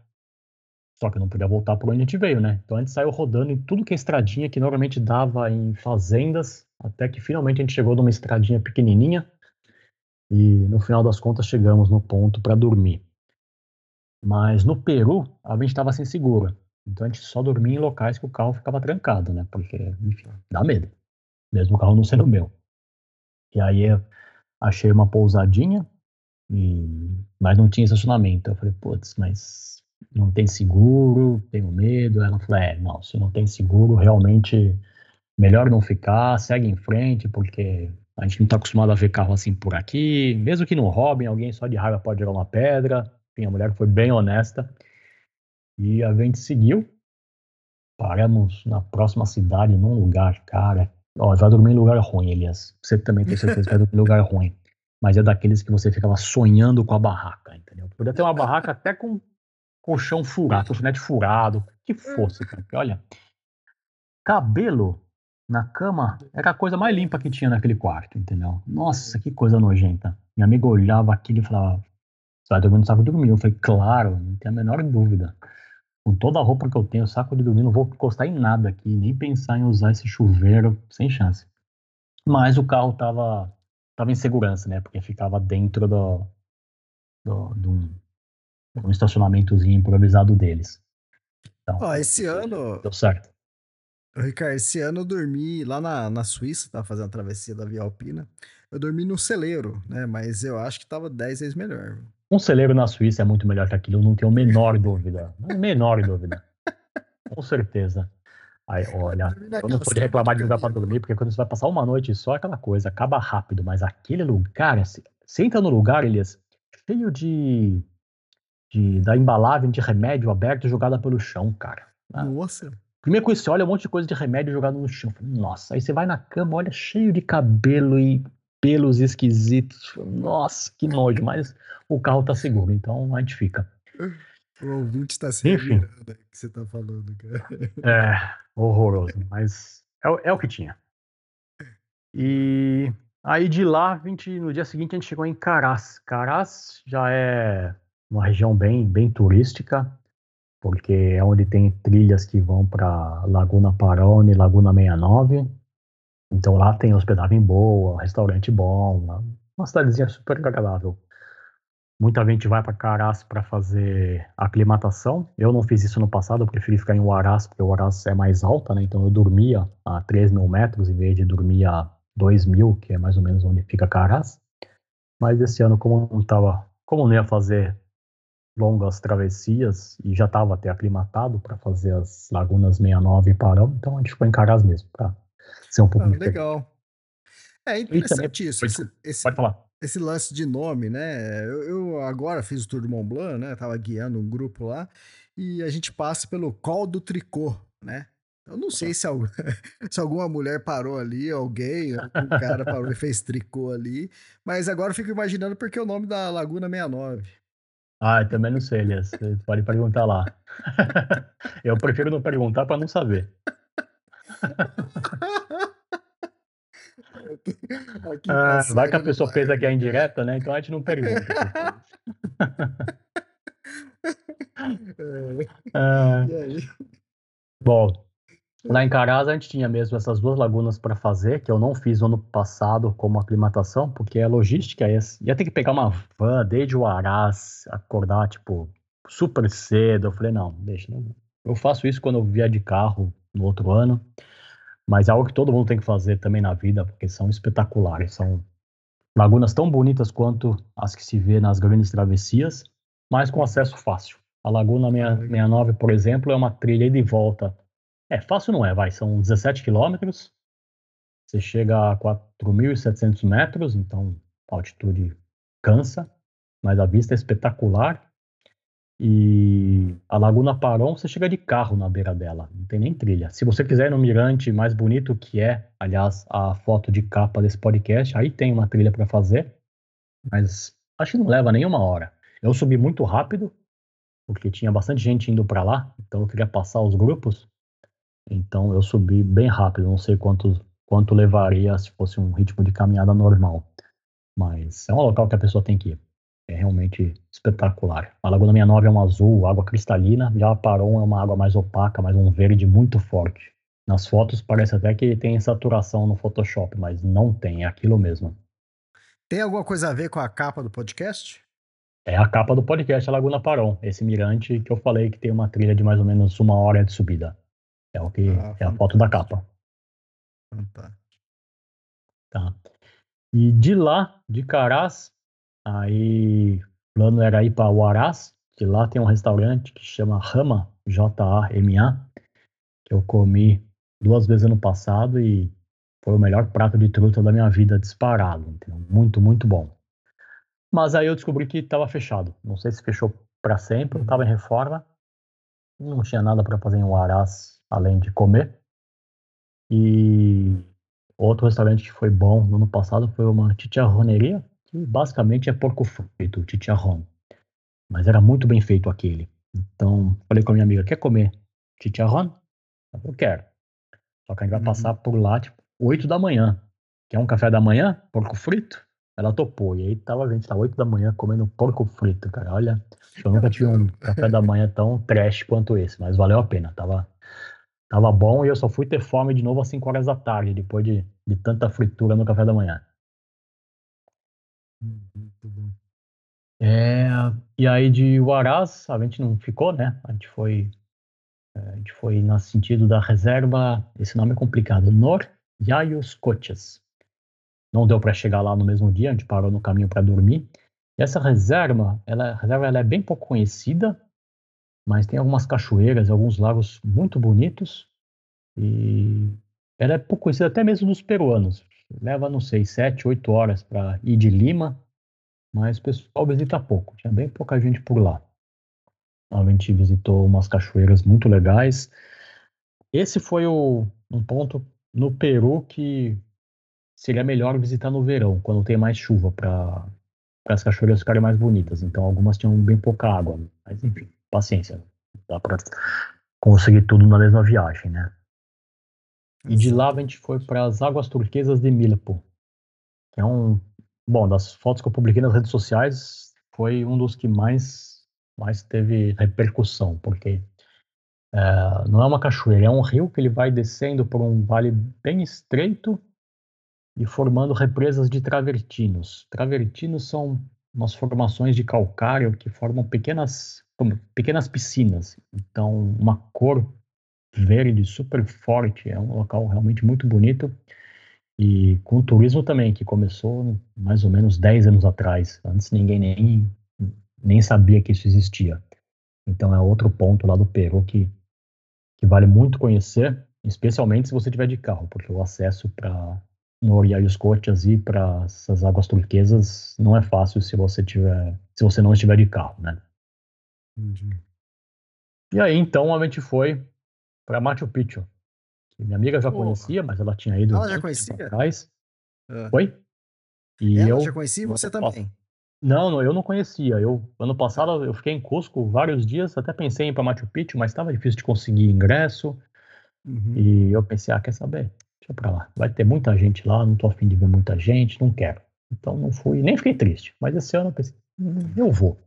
Só que não podia voltar por onde a gente veio, né? Então a gente saiu rodando em tudo que é estradinha que normalmente dava em fazendas, até que finalmente a gente chegou numa estradinha pequenininha e no final das contas chegamos no ponto para dormir. Mas no Peru, a gente estava sem seguro. Então a gente só dormia em locais que o carro ficava trancado, né? Porque, enfim, dá medo. Mesmo o carro não sendo meu. E aí achei uma pousadinha, e... mas não tinha estacionamento. Eu falei, putz, mas não tem seguro, tenho medo. Ela falou, é, não, se não tem seguro, realmente melhor não ficar, segue em frente, porque a gente não está acostumado a ver carro assim por aqui. Mesmo que não roubem, alguém só de raiva pode jogar uma pedra. Enfim, a mulher foi bem honesta. E a gente seguiu. Paramos na próxima cidade, num lugar, cara. Ó, vai dormir em lugar ruim, Elias. Você também tem certeza que vai dormir em lugar ruim. Mas é daqueles que você ficava sonhando com a barraca, entendeu? Podia ter uma barraca até com colchão furado, colchonete furado, que fosse, cara. Olha, cabelo na cama era a coisa mais limpa que tinha naquele quarto, entendeu? Nossa, que coisa nojenta. Minha amiga olhava aquilo e falava, você vai dormir no saco de dormir. Eu falei, claro, não tem a menor dúvida. Com toda a roupa que eu tenho, saco de dormir, não vou encostar em nada aqui, nem pensar em usar esse chuveiro, sem chance. Mas o carro tava, tava em segurança, né? Porque ficava dentro do, do, do, do estacionamentozinho improvisado deles. Então, Ó, esse ano. Deu certo. Ricardo, esse ano eu dormi lá na, na Suíça, tava fazendo a travessia da Via Alpina. Eu dormi no celeiro, né? Mas eu acho que tava 10 vezes melhor. Um celeiro na Suíça é muito melhor que aquilo, não tenho a menor dúvida. A menor dúvida. Com certeza. Aí, olha, eu não pode reclamar de lugar para dormir, porque quando você vai passar uma noite só, é aquela coisa, acaba rápido, mas aquele lugar, você, você entra no lugar, Elias, cheio de, de da embalagem de remédio aberto jogada pelo chão, cara. Nossa. Primeiro que você olha um monte de coisa de remédio jogado no chão. Nossa, aí você vai na cama, olha, cheio de cabelo e pelos esquisitos. Nossa, que nojo, mas o carro tá seguro, então a gente fica. O ouvinte está se Enfim. que você tá falando, cara. É, horroroso, mas é, é, o que tinha. E aí de lá, 20, no dia seguinte, a gente chegou em Caraz. Caraz já é uma região bem, bem turística, porque é onde tem trilhas que vão para Laguna Parone, Laguna 69. Então lá tem hospedagem boa, restaurante bom, uma, cidadezinha super agradável. Muita gente vai para Caras para fazer aclimatação. Eu não fiz isso no passado, eu preferi ficar em Huaraz, porque o Huaraz é mais alta, né? Então eu dormia a 3 mil metros em vez de dormir a 2 mil, que é mais ou menos onde fica Caras. Mas esse ano, como não tava, como não ia fazer longas travessias e já estava até aclimatado para fazer as lagunas 69 e Parão, então a gente ficou em Caras mesmo, para ser um pouco ah, Legal. É interessante isso. Pode, esse, pode falar. Esse lance de nome, né? Eu, eu, agora fiz o Tour do Mont Blanc, né? Tava guiando um grupo lá e a gente passa pelo Col do Tricô, né? Eu não sei se, algum, se alguma mulher parou ali, alguém, algum cara parou e fez tricô ali, mas agora eu fico imaginando porque é o nome da Laguna 69. Ah, eu também não sei, Elias. Pode perguntar lá. eu prefiro não perguntar para não saber. ah, vai que a pessoa pensa que é indireta, né? Então a gente não pergunta. ah, bom, lá em Caraz a gente tinha mesmo essas duas lagunas para fazer, que eu não fiz no ano passado como aclimatação, porque é logística. Ia, ia ter que pegar uma van desde o Arás, acordar, tipo, super cedo. Eu falei, não, deixa. Não. Eu faço isso quando eu vier de carro no outro ano. Mas é algo que todo mundo tem que fazer também na vida, porque são espetaculares. São lagunas tão bonitas quanto as que se vê nas grandes travessias, mas com acesso fácil. A Laguna 69, por exemplo, é uma trilha de volta. É, fácil não é, vai, são 17 quilômetros. Você chega a 4.700 metros, então a altitude cansa, mas a vista é espetacular. E a Laguna Paron, você chega de carro na beira dela, não tem nem trilha. Se você quiser ir no mirante mais bonito que é, aliás, a foto de capa desse podcast, aí tem uma trilha para fazer, mas acho que não leva nenhuma hora. Eu subi muito rápido, porque tinha bastante gente indo para lá, então eu queria passar os grupos, então eu subi bem rápido, não sei quanto, quanto levaria se fosse um ritmo de caminhada normal. Mas é um local que a pessoa tem que ir é realmente espetacular. A Laguna 69 é um azul, água cristalina, já a Paron é uma água mais opaca, mas um verde muito forte. Nas fotos parece até que tem saturação no Photoshop, mas não tem, é aquilo mesmo. Tem alguma coisa a ver com a capa do podcast? É a capa do podcast, a Laguna Paron, esse mirante que eu falei que tem uma trilha de mais ou menos uma hora de subida. É o que ah, é a foto da capa. Fantástico. Tá. E de lá, de Caraz, Aí, o plano era ir para Huaraz, que lá tem um restaurante que chama Rama, J-A-M-A, que eu comi duas vezes ano passado e foi o melhor prato de truta da minha vida disparado. Entendeu? Muito, muito bom. Mas aí eu descobri que estava fechado. Não sei se fechou para sempre, estava em reforma. Não tinha nada para fazer em Huaraz além de comer. E outro restaurante que foi bom no ano passado foi uma chicharroneria, basicamente é porco frito, chicharrón. Mas era muito bem feito aquele. Então, falei com a minha amiga, quer comer chicharrón? Eu quero. Só que a gente vai uhum. passar por lá, tipo, 8 da manhã. Quer um café da manhã? Porco frito? Ela topou. E aí tava a gente lá 8 da manhã comendo porco frito, cara. Olha, eu nunca tive um café da manhã tão trash quanto esse, mas valeu a pena. Tava, tava bom e eu só fui ter fome de novo às 5 horas da tarde, depois de, de tanta fritura no café da manhã. É, e aí de Huaraz, a gente não ficou, né? A gente foi, é, a gente foi no sentido da reserva, esse nome é complicado, Nor Yayos Coches. Não deu para chegar lá no mesmo dia, a gente parou no caminho para dormir. E essa reserva, ela, reserva ela é bem pouco conhecida, mas tem algumas cachoeiras, alguns lagos muito bonitos. E ela é pouco conhecida até mesmo dos peruanos leva, não sei, sete, oito horas para ir de Lima, mas o pessoal visita pouco, tinha bem pouca gente por lá. A gente visitou umas cachoeiras muito legais. Esse foi o, um ponto no Peru que seria melhor visitar no verão, quando tem mais chuva, para as cachoeiras ficarem mais bonitas. Então, algumas tinham bem pouca água, mas enfim, paciência. Dá para conseguir tudo na mesma viagem, né? E de lá a gente foi para as Águas Turquesas de Milpo, que é um. Bom, das fotos que eu publiquei nas redes sociais, foi um dos que mais, mais teve repercussão, porque é, não é uma cachoeira, é um rio que ele vai descendo por um vale bem estreito e formando represas de travertinos. Travertinos são umas formações de calcário que formam pequenas, pequenas piscinas. Então, uma cor verde, super forte, é um local realmente muito bonito. E com o turismo também, que começou mais ou menos 10 anos atrás. Antes ninguém nem, nem sabia que isso existia. Então é outro ponto lá do Peru que, que vale muito conhecer, especialmente se você tiver de carro, porque o acesso para no Oriários Cochas ir para essas águas turquesas não é fácil se você tiver, se você não estiver de carro, né? Entendi. E aí então a gente foi para Machu Picchu. Minha amiga já conhecia, mas ela tinha ido ela já conhecia? atrás. É. Foi? E ela eu já conhecia e você também? Não, não, eu não conhecia. Eu ano passado eu fiquei em Cusco vários dias, até pensei em ir para Machu Picchu, mas estava difícil de conseguir ingresso. Uhum. E eu pensei, ah, quer saber? Deixa pra lá. Vai ter muita gente lá, não tô afim de ver muita gente, não quero. Então não fui, nem fiquei triste. Mas esse ano eu pensei, hum, eu vou.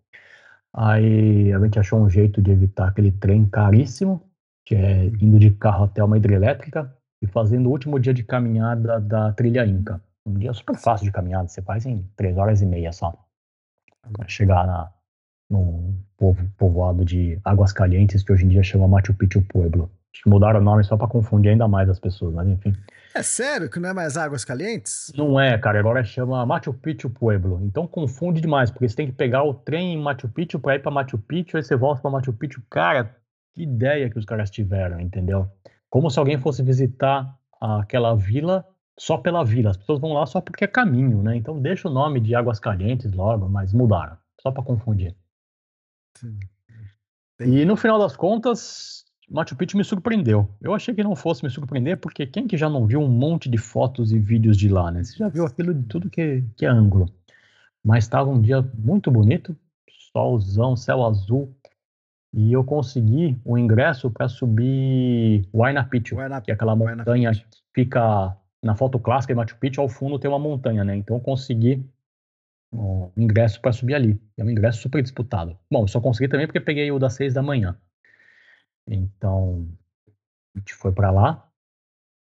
Aí a gente achou um jeito de evitar aquele trem caríssimo, que é indo de carro até uma hidrelétrica e fazendo o último dia de caminhada da trilha Inca. Um dia super fácil de caminhada, você faz em três horas e meia só. Pra chegar na, no povo, povoado de Águas Calientes, que hoje em dia chama Machu Picchu Pueblo. Acho que mudaram o nome só para confundir ainda mais as pessoas, mas enfim. É sério que não é mais Águas Calientes? Não é, cara. Agora chama Machu Picchu Pueblo. Então confunde demais, porque você tem que pegar o trem em Machu Picchu para ir para Machu Picchu, aí você volta para Machu Picchu. Cara, que ideia que os caras tiveram, entendeu? Como se alguém fosse visitar aquela vila só pela vila. As pessoas vão lá só porque é caminho, né? Então deixa o nome de Águas Calientes logo, mas mudaram. Só para confundir. Sim. E no final das contas, Machu Picchu me surpreendeu. Eu achei que não fosse me surpreender, porque quem que já não viu um monte de fotos e vídeos de lá, né? Você já viu aquilo de tudo que, que é ângulo. Mas estava um dia muito bonito, solzão, céu azul, e eu consegui o um ingresso para subir Huayna Picchu, que é aquela montanha que fica na foto clássica de Machu Picchu, ao fundo tem uma montanha, né? Então eu consegui um ingresso para subir ali. É um ingresso super disputado. Bom, eu só consegui também porque peguei o das seis da manhã. Então, a gente foi para lá.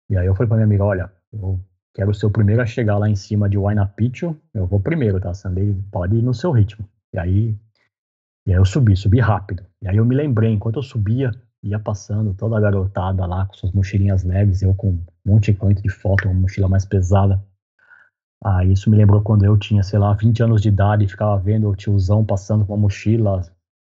E aí eu falei para minha amiga, olha, eu quero ser o primeiro a chegar lá em cima de Huayna Picchu. Eu vou primeiro, tá? Sandy pode ir no seu ritmo. E aí, e aí eu subi, subi rápido. E aí eu me lembrei, enquanto eu subia, ia passando toda a garotada lá com suas mochilinhas leves, eu com um monte de de foto, uma mochila mais pesada. Ah, isso me lembrou quando eu tinha, sei lá, 20 anos de idade e ficava vendo o tiozão passando com uma mochila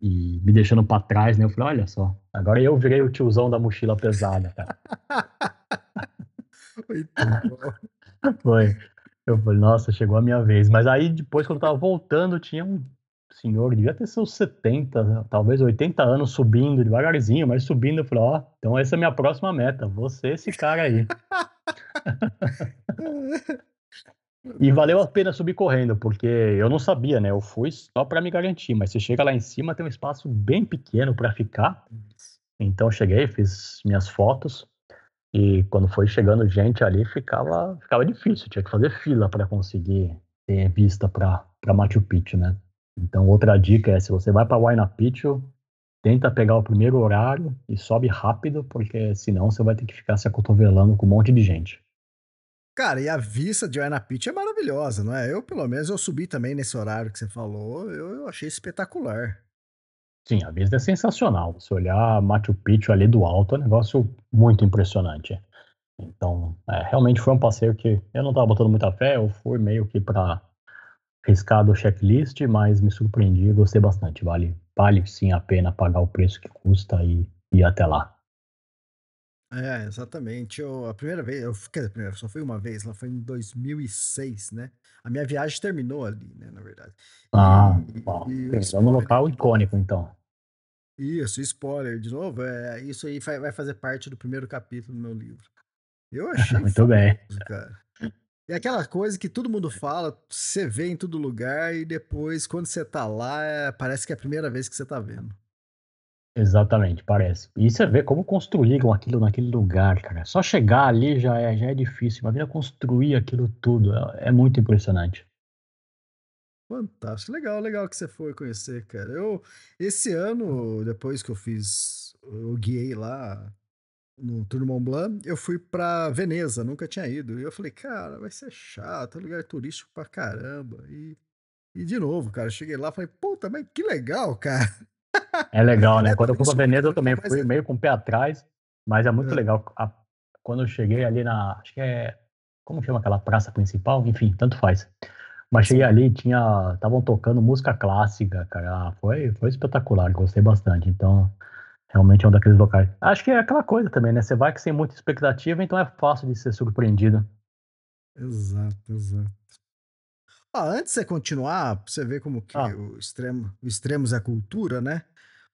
e me deixando para trás, né? Eu falei, olha só, agora eu virei o tiozão da mochila pesada, cara. Foi. Eu falei, nossa, chegou a minha vez. Mas aí depois, quando eu tava voltando, tinha um senhor, devia ter seus 70, talvez 80 anos, subindo devagarzinho, mas subindo. Eu falei, ó, oh, então essa é a minha próxima meta, você esse cara aí. E valeu a pena subir correndo, porque eu não sabia, né? Eu fui só para me garantir, mas você chega lá em cima, tem um espaço bem pequeno para ficar. Então cheguei, fiz minhas fotos e quando foi chegando gente ali, ficava ficava difícil, tinha que fazer fila para conseguir ter vista para Machu Picchu, né? Então outra dica é se você vai para Huayna Picchu, tenta pegar o primeiro horário e sobe rápido, porque senão você vai ter que ficar se acotovelando com um monte de gente. Cara, e a vista de Huayna Picchu é maravilhosa, não é? Eu, pelo menos, eu subi também nesse horário que você falou, eu, eu achei espetacular. Sim, a vista é sensacional. Você olhar Machu Picchu ali do alto é um negócio muito impressionante. Então, é, realmente foi um passeio que eu não estava botando muita fé, eu fui meio que para riscar do checklist, mas me surpreendi e gostei bastante. Vale, vale sim a pena pagar o preço que custa e ir até lá. É, exatamente. Eu, a primeira vez, eu, quer dizer, primeira, só fui uma vez, lá foi em 2006, né? A minha viagem terminou ali, né, na verdade. Ah, e, bom. E no local icônico, então. Isso, spoiler, de novo, é, isso aí vai fazer parte do primeiro capítulo do meu livro. Eu achei Muito famoso, bem. cara. É aquela coisa que todo mundo fala, você vê em todo lugar e depois, quando você tá lá, parece que é a primeira vez que você tá vendo. Exatamente, parece. E você vê como construíram aquilo naquele lugar, cara. Só chegar ali já é, já é difícil. Imagina construir aquilo tudo. É, é muito impressionante. Fantástico. Legal, legal que você foi conhecer, cara. Eu, esse ano, depois que eu fiz, eu guiei lá no Tour Mont Blanc, eu fui pra Veneza, nunca tinha ido. E eu falei, cara, vai ser chato, é lugar turístico pra caramba. E, e de novo, cara, cheguei lá, falei, puta, mas que legal, cara. É legal, né? Quando eu fui pra Veneza, eu também fui meio com o pé atrás, mas é muito é. legal. A, quando eu cheguei ali na. Acho que é. Como chama aquela praça principal? Enfim, tanto faz. Mas cheguei ali, tinha. Estavam tocando música clássica, cara. Ah, foi, foi espetacular, gostei bastante. Então, realmente é um daqueles locais. Acho que é aquela coisa também, né? Você vai que sem muita expectativa, então é fácil de ser surpreendido. Exato, exato. Ah, antes de você continuar, pra você ver como que Ah. o extremo, o extremos é cultura, né?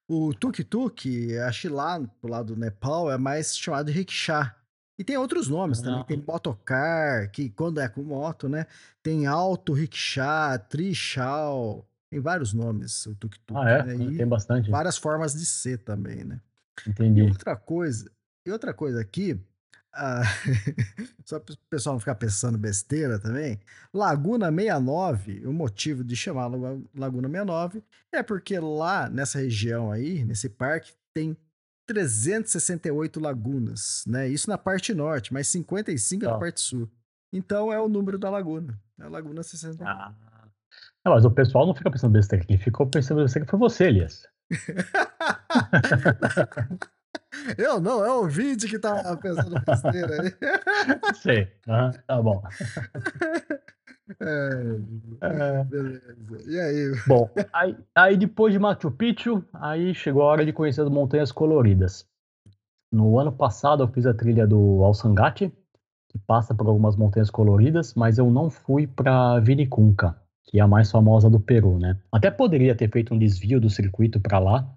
O tuk-tuk, acho que lá pro lado do Nepal é mais chamado de rickshaw. E tem outros nomes também, tem Ah. motocar, que quando é com moto, né? Tem auto rickshaw, trishaw, tem vários nomes o tuk-tuk, Ah, é? né? E Tem bastante. várias formas de ser também, né? E Entendi. outra coisa, e outra coisa aqui, ah, só para o pessoal não ficar pensando besteira também, Laguna 69, o motivo de chamar Lagu- Laguna 69 é porque lá nessa região aí, nesse parque, tem 368 lagunas, né? Isso na parte norte, mas 55 na Tá. parte sul. Então é o número da laguna. É a Laguna 69. Ah. Não, mas o pessoal não fica pensando besteira. Quem ficou pensando besteira foi você, Elias. Eu não, é o ouvinte que tá pensando besteira aí. Sei. Aham, tá bom. É, É, beleza. E aí? bom, aí, aí depois de Machu Picchu, aí chegou a hora de conhecer as montanhas coloridas. No ano passado eu fiz a trilha do Alsangate, que passa por algumas montanhas coloridas, mas eu não fui para Vinicunca, que é a mais famosa do Peru, né? Até poderia ter feito um desvio do circuito para lá,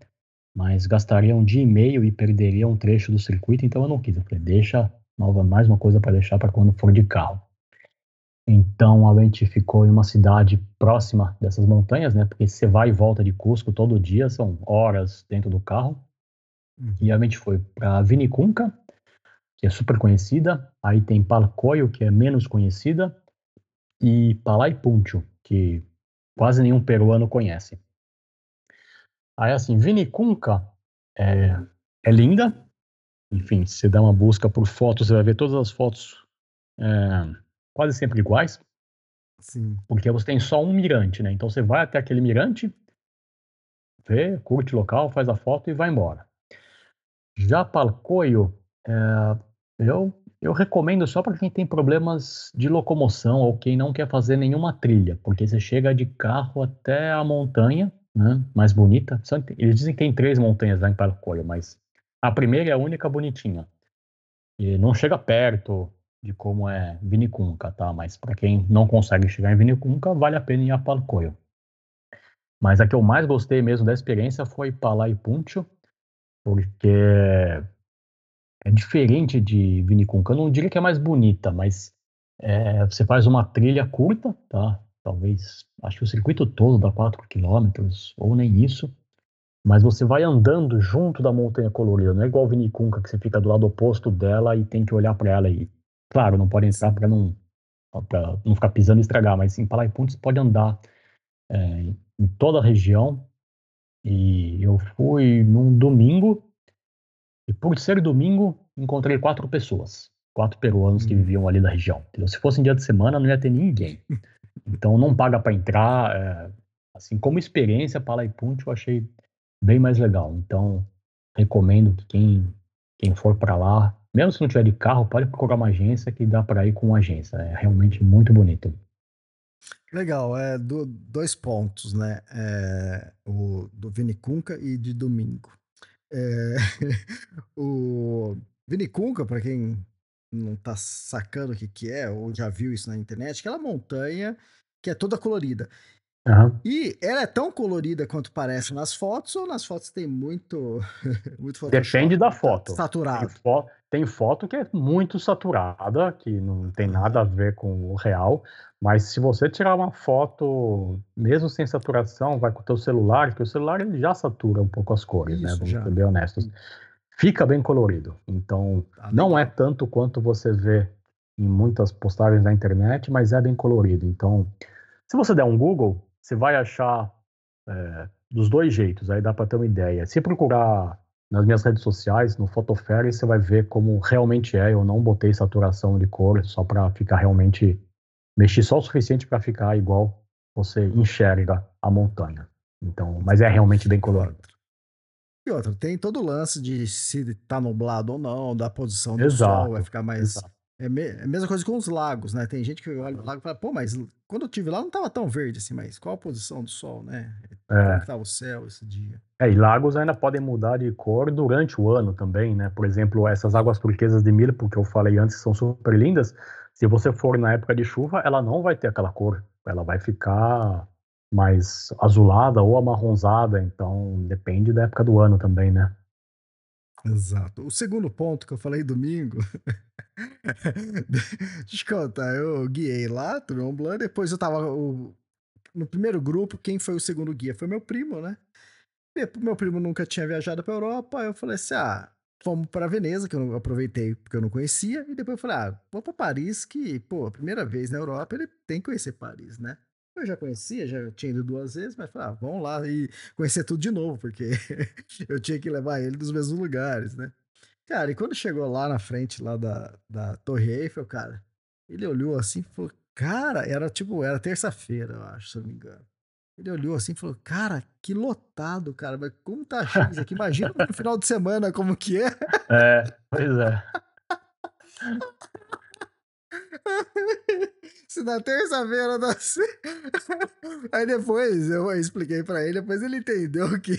mas gastaria um dia e meio e perderia um trecho do circuito, então eu não quis. Eu falei, deixa nova, mais uma coisa para deixar para quando for de carro. Então a gente ficou em uma cidade próxima dessas montanhas, né? Porque você vai e volta de Cusco todo dia, são horas dentro do carro. E a gente foi para Vinicunca, que é super conhecida. Aí tem Palcoyo, que é menos conhecida, e Palaipuncho, que quase nenhum peruano conhece. Aí assim, Vinicunca é, é linda. Enfim, se você dá uma busca por fotos, você vai ver todas as fotos é, quase sempre iguais, Sim. porque você tem só um mirante, né? Então você vai até aquele mirante, vê, curte o local, faz a foto e vai embora. Já Palcoio, é, eu, eu recomendo só para quem tem problemas de locomoção ou quem não quer fazer nenhuma trilha, porque você chega de carro até a montanha, né, mais bonita. Eles dizem que tem três montanhas lá em Palcoio, mas a primeira é a única bonitinha. E não chega perto de como é Vinicunca, tá? Mas para quem não consegue chegar em Vinicunca, vale a pena ir a Palcoio. Mas a que eu mais gostei mesmo da experiência foi Palaipuncho, porque é diferente de Vinicunca. Eu não diria que é mais bonita, mas é, você faz uma trilha curta, tá? Talvez, acho que o circuito todo dá 4 quilômetros, ou nem isso. Mas você vai andando junto da montanha colorida, não é igual Vinicunca, que você fica do lado oposto dela e tem que olhar para ela e, claro, não pode entrar para não, não ficar pisando e estragar, mas em Palaipuncho você pode andar é, em toda a região. E eu fui num domingo, e por ser domingo, encontrei quatro pessoas, quatro peruanos que Hum. viviam ali da região. entendeu? Se fosse em dia de semana, não ia ter ninguém. Então não paga para entrar. é, assim, como experiência, Palaipuncho eu achei bem mais legal. Então recomendo que quem, quem for para lá, mesmo se não tiver de carro, pode procurar uma agência que dá para ir com uma agência. É realmente muito bonito. Legal, é do- dois pontos, né? É, o do Vinicunca e de domingo. É, o Vinicunca, para quem não tá sacando o que, que é, ou já viu isso na internet, aquela montanha que é toda colorida. Aham. E ela é tão colorida quanto parece nas fotos, ou nas fotos tem muito, muito Depende da tá foto. Tem, Saturado. fo- tem foto que é muito saturada, que não tem nada a ver com o real, mas se você tirar uma foto, mesmo sem saturação, vai com o teu celular, porque o celular ele já satura um pouco as cores, né? Isso, Vamos já. ser bem honestos. Fica bem colorido. Então, Tá não é tanto quanto você vê em muitas postagens na internet, mas é bem colorido. Então, se você der um Google, você vai achar é, dos dois jeitos, aí dá para ter uma ideia. Se procurar nas minhas redes sociais, no Photofairy, você vai ver como realmente é. Eu não botei saturação de cor só para ficar realmente. Mexi só o suficiente para ficar igual você enxerga a montanha. Então, mas é realmente bem colorido. E outra, tem todo o lance de se tá nublado ou não, da posição do Exato, sol, vai ficar mais exato. É, me, é a mesma coisa com os lagos, né? Tem gente que olha o lago e fala, pô, mas quando eu tive lá não tava tão verde assim, mas qual a posição do sol, né? Como É. que tava o céu esse dia? É, e lagos ainda podem mudar de cor durante o ano também, né? Por exemplo, essas águas turquesas de Miller, porque eu falei antes que são super lindas, se você for na época de chuva, ela não vai ter aquela cor. Ela vai ficar mais azulada ou amarronzada, então depende da época do ano também, né? Exato. O segundo ponto que eu falei domingo. Deixa eu contar, eu guiei lá, depois eu tava. o- no primeiro grupo, quem foi o segundo guia? Foi meu primo, né? Meu primo nunca tinha viajado pra Europa, eu falei assim: ah, vamos pra Veneza, que eu não- aproveitei porque eu não conhecia, e depois eu falei: ah, vou pra Paris, que, pô, primeira vez na Europa, ele tem que conhecer Paris, né? Eu já conhecia, já tinha ido duas vezes, mas falei, ah, vamos lá e conhecer tudo de novo, porque eu tinha que levar ele dos mesmos lugares, né? Cara, e quando chegou lá na frente lá da, da Torre Eiffel, cara, ele olhou assim e falou, cara, era tipo, era terça-feira, eu acho, se eu não me engano. Ele olhou assim e falou, cara, que lotado, cara, mas como tá cheio isso aqui? Imagina no final de semana como que é. É, pois é. Se na terça-feira assim. Aí depois eu expliquei pra ele, depois ele entendeu que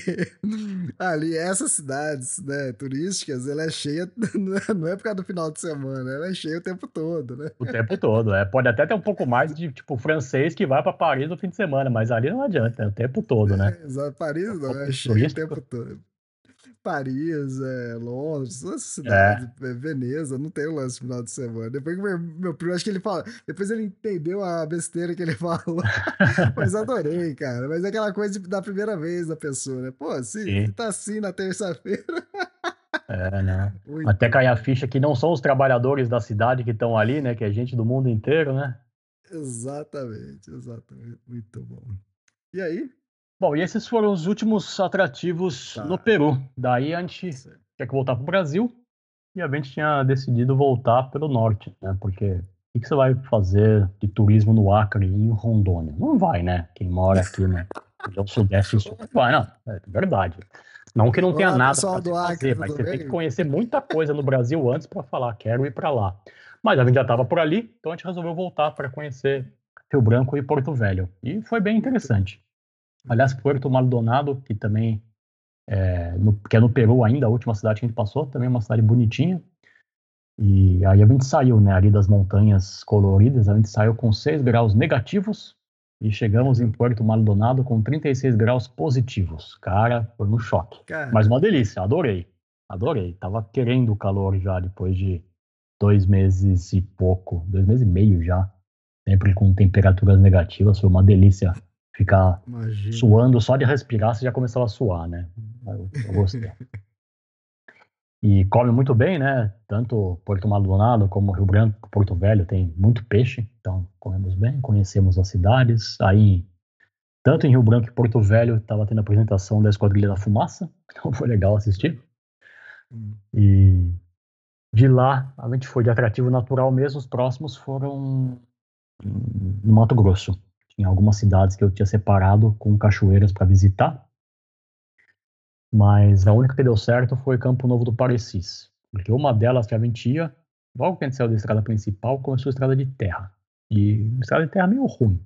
ali essas cidades, né, turísticas, ela é cheia, não é por causa do final de semana, ela é cheia o tempo todo, né? O tempo todo. É. Pode até ter um pouco mais de, tipo, francês que vai pra Paris no fim de semana, mas ali não adianta, é o tempo todo, né? Exato, Paris não, é ponto cheio o tempo todo. Paris, é, Londres, todas essas cidades, é, Veneza, não tem o lance no final de semana. Depois que meu, meu primo, acho que ele fala, depois ele entendeu a besteira que ele falou, mas adorei, cara. Mas é aquela coisa de- da primeira vez da pessoa, né? Pô, se, Sim. se tá assim na terça-feira. É, né? muito Até cair a ficha que não são os trabalhadores da cidade que estão ali, né? Que é gente do mundo inteiro, né? Exatamente, exatamente. Muito bom. E aí? Bom, e esses foram os últimos atrativos Tá. no Peru. Daí a gente Certo. tinha que voltar para o Brasil e a gente tinha decidido voltar pelo norte, né? Porque o que, você vai fazer de turismo no Acre e em Rondônia? Não vai, né? Quem mora aqui no região sudeste sul. Não vai, não. É verdade. Não que não tenha Olá, nada pessoal para Acre, fazer, mas você tem bem? que conhecer muita coisa no Brasil antes para falar, quero ir para lá. Mas a gente já estava por ali, então a gente resolveu voltar para conhecer Rio Branco e Porto Velho. E foi bem interessante. Aliás, Puerto Maldonado, que também é, no, que é no Peru ainda, a última cidade que a gente passou, também é uma cidade bonitinha. E aí a gente saiu, né, ali das montanhas coloridas, a gente saiu com 6 graus negativos e chegamos em Puerto Maldonado com 36 graus positivos. Cara, foi um choque. Cara, Mas uma delícia, adorei. Adorei. Tava querendo o calor já depois de dois meses e pouco, dois meses e meio já. Sempre com temperaturas negativas, foi uma delícia ficar imagina. suando só de respirar, você já começava a suar, né? Eu, eu gostei. E come muito bem, né? Tanto Porto Maldonado como Rio Branco, Porto Velho tem muito peixe, então comemos bem, conhecemos as cidades. Aí, tanto em Rio Branco e Porto Velho, estava tendo a apresentação da Esquadrilha da Fumaça, então foi legal assistir. Hum. E de lá, a gente foi de atrativo natural mesmo, os próximos foram em- no Mato Grosso. Tinha algumas cidades que eu tinha separado com cachoeiras para visitar, mas a única que deu certo foi Campo Novo do Parecis, porque uma delas que a gente ia, logo que a gente saiu da estrada principal, começou a estrada de terra. E a estrada de terra meio ruim.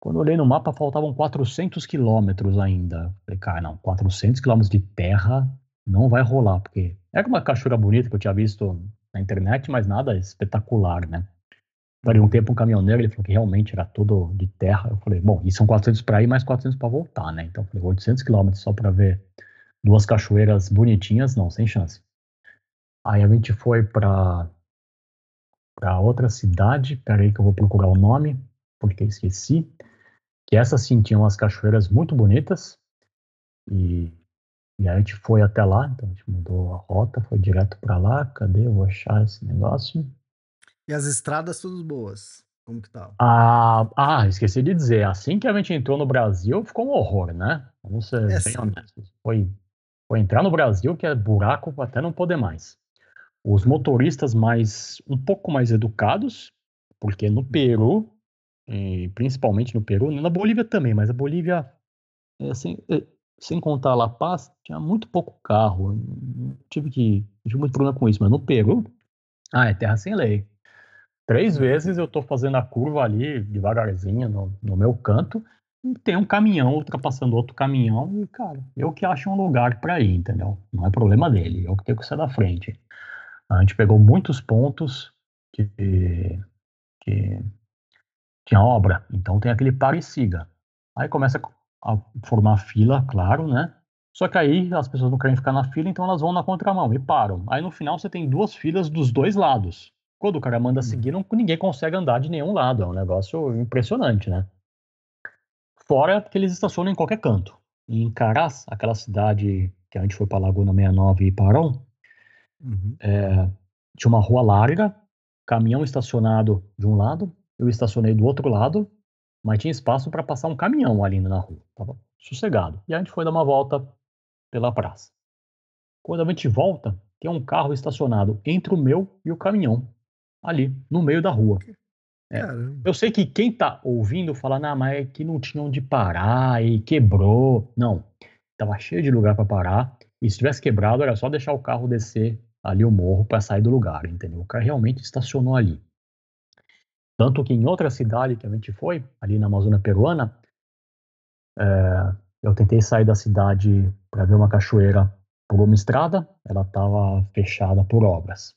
Quando eu olhei no mapa, faltavam 400 quilômetros ainda. Falei, cara, não, 400 quilômetros de terra não vai rolar, porque era uma cachoeira bonita que eu tinha visto na internet, mas nada espetacular, né? Perguntei para um caminhoneiro, ele falou que realmente era tudo de terra. Eu falei, bom, e são 400 para ir, mais 400 para voltar, né? Então eu falei, 800 quilômetros só para ver duas cachoeiras bonitinhas, não, sem chance. Aí a gente foi para para outra cidade, peraí que eu vou procurar o nome, porque esqueci, que essa sim tinha umas cachoeiras muito bonitas, e, e aí a gente foi até lá, então a gente mudou a rota, foi direto para lá, cadê, eu vou achar esse negócio. E as estradas todas boas. Como que tá? Ah, ah, esqueci de dizer, assim que a gente entrou no Brasil, ficou um horror, né? Vamos ser É, bem honestos. Foi, foi entrar no Brasil que é buraco até não poder mais. Os motoristas mais, um pouco mais educados, porque no Peru, e principalmente no Peru, na Bolívia também, mas a Bolívia, é, sem, é, sem contar La Paz, tinha muito pouco carro. Tive que, tive muito problema com isso, mas no Peru, ah, é terra sem lei. Três vezes eu tô fazendo a curva ali, devagarzinho, no, no meu canto, e tem um caminhão ultrapassando outro caminhão, e, cara, eu que acho um lugar para ir, entendeu? Não é problema dele, eu que tenho que sair da frente. A gente pegou muitos pontos que, que tinha obra, então tem aquele pare e siga. Aí começa a formar fila, claro, né? Só que aí as pessoas não querem ficar na fila, então elas vão na contramão e param. Aí no final você tem duas filas dos dois lados. Quando o cara manda hum. seguir, não, ninguém consegue andar de nenhum lado. É um negócio impressionante, né? Fora que eles estacionam em qualquer canto. Em Caraz, aquela cidade que a gente foi para Laguna 69 e parou, uhum. é, tinha uma rua larga, caminhão estacionado de um lado, eu estacionei do outro lado, mas tinha espaço para passar um caminhão ali na rua. Tava sossegado. E a gente foi dar uma volta pela praça. Quando a gente volta, tem um carro estacionado entre o meu e o caminhão, ali, no meio da rua. É, eu sei que quem tá ouvindo fala, não, mas é que não tinha onde parar e quebrou. Não, tava cheio de lugar para parar. E se tivesse quebrado, era só deixar o carro descer ali o morro para sair do lugar, entendeu? O cara realmente estacionou ali. Tanto que em outra cidade que a gente foi, ali na Amazônia Peruana, é, eu tentei sair da cidade para ver uma cachoeira por uma estrada, ela estava fechada por obras.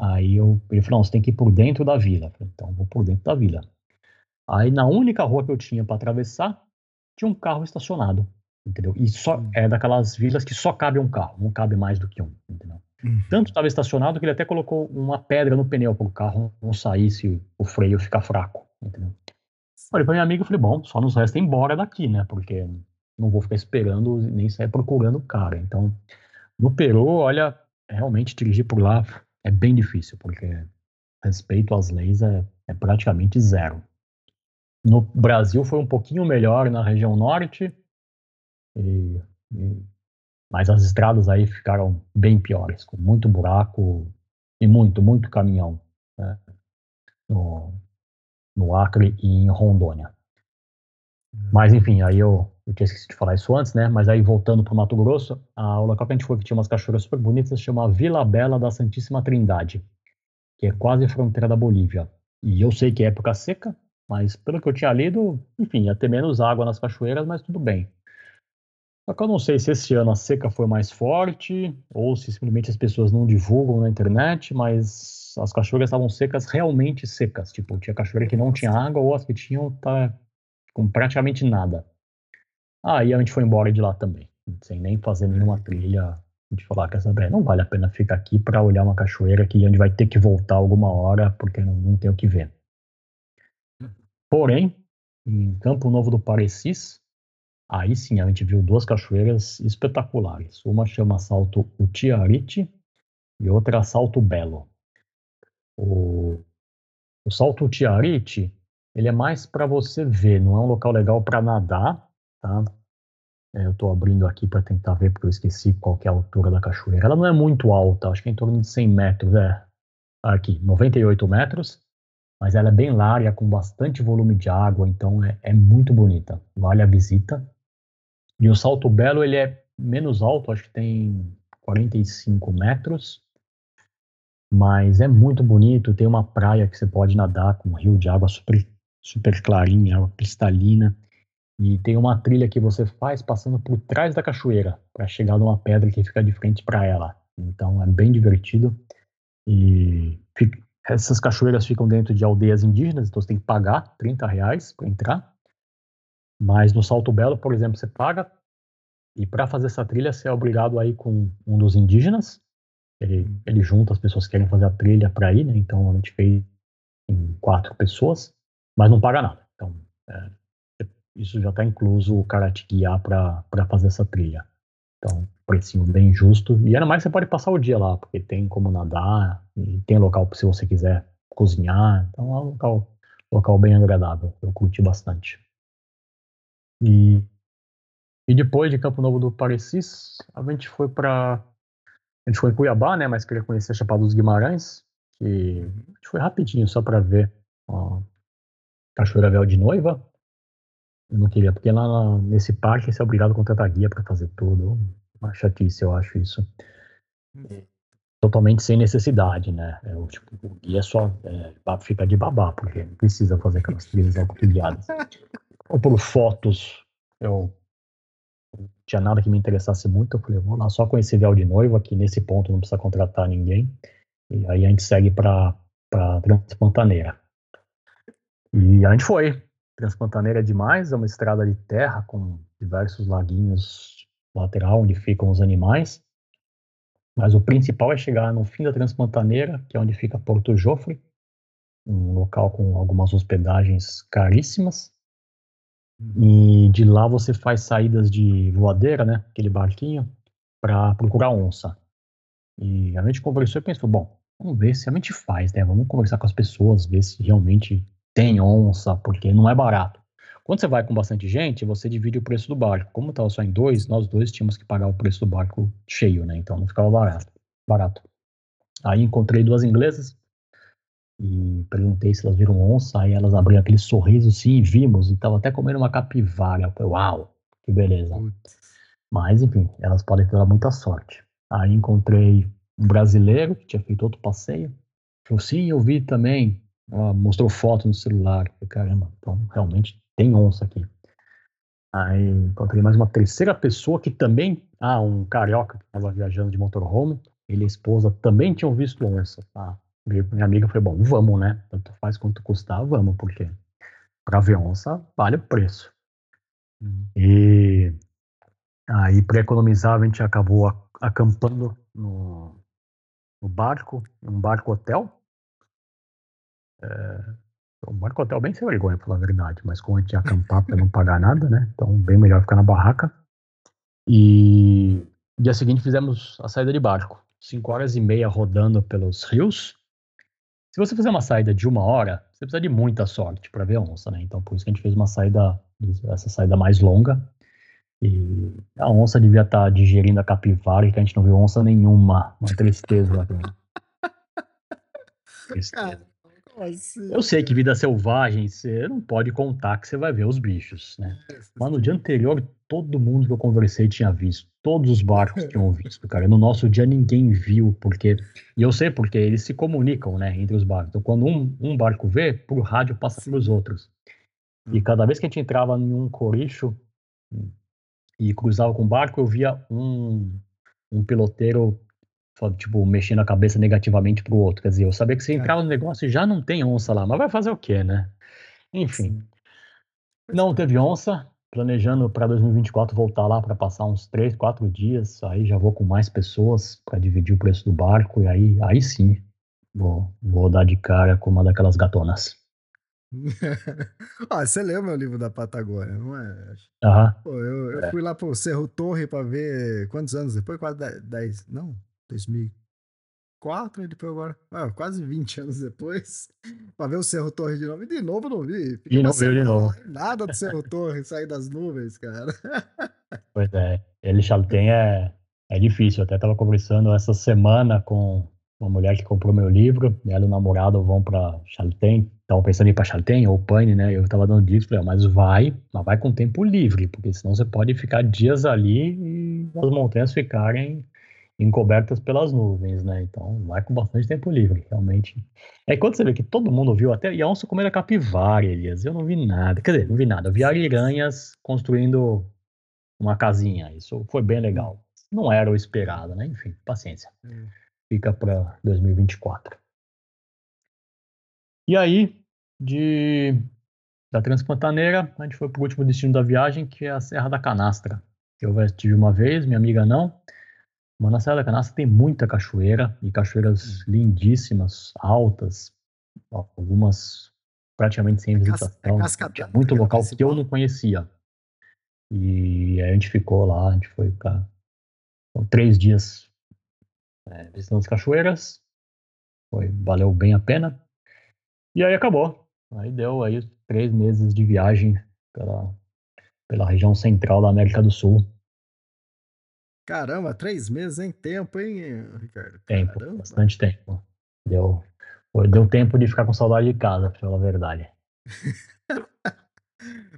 Aí eu, ele falou, não, você tem que ir por dentro da vila. Eu falei, então vou por dentro da vila. Aí na única rua que eu tinha para atravessar, tinha um carro estacionado, entendeu? E só hum. é daquelas vilas que só cabe um carro, não cabe mais do que um, entendeu? Uhum. Tanto estava estacionado que ele até colocou uma pedra no pneu para o carro não sair se o freio ficar fraco, entendeu? Falei para minha amiga, falei, bom, só nos resta ir embora daqui, né? Porque não vou ficar esperando nem sair procurando o cara. Então, no Peru, olha, realmente dirigir por lá é bem difícil, porque respeito às leis é, é praticamente zero. No Brasil foi um pouquinho melhor na região norte, e, e, mas as estradas aí ficaram bem piores, com muito buraco e muito, muito caminhão né, no, no Acre e em Rondônia. Mas enfim, aí eu, eu tinha esquecido de falar isso antes, né? Mas aí voltando para o Mato Grosso, a, o local que a gente foi que tinha umas cachoeiras super bonitas chama Vila Bela da Santíssima Trindade, que é quase a fronteira da Bolívia. E eu sei que é época seca, mas pelo que eu tinha lido, enfim, ia ter menos água nas cachoeiras, mas tudo bem. Só que eu não sei se esse ano a seca foi mais forte ou se simplesmente as pessoas não divulgam na internet, mas as cachoeiras estavam secas, realmente secas. Tipo, tinha cachoeira que não tinha água ou as que tinham tá com praticamente nada. Aí a gente foi embora de lá também, sem nem fazer nenhuma trilha. A gente falou, ah, quer saber, não vale a pena ficar aqui para olhar uma cachoeira que a gente vai ter que voltar alguma hora porque não, não tem o que ver. Porém, em Campo Novo do Parecis, aí sim a gente viu duas cachoeiras espetaculares. Uma chama Salto Utiarite e outra Salto Belo. O, o Salto Utiarite ele é mais para você ver, não é um local legal para nadar, tá? É, eu estou abrindo aqui para tentar ver, porque eu esqueci qual é a altura da cachoeira. Ela não é muito alta, acho que é em torno de 100 metros, é. Aqui, 98 metros, mas ela é bem larga, com bastante volume de água, então é, é muito bonita. Vale a visita. E o Salto Belo, ele é menos alto, acho que tem 45 metros, mas é muito bonito. Tem uma praia que você pode nadar com um rio de água super super clarinha, água cristalina. E tem uma trilha que você faz passando por trás da cachoeira para chegar numa pedra que fica de frente para ela. Então é bem divertido. E fica, essas cachoeiras ficam dentro de aldeias indígenas, então você tem que pagar 30 reais para entrar. Mas no Salto Belo, por exemplo, você paga. E para fazer essa trilha, você é obrigado a ir com um dos indígenas. Ele, ele junta as pessoas que querem fazer a trilha para ir, né? Então a gente fez em quatro pessoas mas não paga nada. Então, é, isso já está incluso o cara te guiar para fazer essa trilha. Então, precinho bem justo. E ainda mais você pode passar o dia lá, porque tem como nadar, e tem local se você quiser cozinhar. Então, é um local, local bem agradável. Eu curti bastante. E, e depois de Campo Novo do Parecis, a gente foi para. A gente foi em Cuiabá, né? Mas queria conhecer a Chapada dos Guimarães. E a gente foi rapidinho só para ver ó, Cachoeira Véu de Noiva. Eu não queria, porque lá nesse parque você é obrigado a contratar guia para fazer tudo. Uma chatice, eu acho isso. totalmente sem necessidade, né? É, o, tipo, o guia só é, fica de babá, porque não precisa fazer aquelas trilhas autoguiadas. Ou por fotos, eu não tinha nada que me interessasse muito, eu falei, vou lá só com esse véu de noiva, aqui nesse ponto não precisa contratar ninguém. E aí a gente segue para Transpantaneira. E a gente foi. Transpantaneira é demais, é uma estrada de terra com diversos laguinhos lateral onde ficam os animais. Mas o principal é chegar no fim da Transpantaneira, que é onde fica Porto Jofre, um local com algumas hospedagens caríssimas. E de lá você faz saídas de voadeira, né? Aquele barquinho, para procurar onça. E a gente conversou e pensou, bom, vamos ver se a gente faz, né? Vamos conversar com as pessoas, ver se realmente tem onça, porque não é barato. Quando você vai com bastante gente, você divide o preço do barco. Como estava só em dois, nós dois tínhamos que pagar o preço do barco cheio, né? Então não ficava barato. barato. Aí encontrei duas inglesas e perguntei se elas viram onça. Aí elas abriram aquele sorriso, sim, vimos. E estavam até comendo uma capivara. Eu falei, uau, que beleza. Mas, enfim, elas podem ter muita sorte. Aí encontrei um brasileiro que tinha feito outro passeio. Falei, sim, eu vi também. Ela mostrou foto no celular. Falei, caramba, então realmente tem onça aqui. Aí encontrei mais uma terceira pessoa que também, ah, um carioca que estava viajando de motorhome, ele e a esposa também tinham visto onça. Ah, minha amiga foi bom, vamos, né? Tanto faz quanto custar, vamos, porque para ver onça vale o preço. E aí, para economizar, a gente acabou acampando no, no barco, um barco hotel. É, um barco hotel bem sem vergonha, falar a verdade, mas como a gente ia acampar para não pagar nada, né? Então, bem melhor ficar na barraca. E dia seguinte fizemos a saída de barco. Cinco horas e meia rodando pelos rios. Se você fizer uma saída de uma hora, você precisa de muita sorte para ver onça, né? Então, por isso que a gente fez uma saída, essa saída mais longa. E a onça devia estar tá digerindo a capivara que a gente não viu onça nenhuma. Uma tristeza. tristeza. Assim? Eu sei que vida selvagem, você não pode contar que você vai ver os bichos, né? É, Mas no dia anterior, todo mundo que eu conversei tinha visto. Todos os barcos tinham visto, cara. No nosso dia ninguém viu, porque. E eu sei porque eles se comunicam, né, entre os barcos. Então, quando um, um barco vê, por rádio passa para os outros. E hum. cada vez que a gente entrava em um coricho, e cruzava com o barco, eu via um, um piloteiro tipo, mexendo a cabeça negativamente pro outro. Quer dizer, eu sabia que se entrar no negócio já não tem onça lá, mas vai fazer o quê, né? Enfim. Não teve onça, planejando para 2024 voltar lá para passar uns 3, 4 dias, aí já vou com mais pessoas para dividir o preço do barco, e aí, aí sim vou, vou dar de cara com uma daquelas gatonas. ah, você leu meu livro da Patagônia, não é? Aham. Pô, eu, eu é. fui lá pro Cerro Torre para ver quantos anos depois? Quase 10, não, 2004, ele foi agora, ah, quase 20 anos depois, para ver o Cerro Torre de novo. E de novo não vi. E não viu de novo. Nada do Cerro Torre sair das nuvens, cara. Pois é, ele Chaltén é, é difícil. Eu até estava conversando essa semana com uma mulher que comprou meu livro, ela e o namorado vão para Chaltén estavam pensando em ir para Chaltén ou Pane, né? Eu estava dando dicas, falei, mas vai, mas vai com tempo livre, porque senão você pode ficar dias ali e as montanhas ficarem encobertas pelas nuvens, né? Então vai com bastante tempo livre, realmente. É quando você vê que todo mundo viu, até e a onça comendo a capivara, Elias, eu não vi nada. Quer dizer, não vi nada. Eu vi ariranhas construindo uma casinha. Isso foi bem legal. Não era o esperado, né? Enfim, paciência. Hum. Fica para 2024. E aí, de da Transpantaneira, a gente foi para o último destino da viagem, que é a Serra da Canastra. Eu tive uma vez, minha amiga não. Mas na Serra da Canastra tem muita cachoeira, e cachoeiras hum. lindíssimas, altas, algumas praticamente sem é visitação. É Tinha muito local que eu não conhecia. E aí a gente ficou lá, a gente foi para três dias é, visitando as cachoeiras. Foi, valeu bem a pena. E aí acabou. Aí deu aí três meses de viagem pela, pela região central da América do Sul. Caramba, três meses em tempo, hein, Ricardo? Tempo, Caramba. bastante tempo. Deu, deu tempo de ficar com saudade de casa, pra falar a verdade.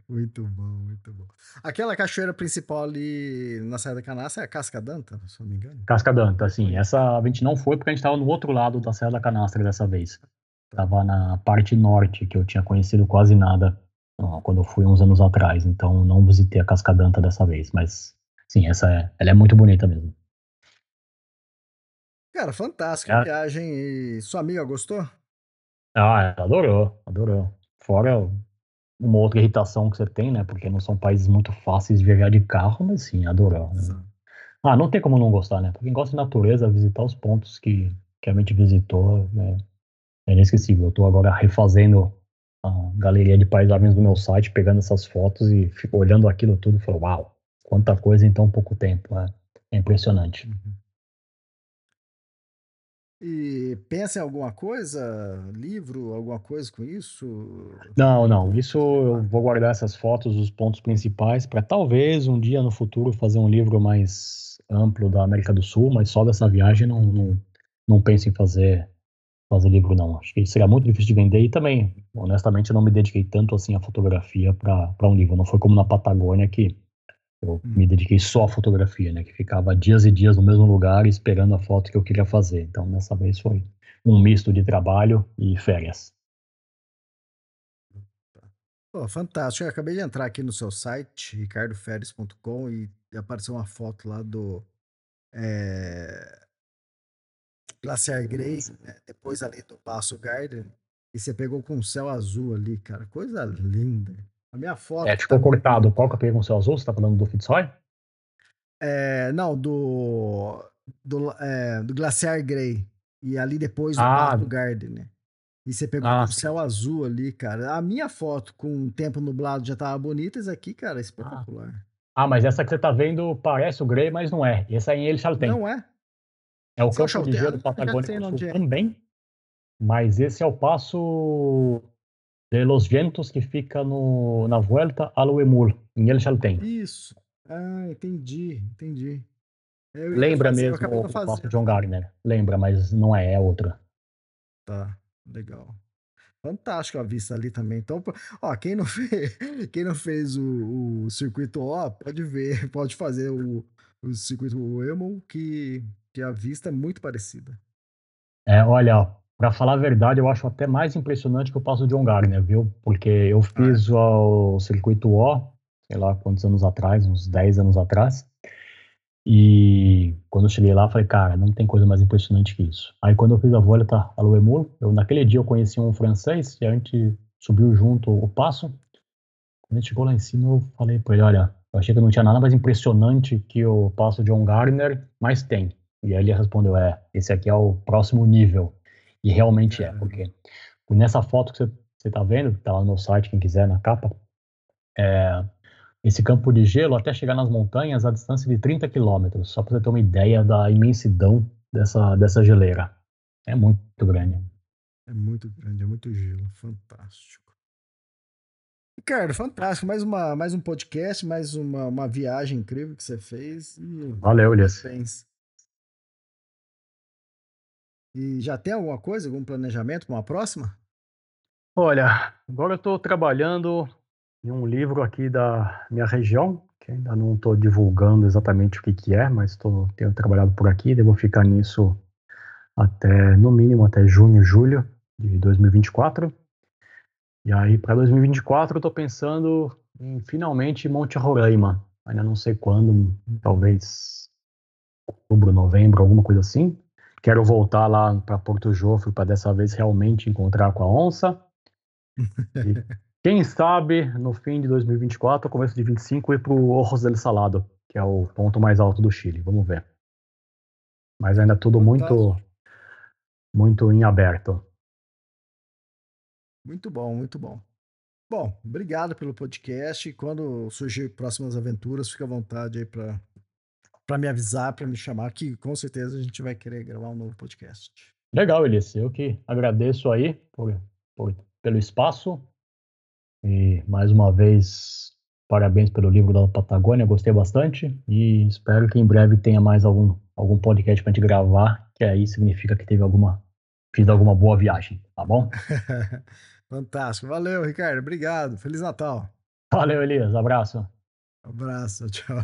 Muito bom, muito bom. Aquela cachoeira principal ali na Serra da Canastra é a Casca Danta, se não me engano. Casca Danta, sim. Essa a gente não foi porque a gente estava no outro lado da Serra da Canastra dessa vez. Tava na parte norte, que eu tinha conhecido quase nada quando eu fui uns anos atrás. Então não visitei a Casca Danta dessa vez. Mas sim, essa é, ela é muito bonita mesmo. Cara, fantástica a viagem. E sua amiga gostou? Ah, ela adorou, adorou. Fora uma outra irritação que você tem, né? Porque não são países muito fáceis de viajar de carro, mas sim, adorou. Né? Ah, não tem como não gostar, né? Pra quem gosta de natureza, visitar os pontos que, que a gente visitou né? é inesquecível. Eu tô agora refazendo a galeria de paisagens do meu site, pegando essas fotos e olhando aquilo tudo e falo, uau, quanta coisa em tão pouco tempo. É, é impressionante. Uhum. E pensa em alguma coisa? Livro, alguma coisa com isso? Não, não. Isso eu vou guardar essas fotos, os pontos principais, para talvez um dia no futuro fazer um livro mais amplo da América do Sul, mas só dessa viagem não, não, não penso em fazer, fazer livro, não. Acho que seria muito difícil de vender e também, honestamente, eu não me dediquei tanto assim à fotografia para um livro. Não foi como na Patagônia que eu hum. me dediquei só à fotografia, né? Que ficava dias e dias no mesmo lugar esperando a foto que eu queria fazer. Então, dessa vez foi um misto de trabalho e férias. Pô, fantástico. Eu acabei de entrar aqui no seu site, ricardoferes.com, e apareceu uma foto lá do é, Glaciar Grey, né? depois ali do Passo Garden, e você pegou com o céu azul ali, cara. Coisa linda. A minha foto. É, ficou tá... cortado. Qual que eu peguei com o céu azul? Você tá falando do Fitzroy? É, não, do. Do, é, do Glaciar Grey. E ali depois do ah. Garden, né? E você pegou ah, o céu azul ali, cara. A minha foto com o tempo nublado já tava bonita, essa aqui, cara, é espetacular. Ah. ah, mas essa que você tá vendo parece o Grey, mas não é. Essa aí ele já tem. Não é? É o campo de gelo patagônico é. também. Mas esse é o passo de Los Vientos, que fica no, na Vuelta ao Emul, em El Chaltén. Isso. Ah, entendi, entendi. Lembra fazer, mesmo o passo John Gardner. Lembra, mas não é, é outra. Tá, legal. Fantástico a vista ali também. Então, ó, quem não fez, quem não fez o, o circuito O, pode ver, pode fazer o, o circuito Emul, que, que a vista é muito parecida. É, olha, para falar a verdade, eu acho até mais impressionante que o passo de John Gardner, viu? Porque eu fiz ah. o circuito O, sei lá quantos anos atrás, uns 10 anos atrás. E quando eu cheguei lá, falei, cara, não tem coisa mais impressionante que isso. Aí quando eu fiz a volta a Loemur, eu naquele dia eu conheci um francês e a gente subiu junto o passo. Quando a gente chegou lá em cima, eu falei para ele, olha, eu achei que não tinha nada mais impressionante que o passo de John Gardner, mas tem. E aí ele respondeu, é, esse aqui é o próximo nível. E realmente é, porque nessa foto que você está vendo, que está lá no meu site, quem quiser, na capa, é, esse campo de gelo, até chegar nas montanhas, a distância de 30 quilômetros, só para você ter uma ideia da imensidão dessa, dessa geleira. É muito grande. É muito grande, é muito gelo, fantástico. Ricardo, fantástico. Mais, uma, mais um podcast, mais uma, uma viagem incrível que você fez. Valeu, Elias. E já tem alguma coisa, algum planejamento para uma próxima? Olha, agora eu estou trabalhando em um livro aqui da minha região, que ainda não estou divulgando exatamente o que, que é, mas tô, tenho trabalhado por aqui, devo ficar nisso até, no mínimo, até junho, julho de 2024. E aí, para 2024, eu estou pensando em finalmente Monte Roraima. Ainda não sei quando, talvez outubro, novembro, alguma coisa assim. Quero voltar lá para Porto Jofre para dessa vez realmente encontrar com a onça. E quem sabe no fim de 2024, começo de 25, ir para o Ojos del Salado, que é o ponto mais alto do Chile. Vamos ver. Mas ainda tudo muito, muito em aberto. Muito bom, muito bom. Bom, obrigado pelo podcast. Quando surgir próximas aventuras, fica à vontade aí para para me avisar, para me chamar, que com certeza a gente vai querer gravar um novo podcast. Legal, Elias. Eu que agradeço aí por, por, pelo espaço. E mais uma vez, parabéns pelo livro da Patagônia, gostei bastante. E espero que em breve tenha mais algum, algum podcast para a gente gravar, que aí significa que teve alguma. Fiz alguma boa viagem, tá bom? Fantástico. Valeu, Ricardo. Obrigado. Feliz Natal. Valeu, Elias. Abraço. Abraço, tchau.